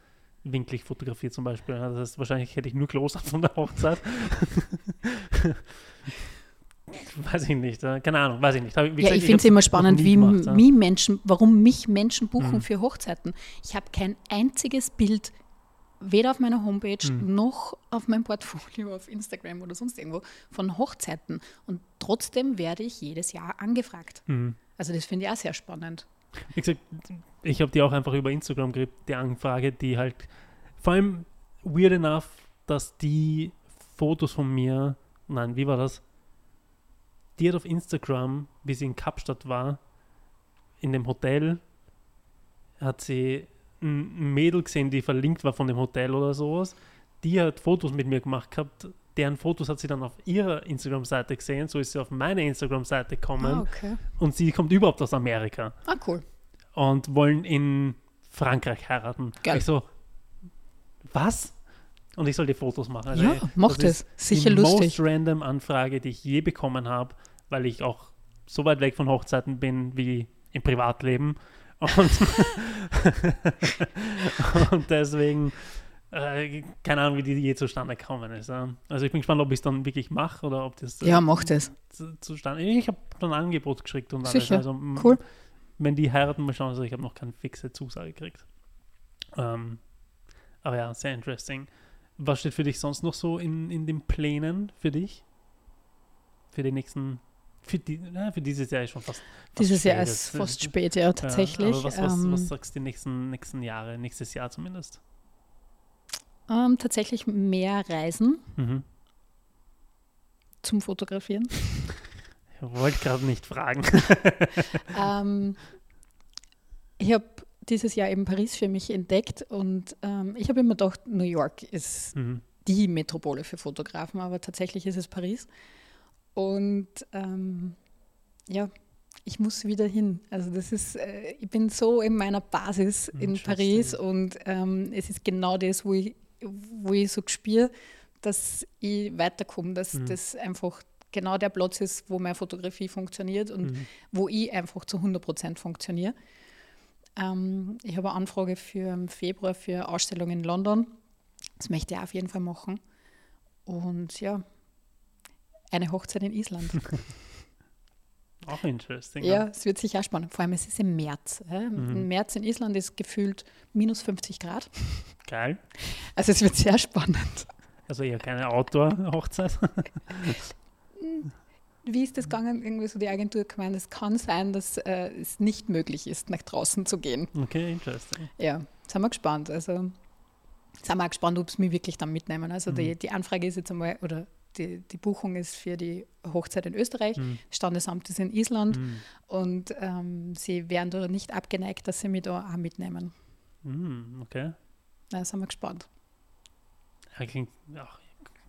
winklig fotografiere zum Beispiel. Das heißt, wahrscheinlich hätte ich nur Close von der Hochzeit. weiß ich nicht, keine Ahnung, weiß ich nicht. Wie ja, ich finde es immer spannend, wie, gemacht, ja. wie Menschen, warum mich Menschen buchen mhm. für Hochzeiten. Ich habe kein einziges Bild, weder auf meiner Homepage mhm. noch auf meinem Portfolio auf Instagram oder sonst irgendwo, von Hochzeiten. Und trotzdem werde ich jedes Jahr angefragt. Mhm. Also das finde ich auch sehr spannend. Wie gesagt, ich habe die auch einfach über Instagram gekriegt, die Anfrage, die halt vor allem weird enough, dass die Fotos von mir, nein, wie war das? Die hat auf Instagram, wie sie in Kapstadt war, in dem Hotel, hat sie ein Mädel gesehen, die verlinkt war von dem Hotel oder sowas. Die hat Fotos mit mir gemacht gehabt. Deren Fotos hat sie dann auf ihrer Instagram-Seite gesehen. So ist sie auf meine Instagram-Seite gekommen. Ah, okay. Und sie kommt überhaupt aus Amerika. Ah, cool. Und wollen in Frankreich heiraten. Geil. Ich so, was? Und ich soll die Fotos machen. Also, ja, macht es. Sicher die lustig. Die most random Anfrage, die ich je bekommen habe, weil ich auch so weit weg von Hochzeiten bin wie im Privatleben. Und, und deswegen, äh, keine Ahnung, wie die je zustande gekommen ist. Also ich bin gespannt, ob ich es dann wirklich mache oder ob das. Äh, ja, macht es. Zustande. Ich habe dann ein Angebot geschickt und alles. Sicher. Also, cool. Wenn die heiraten, mal schauen. Also ich habe noch keine fixe Zusage gekriegt. Ähm, aber ja, sehr interesting. Was steht für dich sonst noch so in, in den Plänen für dich? Für die nächsten für, die, na, für dieses Jahr ist schon fast. fast dieses Jahr ist fast spät, ja, tatsächlich. Ja, was, was, ähm, was, sagst du die nächsten, nächsten Jahre, nächstes Jahr zumindest? Ähm, tatsächlich mehr Reisen mhm. zum Fotografieren. Ich wollte gerade nicht fragen. ähm, ich habe dieses Jahr eben Paris für mich entdeckt und ähm, ich habe immer gedacht, New York ist mhm. die Metropole für Fotografen, aber tatsächlich ist es Paris. Und ähm, ja, ich muss wieder hin. Also das ist, äh, ich bin so in meiner Basis in Paris und ähm, es ist genau das, wo ich, wo ich so spüre, dass ich weiterkomme, dass mhm. das einfach genau der Platz ist, wo meine Fotografie funktioniert und mhm. wo ich einfach zu 100 Prozent funktioniere. Ähm, ich habe eine Anfrage für Februar für Ausstellung in London. Das möchte ich auf jeden Fall machen. Und ja, eine Hochzeit in Island. Auch interesting. Ja, es wird sicher spannend. Vor allem, es ist im März. Äh? Mhm. Im März in Island ist gefühlt minus 50 Grad. Geil. Also es wird sehr spannend. Also eher keine Outdoor-Hochzeit. Wie ist das gegangen? Irgendwie so die Agentur gemeint, es kann sein, dass äh, es nicht möglich ist, nach draußen zu gehen. Okay, interesting. Ja, sind wir gespannt. Also sind wir auch gespannt, ob es mich wirklich dann mitnehmen. Also mhm. die, die Anfrage ist jetzt einmal, oder die, die Buchung ist für die Hochzeit in Österreich, mhm. Standesamt ist in Island mhm. und ähm, sie wären da nicht abgeneigt, dass sie mich da auch mitnehmen. Mhm, okay. Da sind wir gespannt. Ja, klingt, ach,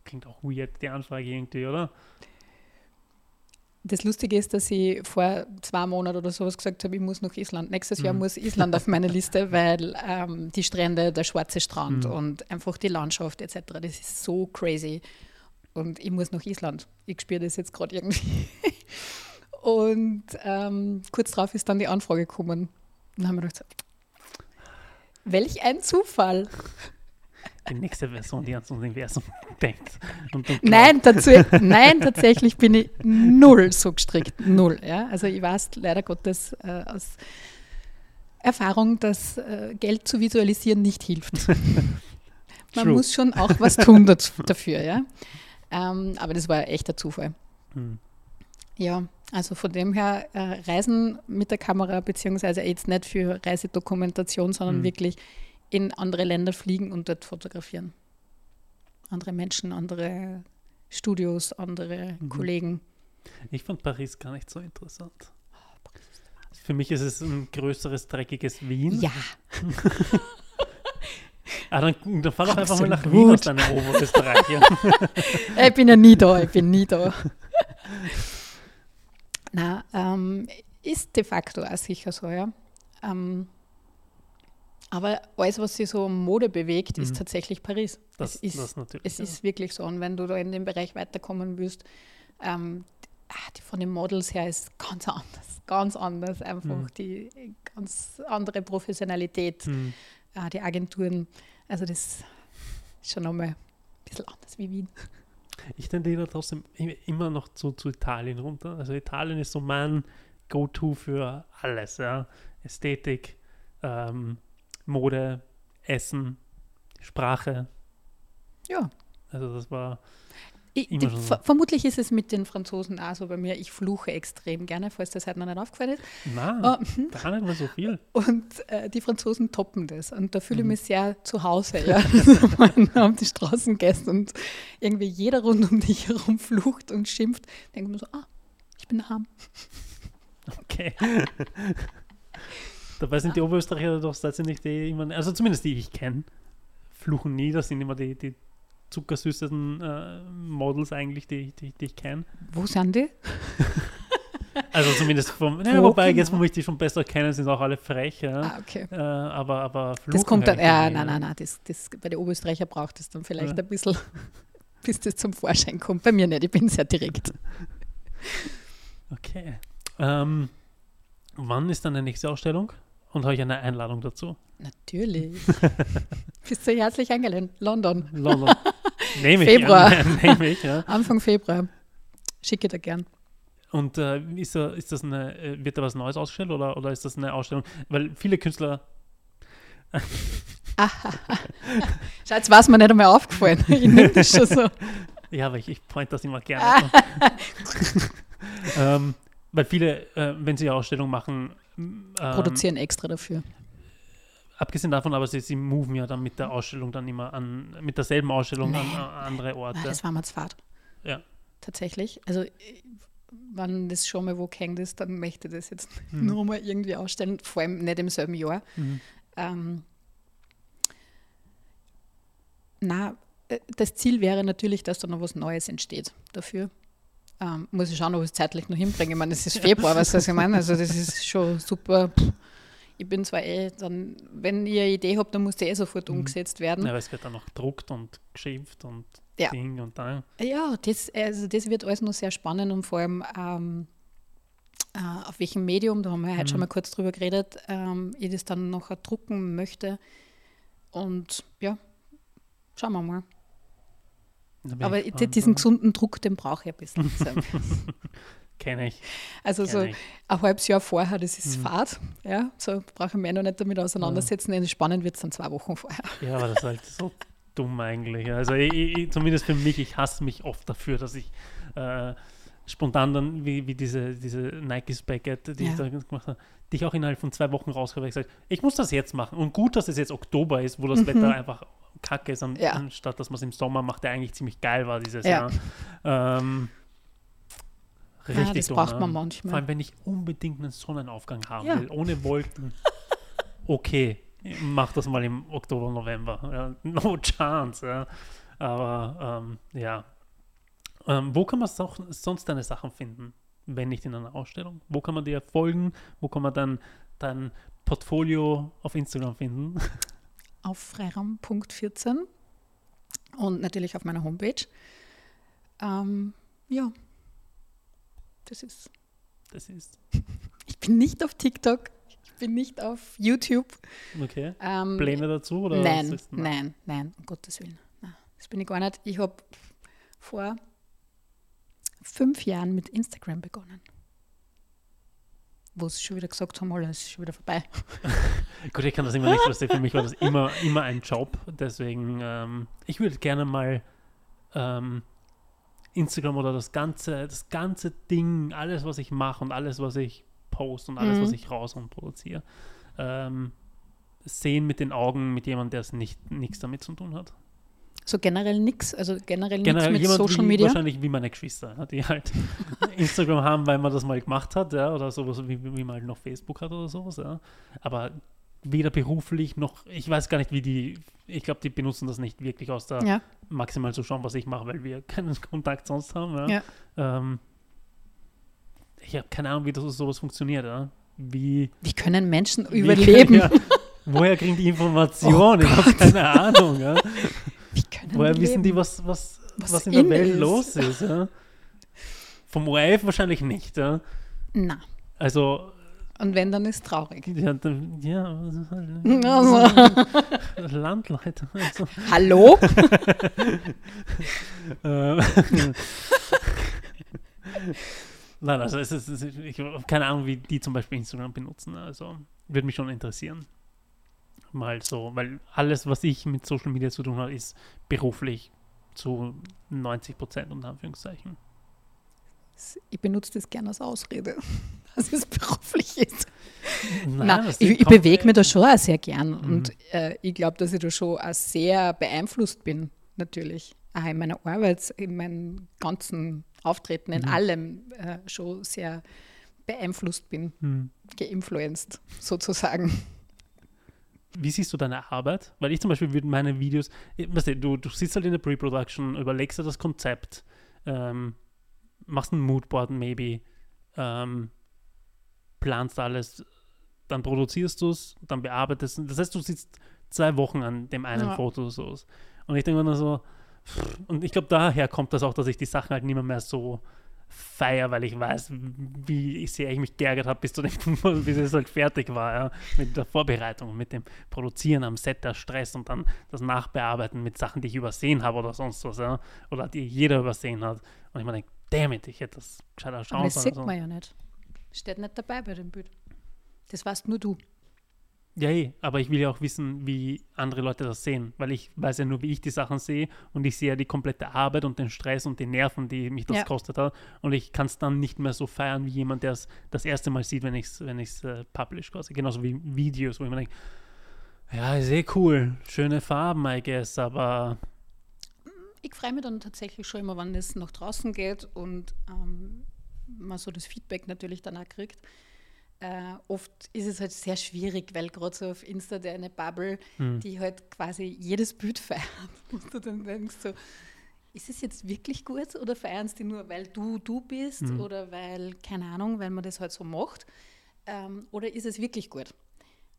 klingt auch weird, die Anfrage irgendwie, oder? Das Lustige ist, dass ich vor zwei Monaten oder sowas gesagt habe, ich muss nach Island. Nächstes Jahr mhm. muss Island auf meine Liste, weil ähm, die Strände, der schwarze Strand mhm. und einfach die Landschaft etc., das ist so crazy und ich muss nach Island. Ich spüre das jetzt gerade irgendwie. und ähm, kurz darauf ist dann die Anfrage gekommen. Dann haben wir gedacht, welch ein Zufall. Die nächste Version, die ans Universum denkt. nein, dazu, nein, tatsächlich bin ich null so gestrickt. Null. Ja? Also ich weiß leider Gottes äh, aus Erfahrung, dass äh, Geld zu visualisieren nicht hilft. Man True. muss schon auch was tun dafür. Ja? Ähm, aber das war echt ein Zufall. Hm. Ja, also von dem her äh, Reisen mit der Kamera, beziehungsweise jetzt nicht für Reisedokumentation, sondern Mhm. wirklich in andere Länder fliegen und dort fotografieren. Andere Menschen, andere Studios, andere Mhm. Kollegen. Ich fand Paris gar nicht so interessant. Für mich ist es ein größeres, dreckiges Wien. Ja, Ah, dann, dann fahr doch einfach mal nach. Wien aus deiner Oberösterreich. ich bin ja nie da, ich bin nie da. Na, ähm, ist de facto auch sicher so, ja. Ähm, aber alles, was sich so um Mode bewegt, ist Mhm. tatsächlich Paris. Das, es ist, das natürlich. es ja. ist wirklich so. Und wenn du da in dem Bereich weiterkommen willst, ähm, ah, die, von den Models her ist ganz anders, ganz anders. Einfach Mhm. die ganz andere Professionalität, Hm. äh, die Agenturen. Also das ist schon nochmal ein bisschen anders wie Wien. Ich tendiere trotzdem immer noch zu, zu Italien runter. Also Italien ist so mein Go-To für alles. Ja. Ästhetik, ähm, Mode, Essen, Sprache. Ja. Also das war, Ich, die, so. ver vermutlich ist es mit den Franzosen auch so bei mir. Ich fluche extrem gerne, falls das heute noch nicht aufgefallen ist. Oh, mhm. gar nicht mal so viel. Und äh, die Franzosen toppen das. Und da fühle ich Mhm. mich sehr zu Hause. Ja. Also, wenn du auf die Straßen gehst und irgendwie jeder rund um dich herum flucht und schimpft, denke ich mir so, ah, ich bin daheim. Okay. Dabei sind die Oberösterreicher doch tatsächlich die immer, also zumindest die ich kenne, fluchen nie. Das sind immer die, die zuckersüßesten äh, Models eigentlich, die, die, die ich kenne. Wo sind die? Also zumindest vom, ja, Wo wobei jetzt, wo ich die schon besser kenne, sind auch alle frech. Ja. Ah, okay. Äh, aber, aber fluchen Das kommt dann, ja, nein, nein, nein, das, das, bei den Österreicher braucht es dann vielleicht Ja. ein bisschen, bis das zum Vorschein kommt. Bei mir nicht, ich bin sehr direkt. Okay. Ähm, wann ist dann die nächste Ausstellung? Und habe ich eine Einladung dazu? Natürlich. Bist du herzlich eingeladen. London, London. Nehme ich. Februar. Ja, nehme ich, ja. Anfang Februar. Schicke dir gern. Und äh, ist, da, ist das eine, äh, wird da was Neues ausgestellt oder, oder ist das eine Ausstellung? Weil viele Künstler, Schau, jetzt war es mir nicht einmal aufgefallen. Ich nehme das schon so. ja, aber ich, ich point das immer gerne. ähm, weil viele, äh, wenn sie eine Ausstellung machen, ähm, Produzieren extra dafür. abgesehen davon, aber sie, sie moven ja dann mit der Ausstellung dann immer an, mit derselben Ausstellung an, Nee. an andere Orte. Ah, das war zu fad. Ja. Tatsächlich. Also, wenn das schon mal wo gehängt ist, dann möchte ich das jetzt Mhm. nur mal irgendwie ausstellen. Vor allem nicht im selben Jahr. Mhm. Ähm, na, äh, das Ziel wäre natürlich, dass da noch was Neues entsteht dafür. Ähm, muss ich schauen, ob ich es zeitlich noch hinbringe. Ich meine, es ist Februar, was ich meine. Also das ist schon super. Ich bin zwar eh, dann, wenn ihr eine Idee habt, dann muss die eh sofort Mhm. umgesetzt werden. Ja, aber es wird dann noch gedruckt und geschimpft und Ja. Ding und dann. Ja, das, also das wird alles noch sehr spannend und vor allem ähm, äh, auf welchem Medium, da haben wir heute schon Mhm. mal kurz drüber geredet, ähm, ich das dann noch drucken möchte. Und ja, schauen wir mal. Aber diesen ja. gesunden Druck, den brauche ich ein bisschen. Kenn ich. Also so Kenn ich. ein halbes Jahr vorher, das ist Mhm. Fahrt. Ja, so brauche ich mich noch nicht damit auseinandersetzen. denn Spannend wird es dann zwei Wochen vorher. Ja, aber das ist halt so dumm eigentlich. Also ich, ich, zumindest für mich, ich hasse mich oft dafür, dass ich äh, spontan dann, wie, wie diese, diese Nike Spacket, die Ja. ich da gemacht habe, die ich auch innerhalb von zwei Wochen weil ich gesagt ich muss das jetzt machen. Und gut, dass es jetzt Oktober ist, wo das Wetter einfach kacke ist, an, Mhm. Ja. anstatt dass man es im Sommer macht, der eigentlich ziemlich geil war dieses Ja. Jahr. Ähm, richtig Ja, das dumm, braucht ne? man Vor manchmal. allem, wenn ich unbedingt einen Sonnenaufgang haben will, ohne Wolken. Okay, mach das mal im Oktober, November. No chance. Ja. Aber ähm, ja. Ähm, wo kann man auch sonst deine Sachen finden, wenn nicht in einer Ausstellung? Wo kann man dir folgen? Wo kann man dann dein Portfolio auf Instagram finden? Auf freiraum.14 und natürlich auf meiner Homepage. Ähm, ja, das ist. Das ist Ich bin nicht auf TikTok, ich bin nicht auf YouTube. okay. Ähm, Pläne dazu? Oder nein, du, nein, nein, um Gottes Willen. Nein, das bin ich gar nicht. Ich habe vor fünf Jahren mit Instagram begonnen. Wo sie schon wieder gesagt haben, alles ist schon wieder vorbei. Gut, ich kann das immer nicht verstehen. Für mich war das immer, immer ein Job. Deswegen, ähm, ich würde gerne mal ähm, Instagram oder das ganze, das ganze Ding, alles, was ich mache und alles, was ich post und alles, Mhm. was ich raus und produziere, ähm, sehen mit den Augen mit jemandem, der es nicht nichts damit zu tun hat. So generell nichts, also generell nichts Generell mit jemand Social wie, Media. wahrscheinlich wie meine Geschwister, die halt Instagram haben, weil man das mal gemacht hat, ja, oder sowas wie, wie man halt noch Facebook hat oder sowas, ja. Aber weder beruflich noch, ich weiß gar nicht, wie die, ich glaube, die benutzen das nicht wirklich aus der Ja, maximal zu schauen, was ich mache, weil wir keinen Kontakt sonst haben. Ja. Ja. Ähm, ich habe keine Ahnung, wie das sowas funktioniert. Ja. Wie, wie können Menschen wie- überleben? Ja, woher kriegen die Informationen? ich habe keine Ahnung. Wie können Woher die wissen die, was, was, was, Was in der Welt ist. los ist? Ja. Vom ORF wahrscheinlich nicht. Ja. Na, Also, und wenn, dann ist traurig. ja, dann- ja halt- Also, Landleute. Also, hallo? Ähm, Nein, also es ist, es ist, ich habe keine Ahnung, wie die zum Beispiel Instagram benutzen. Also würde mich schon interessieren. Mal so, weil alles, was ich mit Social Media zu tun habe, ist beruflich zu 90 Prozent unter Anführungszeichen. Ich benutze das gerne als Ausrede, dass es beruflich ist. Nein, Nein, ich, ich bewege mich da schon auch sehr gern Mhm. und äh, ich glaube, dass ich da schon auch sehr beeinflusst bin, natürlich. Auch in meiner Arbeit, in meinem ganzen Auftreten, in Mhm. allem äh, schon sehr beeinflusst bin, Hm. geinfluenced sozusagen. Wie siehst du deine Arbeit? Weil ich zum Beispiel würde meine Videos, weißt du, du, du sitzt halt in der Pre-Production, überlegst dir das Konzept, ähm, machst ein Moodboard maybe, ähm, planst alles, dann produzierst du es, dann bearbeitest du Das heißt, du sitzt zwei Wochen an dem einen Ja. Foto so. Und ich denke mir nur so, pff, und ich glaube, daher kommt das auch, dass ich die Sachen halt nicht mehr, mehr so feier, weil ich weiß, wie sehr ich mich geärgert habe, bis zu dem bis es halt fertig war, ja, mit der Vorbereitung, mit dem Produzieren am Set, der Stress und dann das Nachbearbeiten mit Sachen, die ich übersehen habe oder sonst was, ja, oder die jeder übersehen hat. Und ich mir denke, damn it, ich hätte das gescheiter schauen das sollen. sieht so. man ja nicht. Steht nicht dabei bei dem Bild. Das weißt nur du. Ja, eh, aber ich will ja auch wissen, wie andere Leute das sehen, weil ich weiß ja nur, wie ich die Sachen sehe und ich sehe ja die komplette Arbeit und den Stress und die Nerven, die mich das Ja. kostet hat und ich kann es dann nicht mehr so feiern wie jemand, der es das erste Mal sieht, wenn ich es wenn ich's, äh, publish quasi. Genauso wie Videos, wo ich mir denke, ja, ist eh cool, schöne Farben, I guess, aber Ich freue mich dann tatsächlich schon immer, wenn es nach draußen geht und ähm, man so das Feedback natürlich danach kriegt. Äh, oft ist es halt sehr schwierig, weil gerade so auf Insta der eine Bubble, hm, die halt quasi jedes Bild feiert. Und du dann denkst so, ist es jetzt wirklich gut oder feiern sie die nur, weil du du bist Mhm. oder weil, keine Ahnung, weil man das halt so macht? Ähm, oder ist es wirklich gut?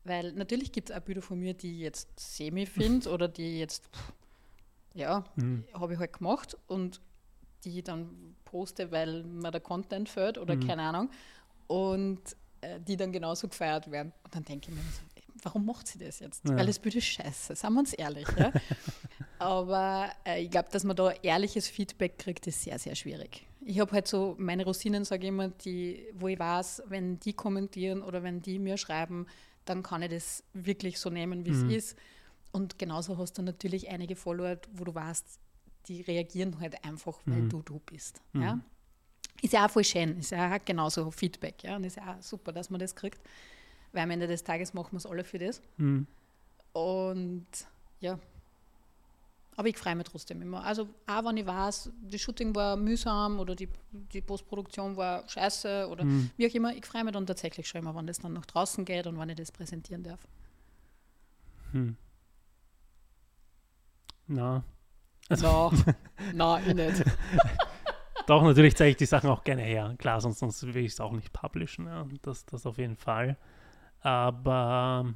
Weil natürlich gibt es auch Bilder von mir, die ich jetzt semi finde oder die jetzt, ja, hm, habe ich halt gemacht und die dann poste, weil mir der Content fällt oder Mhm. keine Ahnung. Und die dann genauso gefeiert werden. Und dann denke ich mir warum macht sie das jetzt? Ja. Weil das ist scheiße, sagen wir uns ehrlich. Ja? Aber äh, ich glaube, dass man da ehrliches Feedback kriegt, ist sehr, sehr schwierig. Ich habe halt so meine Rosinen, sage ich immer, die, wo ich weiß, wenn die kommentieren oder wenn die mir schreiben, dann kann ich das wirklich so nehmen, wie Mhm. es ist. Und genauso hast du natürlich einige Follower, wo du weißt, die reagieren halt einfach, weil Mhm. du du bist. Mhm. Ja? Ist ja auch voll schön, ist ja auch genauso Feedback. Ja? Und ist ja auch super, dass man das kriegt. Weil am Ende des Tages machen wir es alle für das. hm, Und ja. Aber ich freue mich trotzdem immer. Also auch wenn ich weiß, das Shooting war mühsam oder die, die Postproduktion war scheiße oder hm. wie auch immer, ich freue mich dann tatsächlich schon immer, wenn das dann nach draußen geht und wenn ich das präsentieren darf. Hm. Na, No, nein, ich nicht. Doch, natürlich zeige ich die Sachen auch gerne her. Klar, sonst, sonst will ich es auch nicht publishen. Ja. Das, das auf jeden Fall. Aber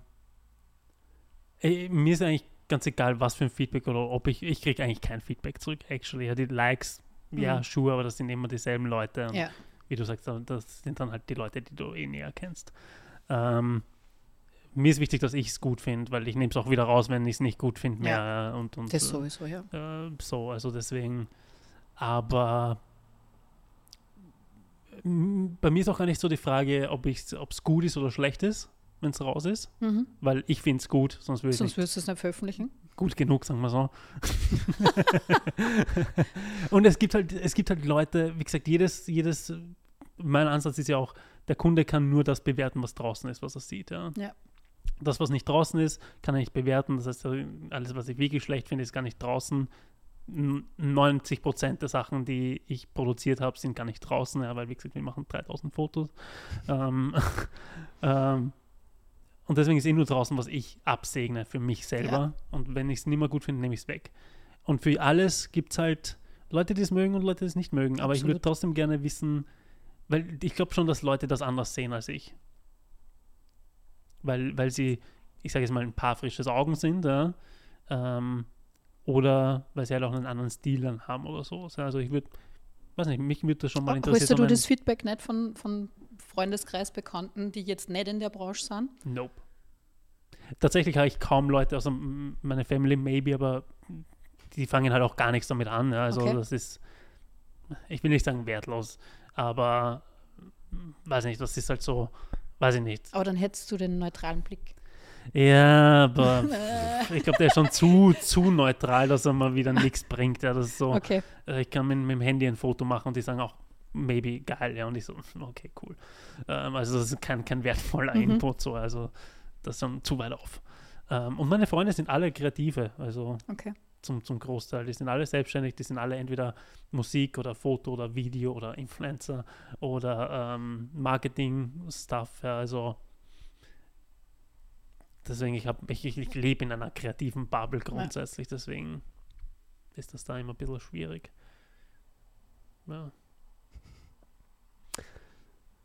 ey, mir ist eigentlich ganz egal, was für ein Feedback oder ob ich, ich kriege eigentlich kein Feedback zurück, actually. Ja, die Likes, ja, Mhm. sure, aber das sind immer dieselben Leute. Und Ja. Wie du sagst, das sind dann halt die Leute, die du eh näher kennst. Ähm, mir ist wichtig, dass ich es gut finde, weil ich nehme es auch wieder raus, wenn ich es nicht gut finde mehr. Und, und, Das äh, sowieso, ja. äh, so, also deswegen. Aber bei mir ist auch gar nicht so die Frage, ob es gut ist oder schlecht ist, wenn es raus ist, Mhm. weil ich finde es gut, sonst würde ich Sonst würdest du es nicht veröffentlichen. gut genug, sagen wir so. und es gibt halt, es gibt halt Leute, wie gesagt, jedes, jedes, mein Ansatz ist ja auch, der Kunde kann nur das bewerten, was draußen ist, was er sieht. Ja. Ja. Das, was nicht draußen ist, kann er nicht bewerten. Das heißt, alles, was ich wirklich schlecht finde, ist gar nicht draußen. N- 90 Prozent der Sachen, die ich produziert habe, sind gar nicht draußen, ja, weil, wie gesagt, wir machen 3000 Fotos. ähm, ähm, und deswegen ist eh nur draußen, was ich absegne für mich selber. Und wenn ich es nicht mehr gut finde, nehme ich es weg. Und für alles gibt es halt Leute, die es mögen und Leute, die es nicht mögen. Aber ich würde Absolut. trotzdem gerne wissen, weil ich glaube schon, dass Leute das anders sehen als ich. Weil, weil sie, ich sage jetzt mal, ein paar frisches Augen sind, ja. Ähm, oder weil sie halt auch einen anderen Stil dann haben oder so. Also ich würde, weiß nicht, mich würde das schon mal interessieren. Holst du das Feedback nicht von, von Freundeskreis, Bekannten, die jetzt nicht in der Branche sind? Nope. Tatsächlich habe ich kaum Leute, also meine Family maybe, aber die fangen halt auch gar nichts damit an. Ja. Also Okay. das ist, ich will nicht sagen wertlos, aber weiß nicht, das ist halt so, weiß ich nicht. Aber dann hättest du den neutralen Blick. Ja, aber ich glaube, der ist schon zu, zu neutral, dass er mal wieder nichts bringt. Ja, das ist so, Okay. äh, ich kann mit, mit dem Handy ein Foto machen und die sagen auch, maybe geil, ja, und ich so, okay, cool. Ähm, also das ist kein, kein wertvoller Mhm. Input, so, also das ist schon zu weit auf. Ähm, und meine Freunde sind alle Kreative, also Okay. zum, zum Großteil. Die sind alle selbstständig, die sind alle entweder Musik oder Foto oder Video oder Influencer oder ähm, Marketing-Stuff, ja, also deswegen, ich, hab, ich, ich, lebe in einer kreativen Bubble grundsätzlich, deswegen ist das da immer ein bisschen schwierig. Ja.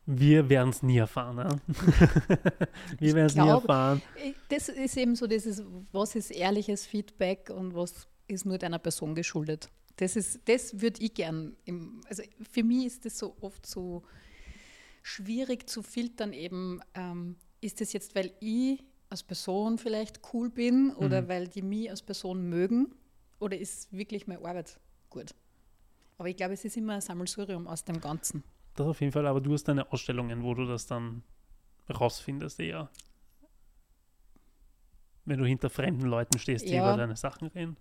Wir werden es nie erfahren. Ja? Wir werden es nie erfahren. Das ist eben so dieses, was ist ehrliches Feedback und was ist nur deiner Person geschuldet. Das ist, das würde ich gern, im, also für mich ist das so oft so schwierig zu filtern eben, ähm, ist das jetzt, weil ich als Person vielleicht cool bin oder Mhm. weil die mich als Person mögen oder ist wirklich meine Arbeit gut. Aber ich glaube, es ist immer ein Sammelsurium aus dem Ganzen. Das auf jeden Fall, aber du hast deine Ausstellungen, wo du das dann rausfindest eher. Wenn du hinter fremden Leuten stehst, die Ja. über deine Sachen reden.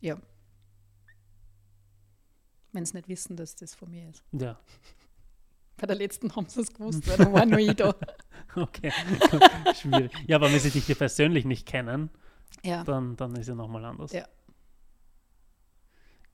Ja. Wenn sie nicht wissen, dass das von mir ist. Ja, Bei der letzten haben sie es gewusst, weil da war nur ich da. okay. Schwierig. Ja, aber wenn sie dich hier persönlich nicht kennen, Ja. dann, dann ist ja nochmal anders. Ja.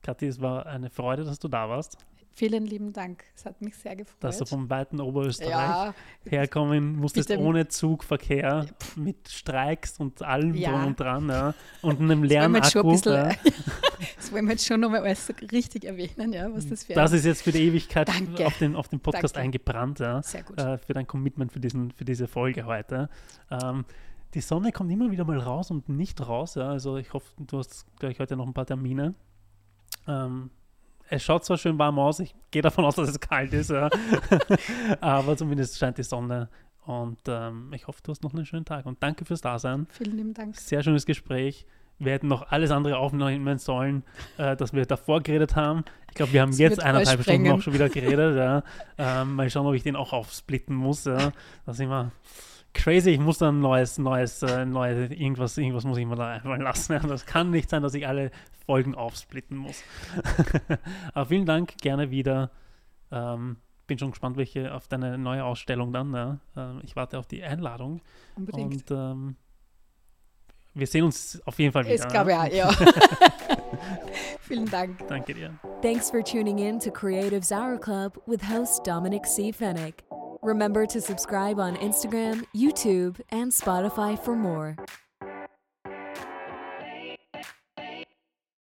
Kathi, es war eine Freude, dass du da warst, Vielen lieben Dank. Es hat mich sehr gefreut. dass du vom weiten Oberösterreich ja, herkommen musstest, Bitte. ohne Zugverkehr, mit Streiks und allem Ja. drum und dran, ja. Und einem das bisschen, ja. das wollen wir jetzt schon nochmal alles so richtig erwähnen, ja, was das für Das ist jetzt für die Ewigkeit Danke. auf den, auf den Podcast Danke. eingebrannt, ja. Sehr gut. Äh, für dein Commitment für, diesen, für diese Folge heute. Ähm, die Sonne kommt immer wieder mal raus und nicht raus, ja. Also ich hoffe, du hast gleich heute noch ein paar Termine. Ähm, es schaut zwar schön warm aus, ich gehe davon aus, dass es kalt ist, ja. aber zumindest scheint die Sonne. Und ähm, ich hoffe, du hast noch einen schönen Tag. Und danke fürs Dasein. Vielen lieben Dank. Sehr schönes Gespräch. Wir hätten noch alles andere aufnehmen sollen, äh, dass wir davor geredet haben. Ich glaube, wir haben Das jetzt eineinhalb Stunden auch schon wieder geredet. Ja. Ähm, mal schauen, ob ich den auch aufsplitten muss. Ja. Das ist immer crazy. Ich muss dann ein neues, neues, äh, neue, irgendwas, irgendwas muss ich mir da einfallen lassen. Ja. Das kann nicht sein, dass ich alle Folgen aufsplitten muss. Aber vielen Dank, gerne wieder. Ähm, bin schon gespannt, welche auf deine neue Ausstellung dann. Ja. Ähm, ich warte auf die Einladung. Unbedingt. Und ähm, wir sehen uns auf jeden Fall wieder. Das glaube ich ja. ja. Vielen Dank. Danke dir. Thanks for tuning in to Creatives Hour Club with host Dominic C. Fennick. Remember to subscribe on Instagram, YouTube, and Spotify for more.